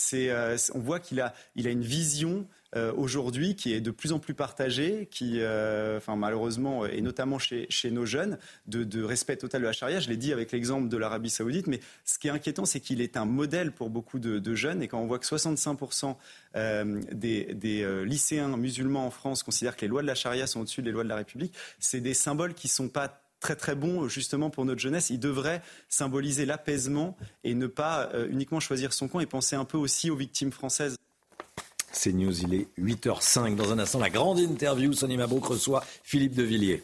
on voit qu'il a il a une vision euh, aujourd'hui qui est de plus en plus partagé, qui, euh, malheureusement, et notamment chez, nos jeunes, de, respect total de la charia. Je l'ai dit avec l'exemple de l'Arabie saoudite, mais ce qui est inquiétant, c'est qu'il est un modèle pour beaucoup de, jeunes. Et quand on voit que 65% euh, des, lycéens musulmans en France considèrent que les lois de la charia sont au-dessus des lois de la République, c'est des symboles qui ne sont pas très très bons justement pour notre jeunesse. Il devrait symboliser l'apaisement et ne pas uniquement choisir son camp et penser un peu aussi aux victimes françaises. C'est News, il est 8h05. Dans un instant, la grande interview. Sonny Mabrouk reçoit Philippe de Villiers.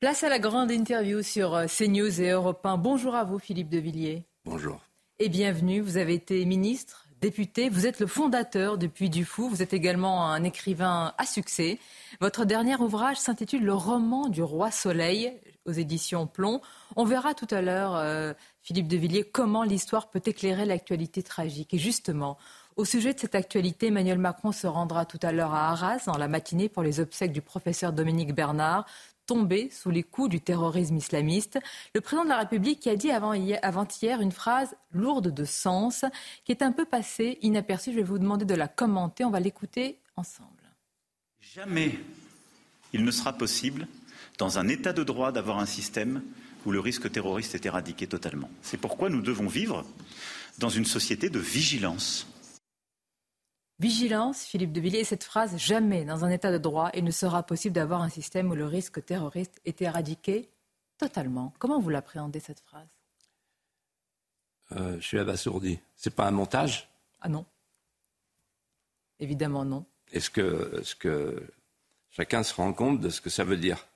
Place à la grande interview sur euh, CNews et Europe 1. Bonjour à vous, Philippe de Villiers. Bonjour. Et bienvenue. Vous avez été ministre, député. Vous êtes le fondateur du Puy du Fou. Vous êtes également un écrivain à succès. Votre dernier ouvrage s'intitule Le roman du roi Soleil aux éditions Plomb. On verra tout à l'heure, euh, Philippe de Villiers, comment l'histoire peut éclairer l'actualité tragique. Et justement, au sujet de cette actualité, Emmanuel Macron se rendra tout à l'heure à Arras dans la matinée pour les obsèques du professeur Dominique Bernard, tombé sous les coups du terrorisme islamiste. Le président de la République a dit avant-hier une phrase lourde de sens, qui est un peu passée inaperçue. Je vais vous demander de la commenter. On va l'écouter ensemble. Jamais il ne sera possible dans un état de droit d'avoir un système où le risque terroriste est éradiqué totalement. C'est pourquoi nous devons vivre dans une société de vigilance. Vigilance, Philippe de Villiers, cette phrase, jamais dans un état de droit il ne sera possible d'avoir un système où le risque terroriste est éradiqué totalement. Comment vous l'appréhendez cette phrase? Euh, Je suis abasourdi. C'est pas un montage? Ah non. Évidemment non. Est-ce que, est -ce que chacun se rend compte de ce que ça veut dire?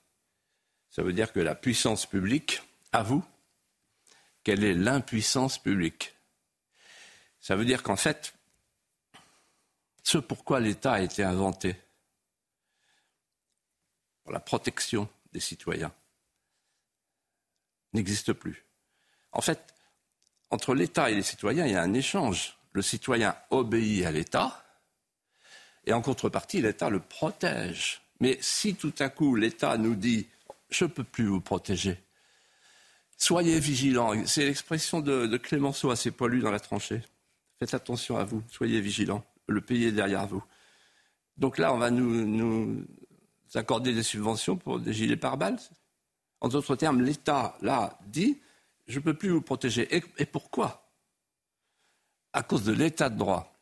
Ça veut dire que la puissance publique avoue quelle est l'impuissance publique? Ça veut dire qu'en fait, ce pourquoi l'État a été inventé, pour la protection des citoyens, n'existe plus. En fait, entre l'État et les citoyens, il y a un échange. Le citoyen obéit à l'État et en contrepartie, l'État le protège. Mais si tout à coup l'État nous dit je ne peux plus vous protéger. Soyez vigilants. C'est l'expression de, Clémenceau assez poilu dans la tranchée. Faites attention à vous. Soyez vigilants. Le pays est derrière vous. Donc là, on va nous, accorder des subventions pour des gilets pare-balles. En d'autres termes, l'État, là, dit je ne peux plus vous protéger. Et, pourquoi? À cause de l'état de droit,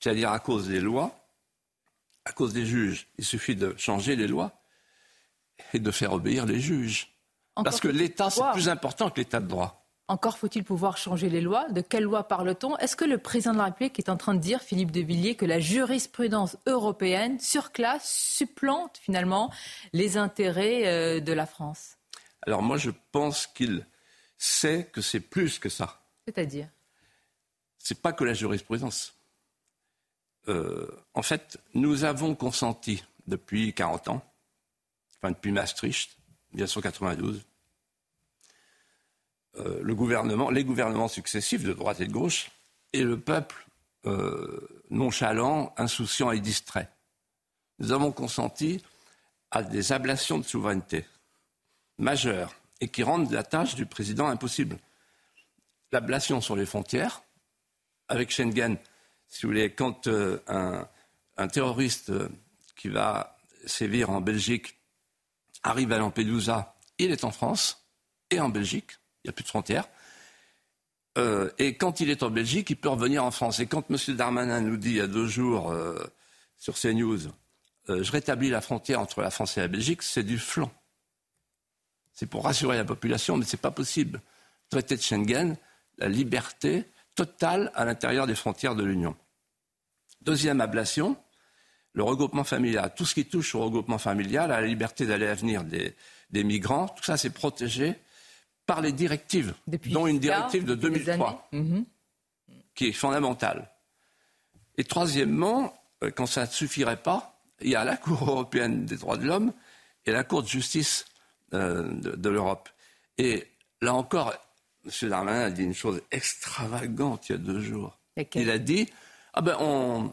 c'est-à-dire à cause des lois, à cause des juges. Il suffit de changer les lois et de faire obéir les juges. Encore Parce que l'État, c'est plus important que l'état de droit. Encore faut-il pouvoir changer les lois. De quelle loi parle-t-on? Est-ce que le président de la République est en train de dire, Philippe de Villiers, que la jurisprudence européenne surclasse, supplante finalement les intérêts euh, de la France? Alors moi, je pense qu'il sait que c'est plus que ça. C'est-à-dire? C'est pas que la jurisprudence. Euh, en fait, nous avons consenti depuis 40 ans, depuis Maastricht, 1992, euh, les gouvernements successifs de droite et de gauche, et le peuple euh, nonchalant, insouciant et distrait. Nous avons consenti à des ablations de souveraineté majeures et qui rendent la tâche du président impossible. L'ablation sur les frontières, avec Schengen, si vous voulez, quand euh, un, terroriste qui va sévir en Belgique arrive à Lampedusa, il est en France et en Belgique, il n'y a plus de frontières. Euh, et quand il est en Belgique, il peut revenir en France. Et quand M. Darmanin nous dit il y a deux jours euh, sur CNews, euh, je rétablis la frontière entre la France et la Belgique, c'est du flanc. C'est pour rassurer la population, mais ce n'est pas possible. Traité de Schengen, la liberté totale à l'intérieur des frontières de l'Union. Deuxième ablation, le regroupement familial. Tout ce qui touche au regroupement familial, à la liberté d'aller et venir des, des migrants, tout ça c'est protégé par les directives, dont une directive de depuis des 2003 années. Mhm. qui est fondamentale. Et troisièmement, euh, quand ça ne suffirait pas, il y a la Cour européenne des droits de l'homme et la Cour de justice euh, de, de l'Europe. Et là encore, M. Darmanin a dit une chose extravagante il y a deux jours. Il a dit ah ben on,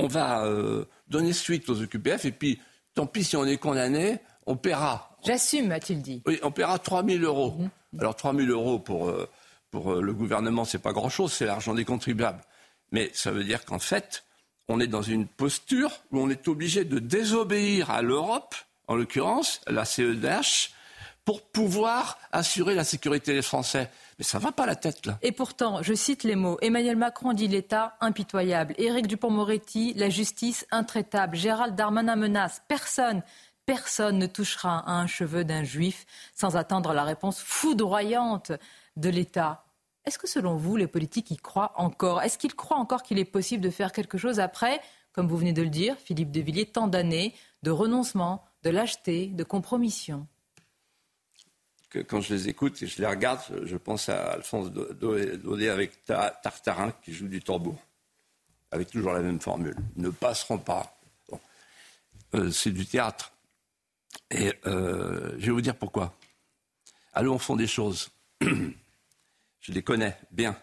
on va euh, donner suite aux OQPF et puis tant pis si on est condamné, on paiera. J'assume, a-t-il dit. Oui, on paiera 3 000 euros. Alors 3 000 euros pour, euh, pour euh, le gouvernement, c'est pas grand-chose, c'est l'argent des contribuables. Mais ça veut dire qu'en fait, on est dans une posture où on est obligé de désobéir à l'Europe, en l'occurrence la CEDH, pour pouvoir assurer la sécurité des Français. Mais ça va pas la tête là. Et pourtant, je cite les mots, Emmanuel Macron dit l'État impitoyable, Éric Dupont-Moretti, la justice intraitable, Gérald Darmanin menace, personne, personne ne touchera à un cheveu d'un juif sans attendre la réponse foudroyante de l'État. Est-ce que selon vous, les politiques y croient encore? Est-ce qu'ils croient encore qu'il est possible de faire quelque chose après, comme vous venez de le dire, Philippe de Villiers, tant d'années de renoncement, de lâcheté, de compromission? Que quand je les écoute et je les regarde, je- pense à Alphonse Daudet avec Ta- Tartarin qui joue du tambour, avec toujours la même formule. Ils ne passeront pas. Bon. Euh, c'est du théâtre. Et euh, je vais vous dire pourquoi. Allons au fond des choses. je les connais bien.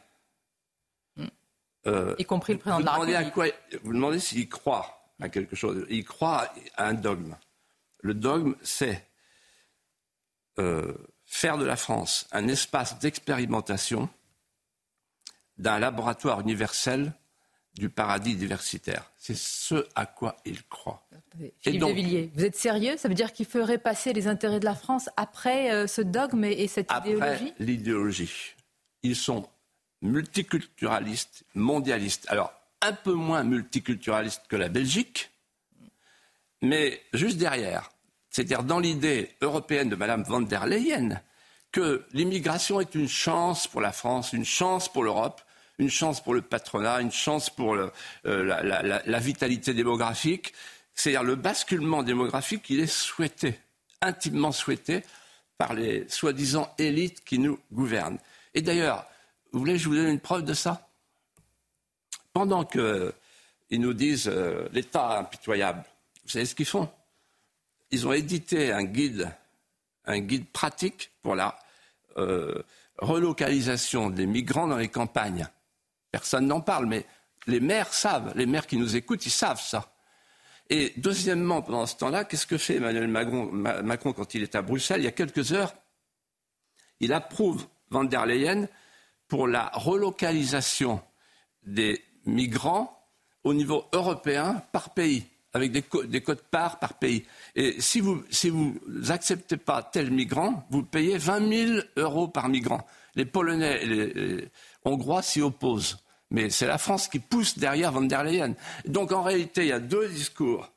Euh, y compris le président vous de la République. quoi- Vous demandez s'il croit à quelque chose. Il croit à un dogme. Le dogme, c'est euh, faire de la France un espace d'expérimentation d'un laboratoire universel du paradis diversitaire. C'est ce à quoi il croit. Philippe donc- de Villiers, vous êtes sérieux? Ça veut dire qu'il ferait passer les intérêts de la France après euh, ce dogme et, et cette Après idéologie? l'idéologie, ils sont multiculturalistes, mondialistes. Alors, un peu moins multiculturalistes que la Belgique, mais juste derrière. C'est-à-dire dans l'idée européenne de Mme von der Leyen que l'immigration est une chance pour la France, une chance pour l'Europe, une chance pour le patronat, une chance pour euh, la vitalité démographique. C'est-à-dire le basculement démographique, il est souhaité, intimement souhaité par les soi-disant élites qui nous gouvernent. Et d'ailleurs, vous voulez que je vous donne une preuve de ça? Pendant qu'ils nous disent euh, l'État impitoyable, vous savez ce qu'ils font? Ils ont édité un guide, un guide pratique pour la euh, relocalisation des migrants dans les campagnes. Personne n'en parle, mais les maires savent, les maires qui nous écoutent, ils savent ça. Et deuxièmement, pendant ce temps-là, qu'est-ce que fait Emmanuel Macron, Ma- Macron quand il est à Bruxelles? Il y a quelques heures, il approuve Van der Leyen pour la relocalisation des migrants au niveau européen par pays, avec des, co- des codes parts par pays. Et si vous si acceptez pas tel migrant, vous payez 20 000 euros par migrant. Les Polonais les- les- hongrois s'y opposent. Mais c'est la France qui pousse derrière von der Leyen. Donc en réalité, il y a deux discours.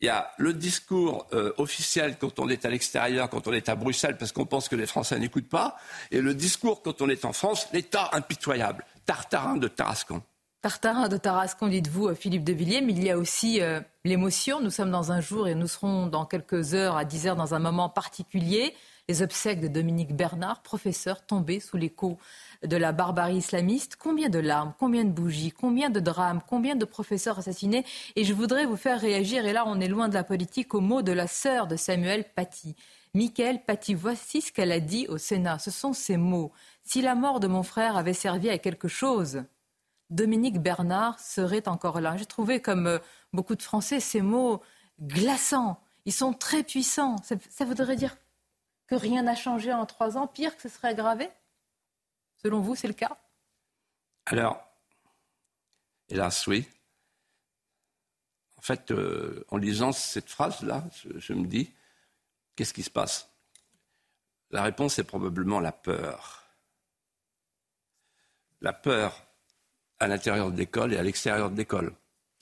Il y a le discours euh, officiel quand on est à l'extérieur, quand on est à Bruxelles, parce qu'on pense que les Français n'écoutent pas, et le discours quand on est en France, l'État impitoyable, Tartarin de Tarascon. Tartarin de Tarascon, dites-vous, euh, Philippe de Villiers, mais il y a aussi euh, l'émotion. Nous sommes dans un jour et nous serons dans quelques heures, à 10 heures, dans un moment particulier. Les obsèques de Dominique Bernard, professeur tombé sous coups de la barbarie islamiste. Combien de larmes, combien de bougies, combien de drames, combien de professeurs assassinés Et je voudrais vous faire réagir, et là on est loin de la politique, aux mots de la sœur de Samuel Paty. Michael Paty, voici ce qu'elle a dit au Sénat. Ce sont ces mots. Si la mort de mon frère avait servi à quelque chose, Dominique Bernard serait encore là. J'ai trouvé, comme euh, beaucoup de Français, ces mots glaçants. Ils sont très puissants. Ça, voudrait dire que rien n'a changé en trois ans, pire que ce serait aggravé? Selon vous, c'est le cas? Alors, hélas, oui. En fait, euh, en lisant cette phrase-là, je, me dis, qu'est-ce qui se passe? La réponse est probablement la peur. La peur à l'intérieur de l'école et à l'extérieur de l'école.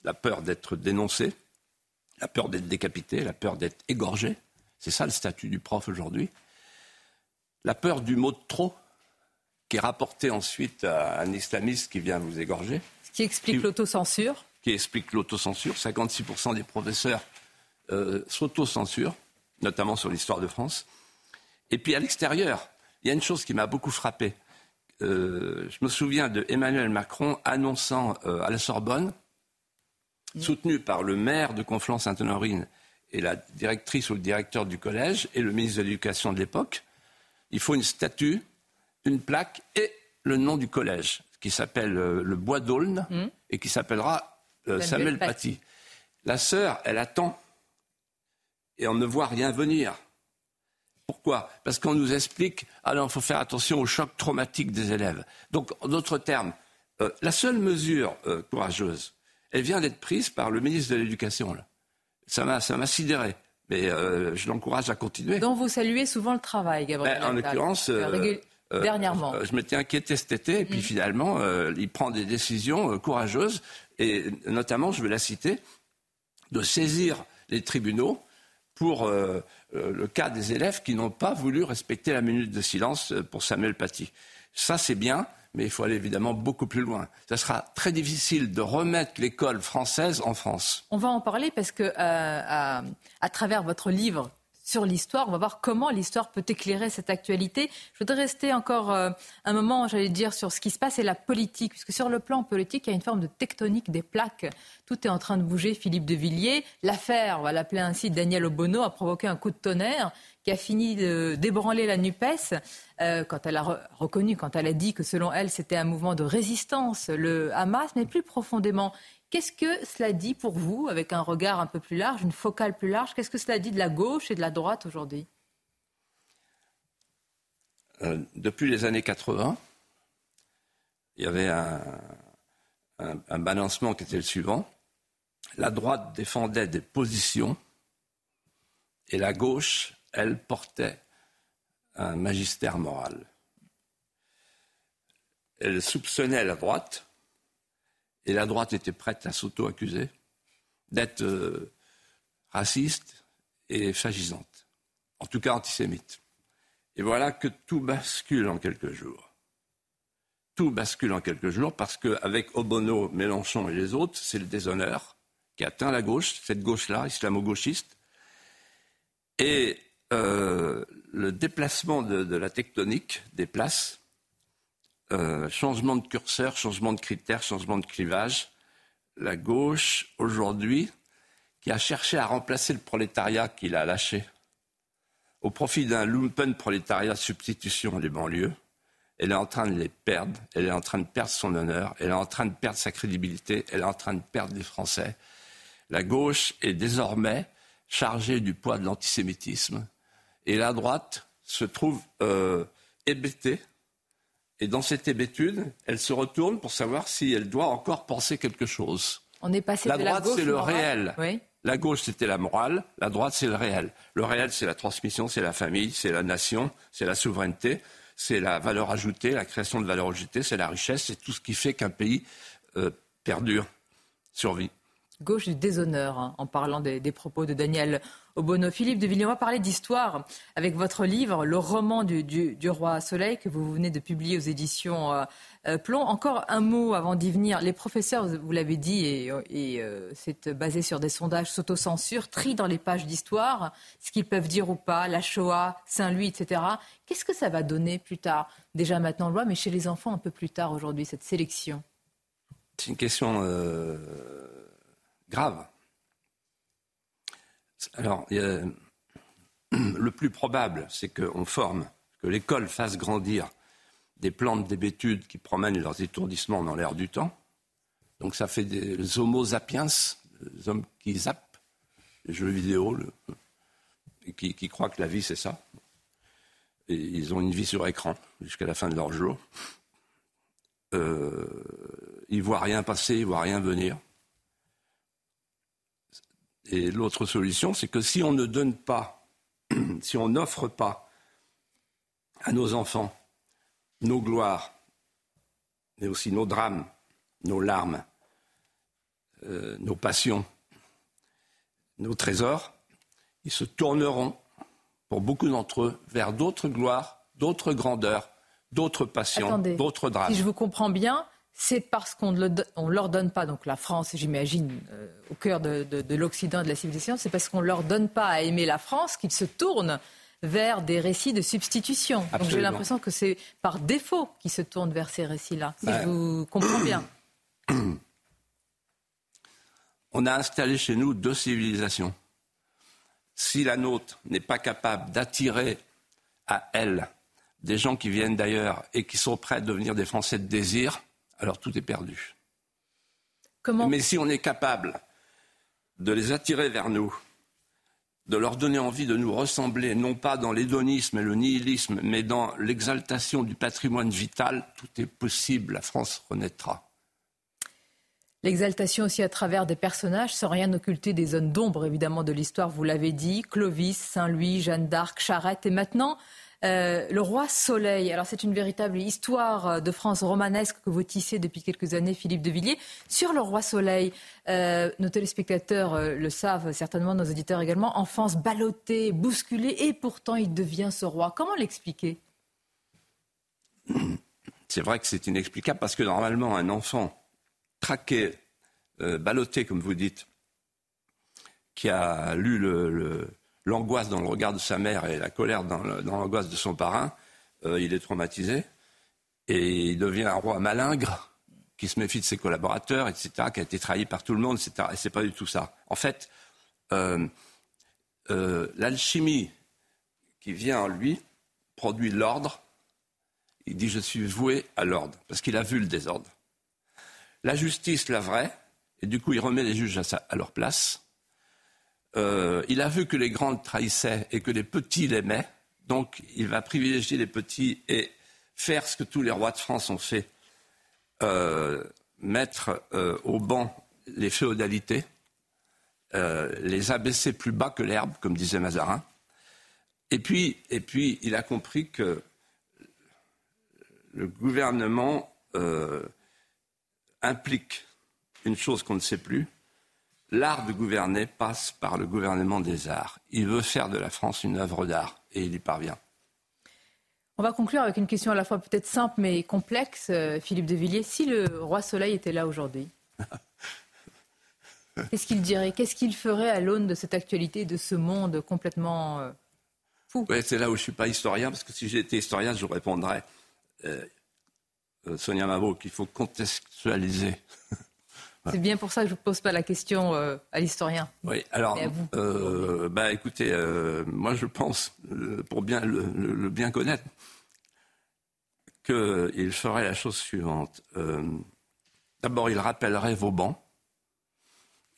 La peur d'être dénoncé, la peur d'être décapité, la peur d'être égorgé. C'est ça le statut du prof aujourd'hui. La peur du mot de trop qui est rapporté ensuite à un islamiste qui vient vous égorger. Ce qui explique l'autocensure. Qui explique l'autocensure. 56% des professeurs euh, s'autocensurent, notamment sur l'histoire de France. Et puis à l'extérieur, il y a une chose qui m'a beaucoup frappé. Euh, je me souviens de Emmanuel Macron annonçant euh, à la Sorbonne, soutenu par le maire de Conflans-Sainte-Honorine et la directrice ou le directeur du collège et le ministre de l'Éducation de l'époque, il faut une statue une plaque et le nom du collège, qui s'appelle euh, le Bois d'Aulne hmm. et qui s'appellera Samuel Paty. La sœur, elle attend et on ne voit rien venir. Pourquoi? Parce qu'on nous explique, alors il faut faire attention au choc traumatique des élèves. Donc, en d'autres termes, euh, la seule mesure courageuse, elle vient d'être prise par le ministre de l'Éducation. Ça m'a sidéré. Mais je l'encourage à continuer. Donc vous saluez souvent le travail, Gabriel. Ben, en l'occurrence, euh, Dernièrement. Euh, je m'étais inquiété cet été, et puis mm. finalement, euh, il prend des décisions courageuses, et notamment, je vais la citer, de saisir les tribunaux pour le cas des élèves qui n'ont pas voulu respecter la minute de silence pour Samuel Paty. Ça, c'est bien, mais il faut aller évidemment beaucoup plus loin. Ça sera très difficile de remettre l'école française en France. On va en parler parce que à, travers votre livre sur l'histoire. On va voir comment l'histoire peut éclairer cette actualité. Je voudrais rester encore euh, un moment, j'allais dire, sur ce qui se passe et la politique, puisque sur le plan politique, il y a une forme de tectonique des plaques. Tout est en train de bouger. Philippe de Villiers, l'affaire, on va l'appeler ainsi, Daniel Obono, a provoqué un coup de tonnerre qui a fini débranler la NUPES euh, quand elle a reconnu, quand elle a dit que selon elle, c'était un mouvement de résistance, le Hamas, mais plus profondément, Qu'est-ce que cela dit pour vous, avec un regard un peu plus large, une focale plus large Qu'est-ce que cela dit de la gauche et de la droite aujourd'hui? Euh, Depuis les années 80, il y avait un, un, balancement qui était le suivant. La droite défendait des positions et la gauche, elle, portait un magistère moral. Elle soupçonnait la droite et la droite était prête à s'auto-accuser d'être euh, raciste et fascisante, en tout cas antisémite. Et voilà que tout bascule en quelques jours. Tout bascule en quelques jours parce qu'avec Obono, Mélenchon et les autres, c'est le déshonneur qui atteint la gauche, cette gauche-là, islamo-gauchiste. Et euh, le déplacement de, la tectonique des places euh, changement de curseur, changement de critères, changement de clivage. La gauche, aujourd'hui, qui a cherché à remplacer le prolétariat qu'il a lâché au profit d'un lumpen prolétariat substitution des banlieues, elle est en train de les perdre, elle est en train de perdre son honneur, elle est en train de perdre sa crédibilité, elle est en train de perdre les Français. La gauche est désormais chargée du poids de l'antisémitisme et la droite se trouve euh, hébétée et dans cette hébétude, elle se retourne pour savoir si elle doit encore penser quelque chose. On est passé la de droite, c'est le réel. La gauche, c'était la morale. La droite, c'est le réel. Le réel, c'est la transmission, c'est la famille, c'est la nation, c'est la souveraineté. c'est la valeur ajoutée, la création de valeur ajoutée, c'est la richesse, c'est tout ce qui fait qu'un pays euh, perdure, survit. Gauche du déshonneur, hein, en parlant des, propos de Daniel Obono. Philippe de Villiers, on va parler d'histoire avec votre livre, Le roman du, roi Soleil, que vous venez de publier aux éditions euh, euh, Plomb. Encore un mot avant d'y venir. Les professeurs, vous l'avez dit, et, et c'est basé sur des sondages s'autocensurent, trient dans les pages d'histoire ce qu'ils peuvent dire ou pas, la Shoah, Saint-Louis, etc. Qu'est-ce que ça va donner plus tard Déjà maintenant loi, mais chez les enfants un peu plus tard aujourd'hui, cette sélection? C'est une question euh, grave. Alors, le plus probable, c'est qu'on forme, que l'école fasse grandir des plantes d'hébétude qui promènent leurs étourdissements dans l'air du temps. Donc ça fait des homo sapiens, les hommes qui zappent les jeux vidéo, qui, croient que la vie c'est ça. Ils ont une vie sur écran jusqu'à la fin de leur jour. Euh, il ne voit rien passer, il ne voit rien venir. Et l'autre solution, c'est que si on ne donne pas, si on n'offre pas à nos enfants nos gloires, mais aussi nos drames, nos larmes, euh, nos passions, nos trésors, ils se tourneront, pour beaucoup d'entre eux, vers d'autres gloires, d'autres grandeurs, d'autres passions, d'autres drames. Si je vous comprends bien, c'est parce qu'on ne leur donne pas, donc la France, j'imagine, euh, au cœur de, l'Occident, de la civilisation, c'est parce qu'on ne leur donne pas à aimer la France qu'ils se tournent vers des récits de substitution. Donc j'ai l'impression que c'est par défaut qu'ils se tournent vers ces récits-là, si je vous comprends bien. On a installé chez nous deux civilisations. Si la nôtre n'est pas capable d'attirer à elle des gens qui viennent d'ailleurs et qui sont prêts à devenir des Français de désir, alors tout est perdu. Mais si on est capable de les attirer vers nous, de leur donner envie de nous ressembler, non pas dans l'hédonisme et le nihilisme, mais dans l'exaltation du patrimoine vital, tout est possible, la France renaîtra. L'exaltation aussi à travers des personnages, sans rien occulter des zones d'ombre évidemment de l'histoire, vous l'avez dit, Clovis, Saint-Louis, Jeanne d'Arc, Charette, et maintenant euh, le roi Soleil, alors c'est une véritable histoire euh, de France romanesque que vous tissez depuis quelques années, Philippe de Villiers. Sur le roi Soleil, euh, nos téléspectateurs le savent certainement, nos auditeurs également, enfance ballottée, bousculée, et pourtant il devient ce roi. Comment l'expliquer? C'est vrai que c'est inexplicable parce que normalement un enfant traqué, ballotté comme vous dites, qui a lu le l'angoisse dans le regard de sa mère et la colère dans l'angoisse de son parrain, euh, il est traumatisé et il devient un roi malingre qui se méfie de ses collaborateurs, etc., qui a été trahi par tout le monde, etc. Et c'est pas du tout ça. En fait, euh, euh, l'alchimie qui vient en lui produit l'ordre. Il dit je suis voué à l'ordre parce qu'il a vu le désordre. La justice, la vraie, et du coup il remet les juges à leur place. Euh, il a vu que les grands le trahissaient et que les petits l'aimaient, donc il va privilégier les petits et faire ce que tous les rois de France ont fait, euh, mettre euh, au banc les féodalités, les abaisser plus bas que l'herbe, comme disait Mazarin. Et puis, il a compris que le gouvernement implique une chose qu'on ne sait plus, L'art de gouverner passe par le gouvernement des arts. Il veut faire de la France une œuvre d'art et il y parvient. On va conclure avec une question à la fois peut-être simple mais complexe, euh, Philippe de Villiers. Si le roi Soleil était là aujourd'hui, qu'est-ce qu'il dirait Qu'est-ce qu'il ferait à l'aune de cette actualité, de ce monde complètement euh, fou? C'est là où je ne suis pas historien, parce que si j'étais historien, je répondrais, euh, Sonia Mavo, qu'il faut contextualiser c'est bien pour ça que je ne pose pas la question euh, à l'historien. Oui, alors, euh, bah, écoutez, euh, moi je pense, pour bien le, bien connaître, qu'il ferait la chose suivante. D'abord, il rappellerait Vauban.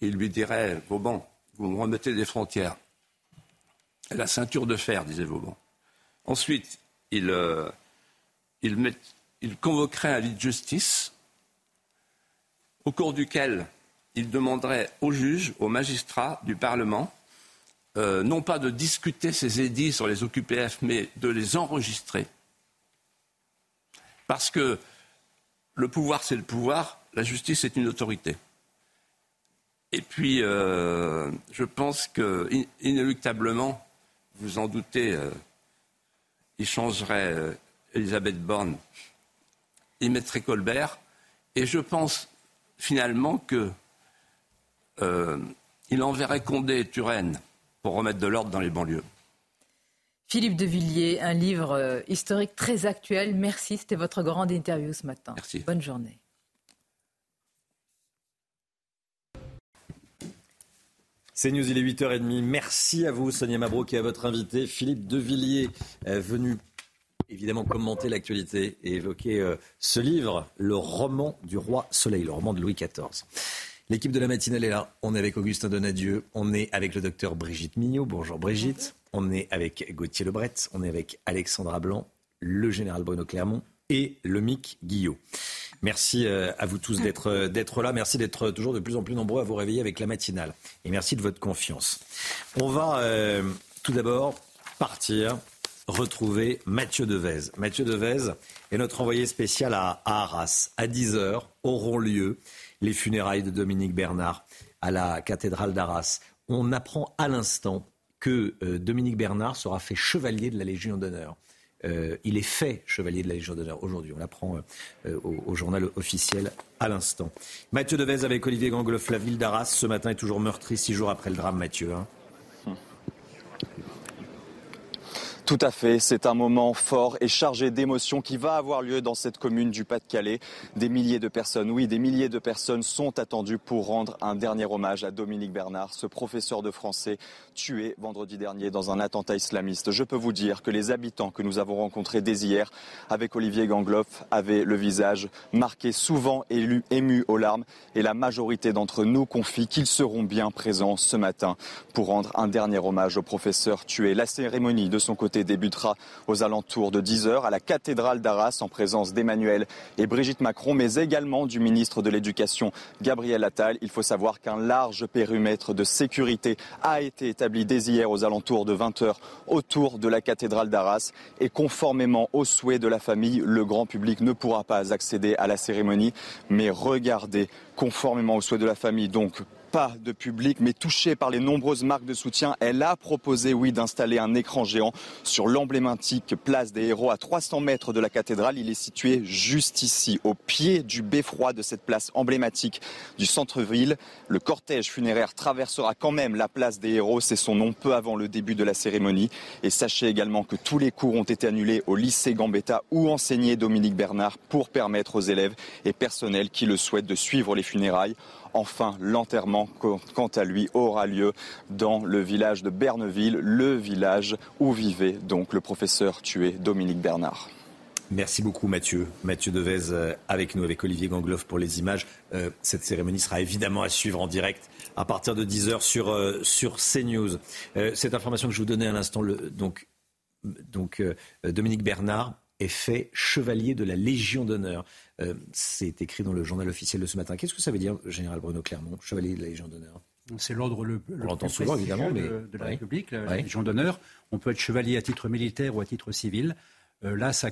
Il lui dirait Vauban, vous me remettez des frontières. La ceinture de fer, disait Vauban. Ensuite, il, il, met, il convoquerait un lit de justice au cours duquel il demanderait aux juges, aux magistrats du Parlement, euh, non pas de discuter ces édits sur les OQPF, mais de les enregistrer Parce que le pouvoir, c'est le pouvoir, la justice, c'est une autorité. Et puis, euh, je pense que, inéluctablement, vous en doutez, euh, il changerait Elisabeth Borne, il mettrait Colbert, et je pense finalement que il enverrait Condé et Turenne pour remettre de l'ordre dans les banlieues. Philippe de Villiers, un livre historique très actuel. Merci, c'était votre grande interview ce matin. Merci. Bonne journée. C'est News, il est 8h30. Merci à vous, Sonia Mabrouk, et à votre invité, Philippe Devilliers, venu évidemment commenter l'actualité et évoquer euh, ce livre, Le roman du roi Soleil, le roman de Louis XIV. L'équipe de la matinale est là. On est avec Augustin Donadieu, on est avec le docteur Brigitte Mignot. Bonjour Brigitte. On est avec Gauthier Lebret, on est avec Alexandra Blanc, le général Bruno Clermont et le MIC Guillot. Merci euh, à vous tous euh, d'être là. Merci d'être toujours de plus en plus nombreux à vous réveiller avec la matinale. Et merci de votre confiance. On va tout d'abord partir retrouver Mathieu Devez. Mathieu Devez est notre envoyé spécial à Arras. À 10h auront lieu les funérailles de Dominique Bernard à la cathédrale d'Arras. On apprend à l'instant que Dominique Bernard sera fait chevalier de la Légion d'honneur. Euh, il est fait chevalier de la Légion d'honneur aujourd'hui. On l'apprend euh, au, journal officiel à l'instant. Mathieu Devez avec Olivier Gangloff, la ville d'Arras, ce matin est toujours meurtri six jours après le drame, Mathieu. Hein. Tout à fait, c'est un moment fort et chargé d'émotions qui va avoir lieu dans cette commune du Pas-de-Calais. Des milliers de personnes, oui, des milliers de personnes sont attendues pour rendre un dernier hommage à Dominique Bernard, ce professeur de français tué vendredi dernier dans un attentat islamiste. Je peux vous dire que les habitants que nous avons rencontrés dès hier avec Olivier Gangloff avaient le visage marqué, souvent élu, ému aux larmes et la majorité d'entre nous confient qu'ils seront bien présents ce matin pour rendre un dernier hommage au professeur tué. La cérémonie de son côté débutera aux alentours de 10h à la cathédrale d'Arras en présence d'Emmanuel et Brigitte Macron, mais également du ministre de l'Éducation Gabriel Attal. Il faut savoir qu'un large périmètre de sécurité a été établi dès hier aux alentours de 20h autour de la cathédrale d'Arras et conformément aux souhaits de la famille, le grand public ne pourra pas accéder à la cérémonie, mais regardez conformément aux souhaits de la famille, donc pas de public, mais touchée par les nombreuses marques de soutien, elle a proposé, oui, d'installer un écran géant sur l'emblématique place des héros à 300 mètres de la cathédrale. Il est situé juste ici, au pied du beffroi de cette place emblématique du centre-ville. Le cortège funéraire traversera quand même la place des héros. C'est son nom peu avant le début de la cérémonie. Et sachez également que tous les cours ont été annulés au lycée Gambetta où enseignait Dominique Bernard pour permettre aux élèves et personnels qui le souhaitent de suivre les funérailles. Enfin, l'enterrement, quant à lui, aura lieu dans le village de Berneville, le village où vivait donc le professeur tué Dominique Bernard. Merci beaucoup Mathieu. Mathieu Devez euh, avec nous, avec Olivier Gangloff pour les images. Euh, cette cérémonie sera évidemment à suivre en direct à partir de 10h sur, euh, sur CNews. cette information que je vous donnais à l'instant, donc Dominique Bernard est fait chevalier de la Légion d'honneur. Euh, c'est écrit dans le journal officiel de ce matin. Qu'est-ce que ça veut dire, général Bruno Clermont, chevalier de la Légion d'honneur? C'est l'ordre le, plus souvent, évidemment, mais... de, la République, la, Légion d'honneur. On peut être chevalier à titre militaire ou à titre civil. Euh, là, ça,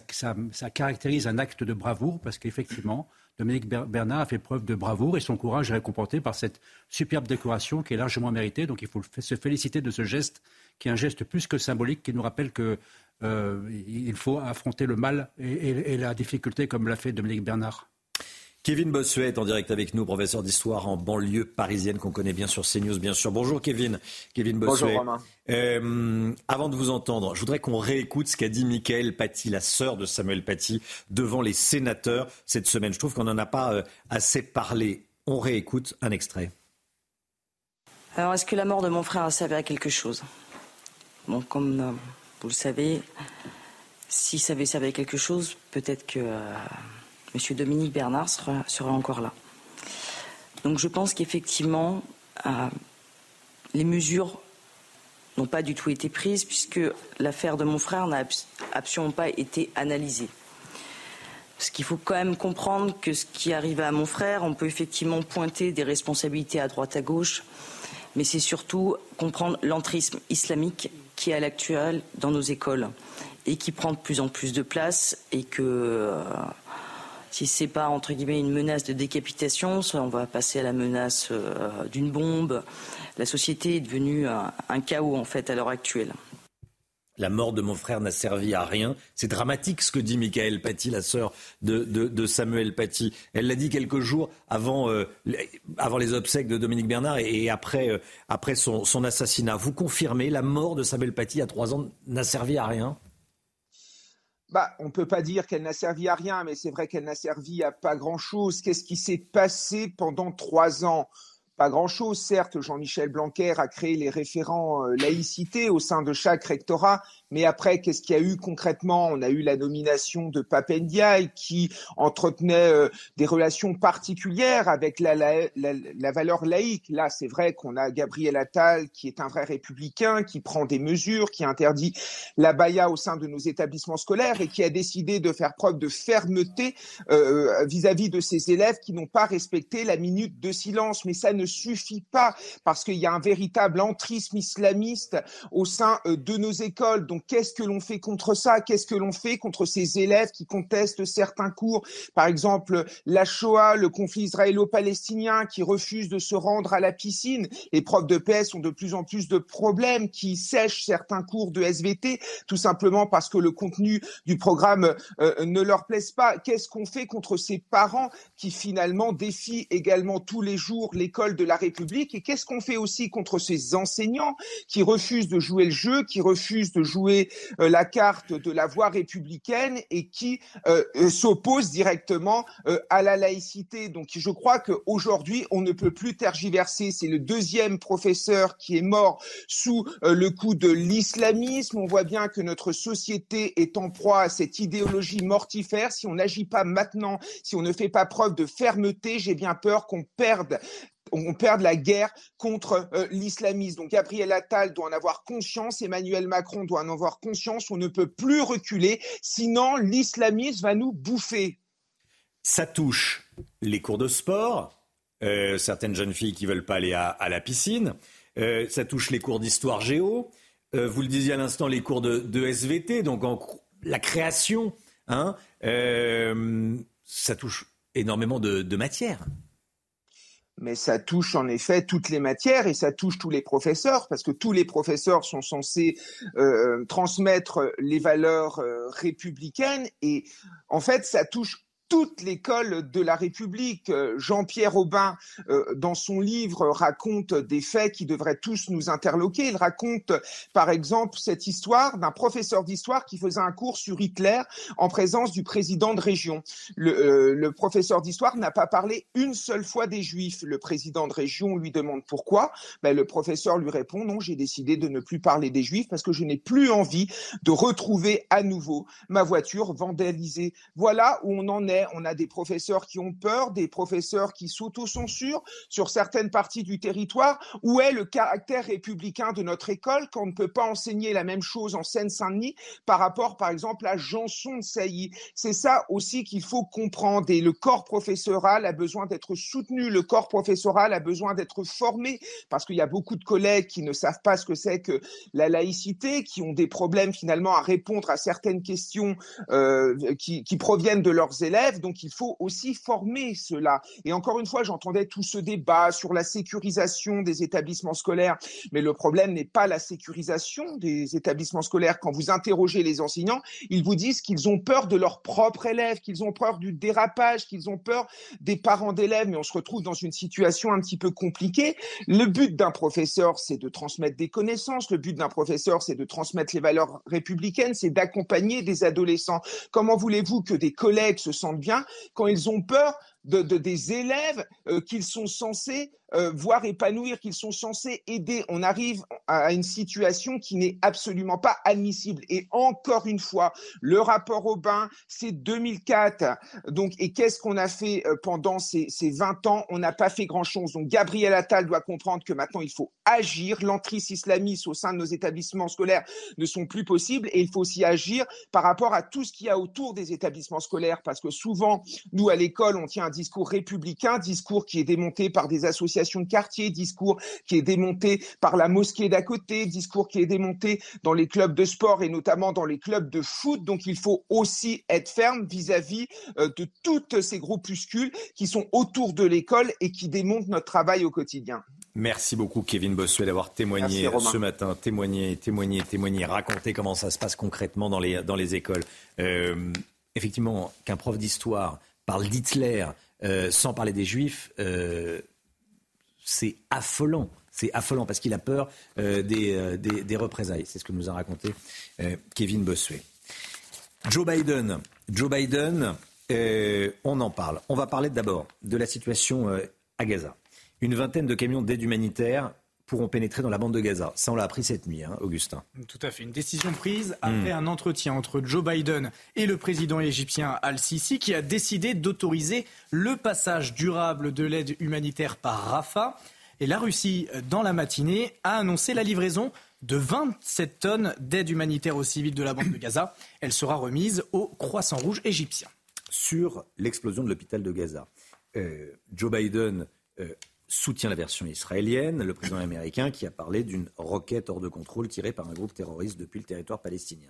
caractérise un acte de bravoure parce qu'effectivement, Dominique Bernard a fait preuve de bravoure et son courage est récompensé par cette superbe décoration qui est largement méritée. Donc il faut se féliciter de ce geste qui est un geste plus que symbolique qui nous rappelle que euh, il faut affronter le mal et, la difficulté comme l'a fait Dominique Bernard. Kevin Bossuet est en direct avec nous, professeur d'histoire en banlieue parisienne qu'on connaît bien sur CNews, bien sûr. Bonjour Kevin. Kevin Bossuet. Bonjour Romain. Euh, avant de vous entendre, je voudrais qu'on réécoute ce qu'a dit Michael Paty, la sœur de Samuel Paty, devant les sénateurs cette semaine. Je trouve qu'on n'en a pas euh, assez parlé. On réécoute un extrait. Alors, est-ce que la mort de mon frère a servi à quelque chose? Comme vous le savez, si ça avait quelque chose, peut-être que euh, M. Dominique Bernard sera, encore là. Donc je pense qu'effectivement, euh, les mesures n'ont pas du tout été prises puisque l'affaire de mon frère n'a absolument pas été analysée. Parce qu'il faut quand même comprendre que ce qui arrive à mon frère, on peut effectivement pointer des responsabilités à droite à gauche, mais c'est surtout comprendre l'entrisme islamique qui est à l'actuel dans nos écoles et qui prend de plus en plus de place et que, euh, si c'est pas entre guillemets une menace de décapitation, on va passer à la menace d'une bombe. La société est devenue un chaos en fait à l'heure actuelle. La mort de mon frère n'a servi à rien. C'est dramatique ce que dit Michael Paty, la sœur de, Samuel Paty. Elle l'a dit quelques jours avant, euh, les obsèques de Dominique Bernard et, après, euh, son, assassinat. Vous confirmez, la mort de Samuel Paty à trois ans n'a servi à rien? Bah, on ne peut pas dire qu'elle n'a servi à rien, mais c'est vrai qu'elle n'a servi à pas grand-chose. Qu'est-ce qui s'est passé pendant trois ans? Pas grand-chose. Certes, Jean-Michel Blanquer a créé les référents euh, laïcité au sein de chaque rectorat, mais après, qu'est-ce qu'il y a eu concrètement? On a eu la nomination de Papendiaï qui entretenait euh, des relations particulières avec la, valeur laïque. Là, c'est vrai qu'on a Gabriel Attal qui est un vrai républicain, qui prend des mesures, qui interdit la baya au sein de nos établissements scolaires et qui a décidé de faire preuve de fermeté euh, vis-à-vis -vis de ses élèves qui n'ont pas respecté la minute de silence. Mais ça ne suffit pas parce qu'il y a un véritable entrisme islamiste au sein euh, de nos écoles. Qu'est-ce que l'on fait contre ça? Qu'est-ce que l'on fait contre ces élèves qui contestent certains cours? Par exemple, la Shoah, le conflit israélo-palestinien, qui refusent de se rendre à la piscine. Les profs de PS ont de plus en plus de problèmes, qui sèchent certains cours de SVT, tout simplement parce que le contenu du programme euh, ne leur plaise pas. Qu'est-ce qu'on fait contre ces parents qui finalement défient également tous les jours l'école de la République? Et qu'est-ce qu'on fait aussi contre ces enseignants qui refusent de jouer le jeu, qui refusent de jouer euh, la carte de la voie républicaine et qui euh, euh, s'oppose directement à la laïcité. Donc je crois qu'aujourd'hui, on ne peut plus tergiverser. C'est le deuxième professeur qui est mort sous le coup de l'islamisme. On voit bien que notre société est en proie à cette idéologie mortifère. Si on n'agit pas maintenant, si on ne fait pas preuve de fermeté, j'ai bien peur qu'on perde on perd la guerre contre euh, l'islamisme. Donc Gabriel Attal doit en avoir conscience, Emmanuel Macron doit en avoir conscience, on ne peut plus reculer, sinon l'islamisme va nous bouffer. Ça touche les cours de sport, euh, certaines jeunes filles qui veulent pas aller à, la piscine, euh, ça touche les cours d'histoire géo, vous le disiez à l'instant, les cours de, SVT, donc la création, hein, ça touche énormément de, de matières mais ça touche en effet toutes les matières et ça touche tous les professeurs parce que tous les professeurs sont censés euh, transmettre les valeurs euh, républicaines et en fait ça touche toute l'école de la République. Euh, Jean-Pierre Aubin, euh, dans son livre, raconte des faits qui devraient tous nous interloquer. Il raconte, par exemple, cette histoire d'un professeur d'histoire qui faisait un cours sur Hitler en présence du président de région. Le, euh, le professeur d'histoire n'a pas parlé une seule fois des Juifs. Le président de région lui demande pourquoi. Ben, le professeur lui répond non, j'ai décidé de ne plus parler des Juifs parce que je n'ai plus envie de retrouver à nouveau ma voiture vandalisée. Voilà où on en est on a des professeurs qui ont peur, des professeurs qui s'autocensurent sur certaines parties du territoire. Où est le caractère républicain de notre école quand on ne peut pas enseigner la même chose en Seine-Saint-Denis par rapport, par exemple, à Janson de Sailly C'est ça aussi qu'il faut comprendre. Et le corps professoral a besoin d'être soutenu, le corps professoral a besoin d'être formé, parce qu'il y a beaucoup de collègues qui ne savent pas ce que c'est que la laïcité, qui ont des problèmes finalement à répondre à certaines questions euh, qui, qui proviennent de leurs élèves donc il faut aussi former cela. Et encore une fois, j'entendais tout ce débat sur la sécurisation des établissements scolaires, mais le problème n'est pas la sécurisation des établissements scolaires. Quand vous interrogez les enseignants, ils vous disent qu'ils ont peur de leurs propres élèves, qu'ils ont peur du dérapage, qu'ils ont peur des parents d'élèves, mais on se retrouve dans une situation un petit peu compliquée. Le but d'un professeur, c'est de transmettre des connaissances. Le but d'un professeur, c'est de transmettre les valeurs républicaines, c'est d'accompagner des adolescents. Comment voulez-vous que des collègues se sentent bien quand ils ont peur de, des élèves euh, qu'ils sont censés euh, voir épanouir, qu'ils sont censés aider. On arrive à une situation qui n'est absolument pas admissible. Et encore une fois, le rapport au bain, c'est 2004. Donc, et qu'est-ce qu'on a fait euh, pendant ces, ces 20 ans? On n'a pas fait grand-chose. Donc, Gabriel Attal doit comprendre que maintenant, il faut agir. L'entrise islamiste au sein de nos établissements scolaires ne sont plus possibles. Et il faut aussi agir par rapport à tout ce qu'il y a autour des établissements scolaires. Parce que souvent, nous, à l'école, on tient un discours républicain, discours qui est démonté par des associations de quartier, discours qui est démonté par la mosquée d'à côté, discours qui est démonté dans les clubs de sport et notamment dans les clubs de foot. Donc il faut aussi être ferme vis-à-vis euh, de toutes ces groupuscules qui sont autour de l'école et qui démontent notre travail au quotidien. Merci beaucoup Kevin Bossuet d'avoir témoigné ce matin, témoigné, témoigné, témoigné, raconté comment ça se passe concrètement dans les, dans les écoles. Euh, effectivement, qu'un prof d'histoire parle d'Hitler euh, sans parler des Juifs, euh, c'est affolant. C'est affolant parce qu'il a peur des, des, des, représailles. C'est ce que nous a raconté Kevin Bossuet. Joe Biden, Joe Biden, on en parle. On va parler d'abord de la situation à Gaza. Une vingtaine de camions d'aide humanitaire pourront pénétrer dans la bande de Gaza. Ça, on l'a appris cette nuit, hein, Augustin. Tout à fait. Une décision prise après hmm. un entretien entre Joe Biden et le président égyptien Al-Sisi qui a décidé d'autoriser le passage durable de l'aide humanitaire par Rafah. Et la Russie, dans la matinée, a annoncé la livraison de 27 tonnes d'aide humanitaire aux civils de la bande de Gaza. Elle sera remise au Croissant Rouge égyptien. Sur l'explosion de l'hôpital de Gaza, euh, Joe Biden euh, soutient la version israélienne, le président américain qui a parlé d'une roquette hors de contrôle tirée par un groupe terroriste depuis le territoire palestinien.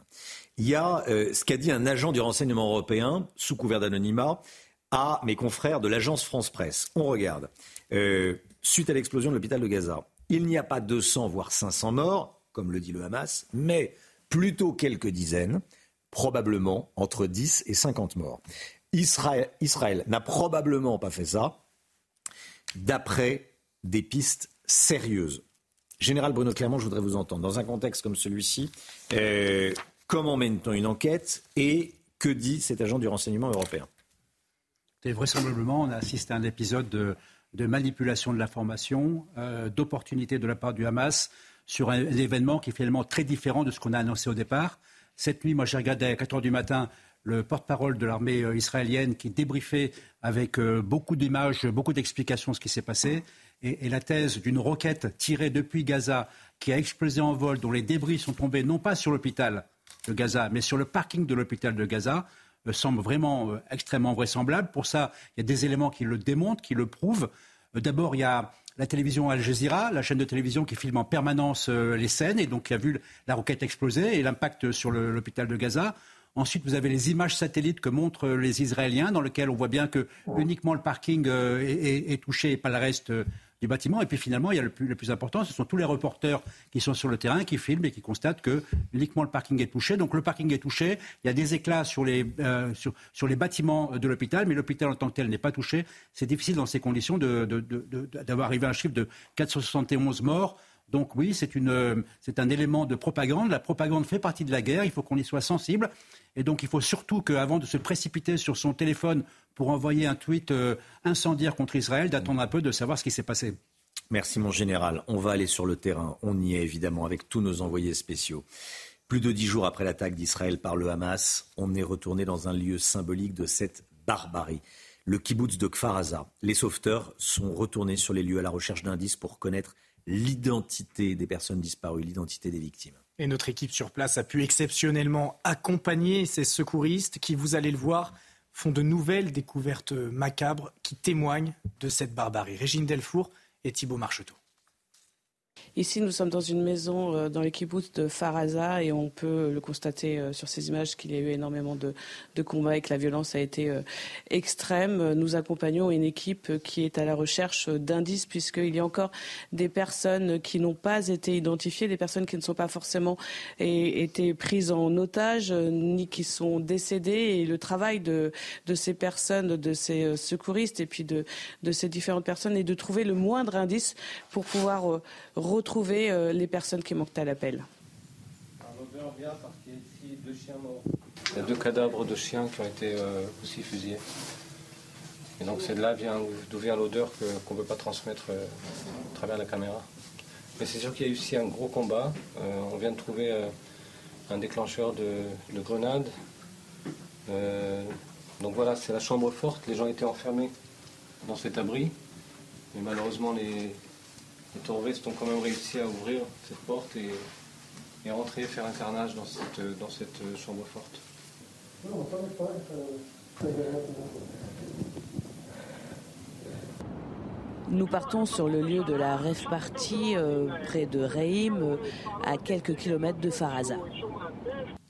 Il y a euh, ce qu'a dit un agent du renseignement européen, sous couvert d'anonymat, à mes confrères de l'agence France-Presse. On regarde. Euh, suite à l'explosion de l'hôpital de Gaza, il n'y a pas 200 voire 500 morts, comme le dit le Hamas, mais plutôt quelques dizaines, probablement entre 10 et 50 morts. Israël, Israël n'a probablement pas fait ça d'après des pistes sérieuses. Général Bruno Clermont, je voudrais vous entendre. Dans un contexte comme celui-ci, euh, comment mène-t-on une enquête et que dit cet agent du renseignement européen? Et Vraisemblablement, on a assisté à un épisode de, manipulation de l'information, euh, d'opportunité de la part du Hamas sur un, événement qui est finalement très différent de ce qu'on a annoncé au départ. Cette nuit, moi j'ai regardé à 4 heures du matin le porte-parole de l'armée euh, israélienne qui débriefait avec euh, beaucoup d'images, beaucoup d'explications ce qui s'est passé. Et, la thèse d'une roquette tirée depuis Gaza qui a explosé en vol, dont les débris sont tombés non pas sur l'hôpital de Gaza, mais sur le parking de l'hôpital de Gaza, me semble vraiment euh, extrêmement vraisemblable. Pour ça, il y a des éléments qui le démontrent, qui le prouvent. D'abord, il y a la télévision Al Jazeera, la chaîne de télévision qui filme en permanence les scènes et donc qui a vu la roquette exploser et l'impact sur l'hôpital de Gaza. Ensuite, vous avez les images satellites que montrent les Israéliens, dans lesquelles on voit bien que uniquement le parking euh, est, touché et pas le reste euh, du bâtiment. Et puis finalement, il y a le plus, le plus, important, ce sont tous les reporters qui sont sur le terrain, qui filment et qui constatent que uniquement le parking est touché. Donc le parking est touché, il y a des éclats sur les, euh, sur, sur, les bâtiments de l'hôpital, mais l'hôpital en tant que tel n'est pas touché. C'est difficile dans ces conditions d'avoir de, de, arrivé à un chiffre de 471 morts. Donc oui, c'est un élément de propagande. La propagande fait partie de la guerre, il faut qu'on y soit sensible. Et donc il faut surtout qu'avant de se précipiter sur son téléphone pour envoyer un tweet euh, incendiaire contre Israël, d'attendre un peu de savoir ce qui s'est passé. Merci mon général. On va aller sur le terrain. On y est évidemment avec tous nos envoyés spéciaux. Plus de dix jours après l'attaque d'Israël par le Hamas, on est retourné dans un lieu symbolique de cette barbarie. Le kibbutz de Kfar Aza. Les sauveteurs sont retournés sur les lieux à la recherche d'indices pour connaître l'identité des personnes disparues, l'identité des victimes. Et notre équipe sur place a pu exceptionnellement accompagner ces secouristes qui, vous allez le voir, font de nouvelles découvertes macabres qui témoignent de cette barbarie. Régine Delfour et Thibault Marcheteau. Ici, nous sommes dans une maison euh, dans les kibbutz de Faraza et on peut le constater euh, sur ces images qu'il y a eu énormément de, combats et que la violence a été euh, extrême. Nous accompagnons une équipe qui est à la recherche d'indices puisqu'il y a encore des personnes qui n'ont pas été identifiées, des personnes qui ne sont pas forcément été prises en otage ni qui sont décédées et le travail de, ces personnes, de ces secouristes et puis de ces différentes personnes est de trouver le moindre indice pour pouvoir retrouver euh, les personnes qui manquent à l'appel. Il y a deux cadavres de chiens qui ont été euh, aussi fusillés. Et donc c'est de là d'où vient l'odeur qu'on ne peut pas transmettre euh, à travers la caméra. Mais c'est sûr qu'il y a eu aussi un gros combat. on vient de trouver un déclencheur de, de grenades. donc voilà, c'est la chambre forte. Les gens étaient enfermés dans cet abri. Mais malheureusement, les, les terroristes ont quand même réussi à ouvrir cette porte et, et rentrer, faire un carnage dans cette, dans cette chambre forte. Nous partons sur le lieu de la rêve party euh, près de Reim, euh, à quelques kilomètres de Faraza.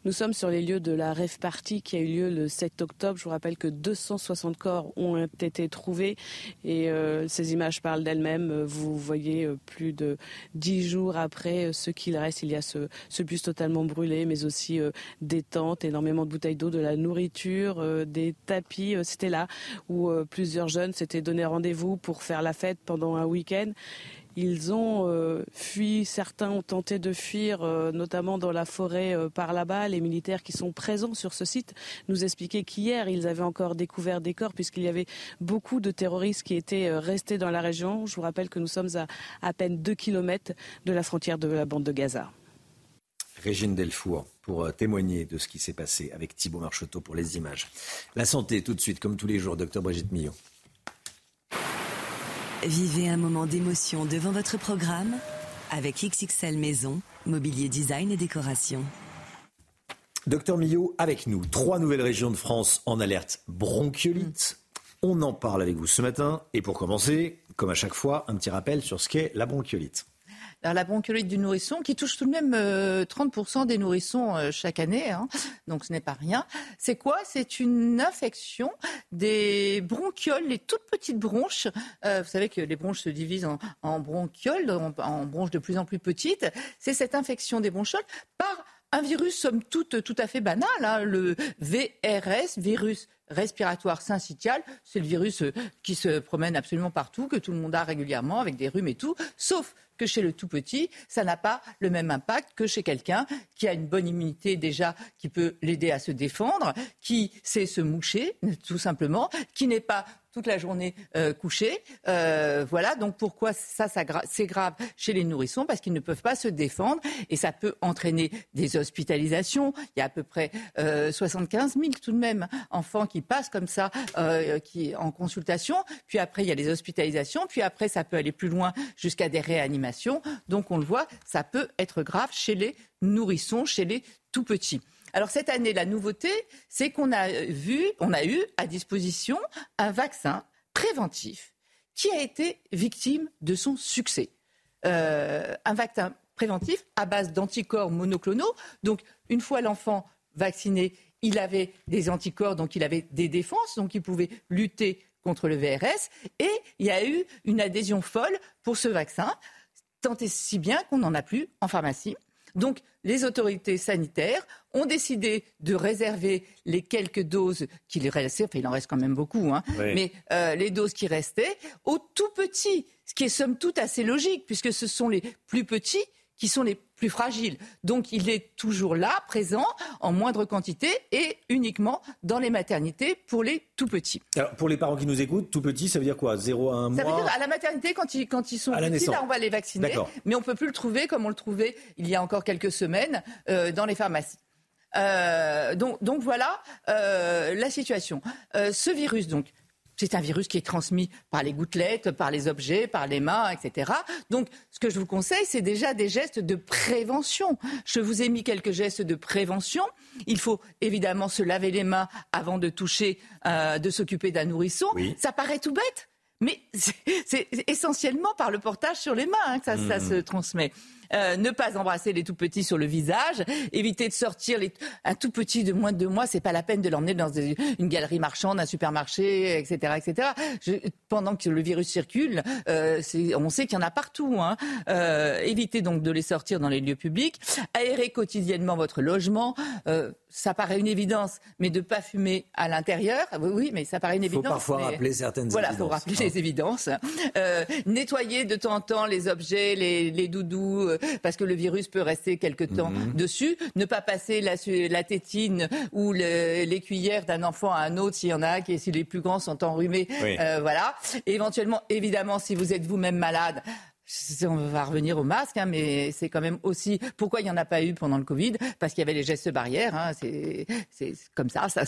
Nous sommes sur les lieux de la rêve party qui a eu lieu le 7 octobre. Je vous rappelle que 260 corps ont été trouvés et euh, ces images parlent d'elles-mêmes. Vous voyez euh, plus de dix jours après euh, ce qu'il reste. Il y a ce, ce, bus totalement brûlé, mais aussi des tentes, énormément de bouteilles d'eau, de la nourriture, des tapis. C'était là où plusieurs jeunes s'étaient donné rendez-vous pour faire la fête pendant un week-end. Ils ont euh, fui, certains ont tenté de fuir, euh, notamment dans la forêt euh, par là-bas. Les militaires qui sont présents sur ce site nous expliquaient qu'hier, ils avaient encore découvert des corps puisqu'il y avait beaucoup de terroristes qui étaient restés dans la région. Je vous rappelle que nous sommes à à peine 2 kilomètres de la frontière de la bande de Gaza. Régine Delfour pour témoigner de ce qui s'est passé avec Thibault Marcheteau pour les images. La santé, tout de suite, comme tous les jours, docteur Brigitte Millot. Vivez un moment d'émotion devant votre programme avec XXL Maison, mobilier design et décoration. Docteur Millot, avec nous, trois nouvelles régions de France en alerte bronchiolite. On en parle avec vous ce matin. Et pour commencer, comme à chaque fois, un petit rappel sur ce qu'est la bronchiolite la bronchiolite du nourrisson, qui touche tout de même 30% euh, des nourrissons euh, chaque année, hein. donc ce n'est pas rien. C'est quoi? C'est une infection des bronchioles, les toutes petites bronches. Euh, vous savez que les bronches se divisent en, bronchioles, en, bronches de plus en plus petites. C'est cette infection des bronchioles par un virus, somme toute, tout à fait banal, hein, le VRS, virus respiratoire syncytial. C'est le virus qui se promène absolument partout, que tout le monde a régulièrement, avec des rhumes et tout, sauf que chez le tout petit, ça n'a pas le même impact que chez quelqu'un qui a une bonne immunité déjà, qui peut l'aider à se défendre, qui sait se moucher, tout simplement, qui n'est pas toute la journée euh, couchée. Euh, voilà, donc pourquoi ça, c'est grave chez les nourrissons Parce qu'ils ne peuvent pas se défendre et ça peut entraîner des hospitalisations. Il y a à peu près 75 euh, 000 tout de même enfants qui passent comme ça qui, en consultation. Puis après, il y a les hospitalisations. Puis après, ça peut aller plus loin jusqu'à des réanimations. Donc on le voit, ça peut être grave chez les nourrissons, chez les tout petits. Alors cette année, la nouveauté, c'est qu'on a vu, eu à disposition un vaccin préventif qui a été victime de son succès. Euh, un vaccin préventif à base d'anticorps monoclonaux. Donc une fois l'enfant vacciné, il avait des anticorps, donc il avait des défenses, donc il pouvait lutter contre le VRS. Et il y a eu une adhésion folle pour ce vaccin, tant et si bien qu'on n'en a plus en pharmacie. Donc, les autorités sanitaires ont décidé de réserver les quelques doses qu'il restait, enfin il en reste quand même beaucoup, hein, mais euh, les doses qui restaient aux tout petits, ce qui est somme toute assez logique, puisque ce sont les plus petits qui sont les plus fragiles. Donc il est toujours là, présent, en moindre quantité et uniquement dans les maternités pour les tout petits. Alors pour les parents qui nous écoutent, tout petit, ça veut dire quoi? 0 à 1 mois Ça veut dire à la maternité, quand ils, quand ils sont petits, là on va les vacciner. Mais on ne peut plus le trouver comme on le trouvait il y a encore quelques semaines euh, dans les pharmacies. Euh, donc, donc, voilà euh, la situation. ce virus, donc, c'est un virus qui est transmis par les gouttelettes, par les objets, par les mains, etc. Donc, ce que je vous conseille, c'est déjà des gestes de prévention. Je vous ai mis quelques gestes de prévention. Il faut évidemment se laver les mains avant de toucher, euh, de s'occuper d'un nourrisson. Ça paraît tout bête. Mais c'est essentiellement par le portage sur les mains hein, que ça, ça mmh. se transmet. Euh, ne pas embrasser les tout petits sur le visage, éviter de sortir les, un tout petit de moins de deux mois, c'est pas la peine de l'emmener dans une galerie marchande, un supermarché, etc., etc. pendant que le virus circule, euh, on sait qu'il y en a partout. Hein. Euh, évitez donc de les sortir dans les lieux publics, aérer quotidiennement votre logement. Ça paraît une évidence, mais de pas fumer à l'intérieur, oui, mais ça paraît une évidence. Il faut parfois rappeler certaines voilà, évidences. Voilà, faut rappeler les évidences. Nettoyer de temps en temps les objets, les, les doudous, parce que le virus peut rester quelque temps mhm. dessus. Ne pas passer la, la tétine ou les cuillères d'un enfant à un autre s'il y en a, qui, si les plus grands sont enrhumés. Euh, voilà. éventuellement, évidemment, si vous êtes vous-même malade, on va revenir au masque, hein, mais c'est quand même aussi pourquoi il n'y en a pas eu pendant le Covid, parce qu'il y avait les gestes barrières. Hein, c'est comme ça, ça,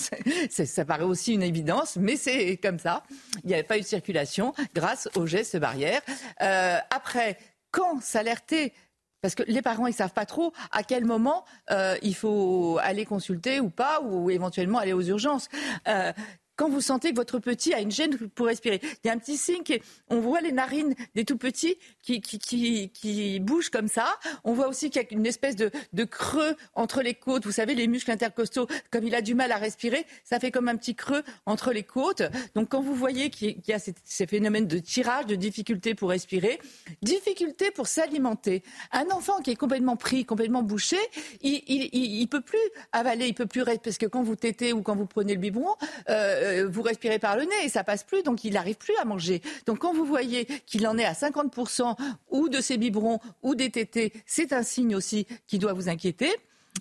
ça paraît aussi une évidence, mais c'est comme ça. Il n'y avait pas eu de circulation grâce aux gestes barrières. Euh, après, quand s'alerter parce que les parents, ils savent pas trop à quel moment euh, il faut aller consulter ou pas, ou éventuellement aller aux urgences. Euh, quand vous sentez que votre petit a une gêne pour respirer. Il y a un petit signe, on voit les narines des tout petits qui, qui, qui, qui bougent comme ça. On voit aussi qu'il y a une espèce de, de, creux entre les côtes. Vous savez, les muscles intercostaux, comme il a du mal à respirer, ça fait comme un petit creux entre les côtes. Donc quand vous voyez qu'il y a ces, phénomènes de tirage, de difficulté pour respirer, difficulté pour s'alimenter. Un enfant qui est complètement pris, complètement bouché, il, il, peut plus avaler, il peut plus parce que quand vous tétez ou quand vous prenez le biberon, euh, vous respirez par le nez et ça passe plus, donc il n'arrive plus à manger. Donc quand vous voyez qu'il en est à 50% ou de ses biberons ou des tétés, c'est un signe aussi qui doit vous inquiéter.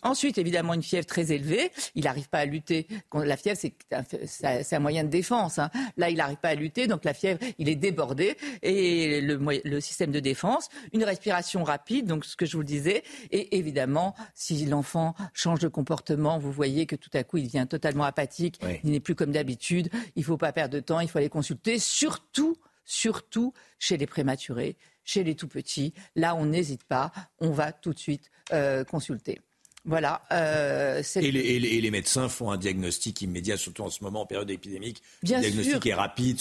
Ensuite, évidemment, une fièvre très élevée. Il n'arrive pas à lutter. La fièvre, c'est un, moyen de défense. Hein. Là, il n'arrive pas à lutter, donc la fièvre, il est débordé. Et le, système de défense, une respiration rapide, donc ce que je vous disais. Et évidemment, si l'enfant change de comportement, vous voyez que tout à coup, il devient totalement apathique. Il n'est plus comme d'habitude. Il ne faut pas perdre de temps. Il faut aller consulter. Surtout, surtout chez les prématurés, chez les tout petits. Là, on n'hésite pas. On va tout de suite euh, consulter. Voilà. Euh, et, les, médecins font un diagnostic immédiat, surtout en ce moment en période épidémique. Bien le diagnostic est rapide.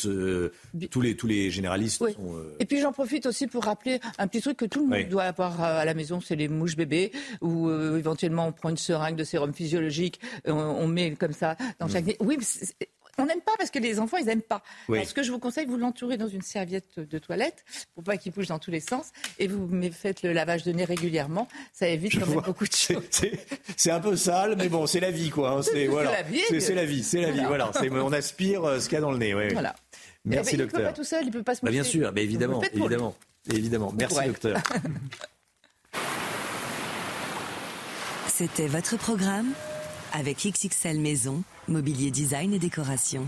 tous, les, tous les généralistes sont. Euh, et puis j'en profite aussi pour rappeler un petit truc que tout le monde doit avoir à la maison, c'est les mouches bébés, ou euh, éventuellement on prend une seringue de sérum physiologique, on, met comme ça dans chaque. Mm. Oui, on n'aime pas parce que les enfants, ils n'aiment pas. ce que je vous conseille, vous l'entourez dans une serviette de toilette pour pas qu'il bouge dans tous les sens et vous faites le lavage de nez régulièrement. Ça évite quand même beaucoup de choses. C'est un peu sale, mais bon, c'est la vie, quoi. Hein. C'est la vie. C'est la vie, c'est la vie. Voilà. on aspire euh, ce qu'il y a dans le nez. Voilà. Merci, eh ben, docteur. Il ne peut pas tout seul, il peut pas se bah, Bien sûr, mais évidemment, évidemment, évidemment. Merci, docteur. C'était votre programme avec XXL Maison, mobilier design et décoration.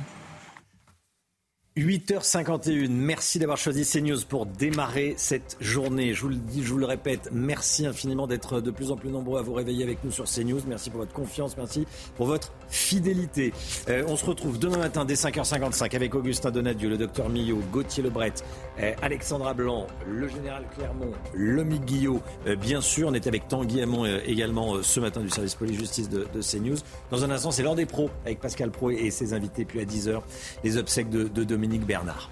8h51, merci d'avoir choisi CNews pour démarrer cette journée. Je vous le dis, je vous le répète, merci infiniment d'être de plus en plus nombreux à vous réveiller avec nous sur CNews. Merci pour votre confiance, merci pour votre fidélité. Euh, on se retrouve demain matin dès 5h55 avec Augustin Donadieu, le docteur Millot, Gauthier Lebret, euh, Alexandra Blanc, le général Clermont, Lomi Guillot. Euh, bien sûr, on est avec Tanguy Hamon également ce matin du service police-justice de, CNews. Dans un instant, c'est l'heure des pros avec Pascal Pro et ses invités. Puis à 10h, les obsèques de, de Dominique Bernard.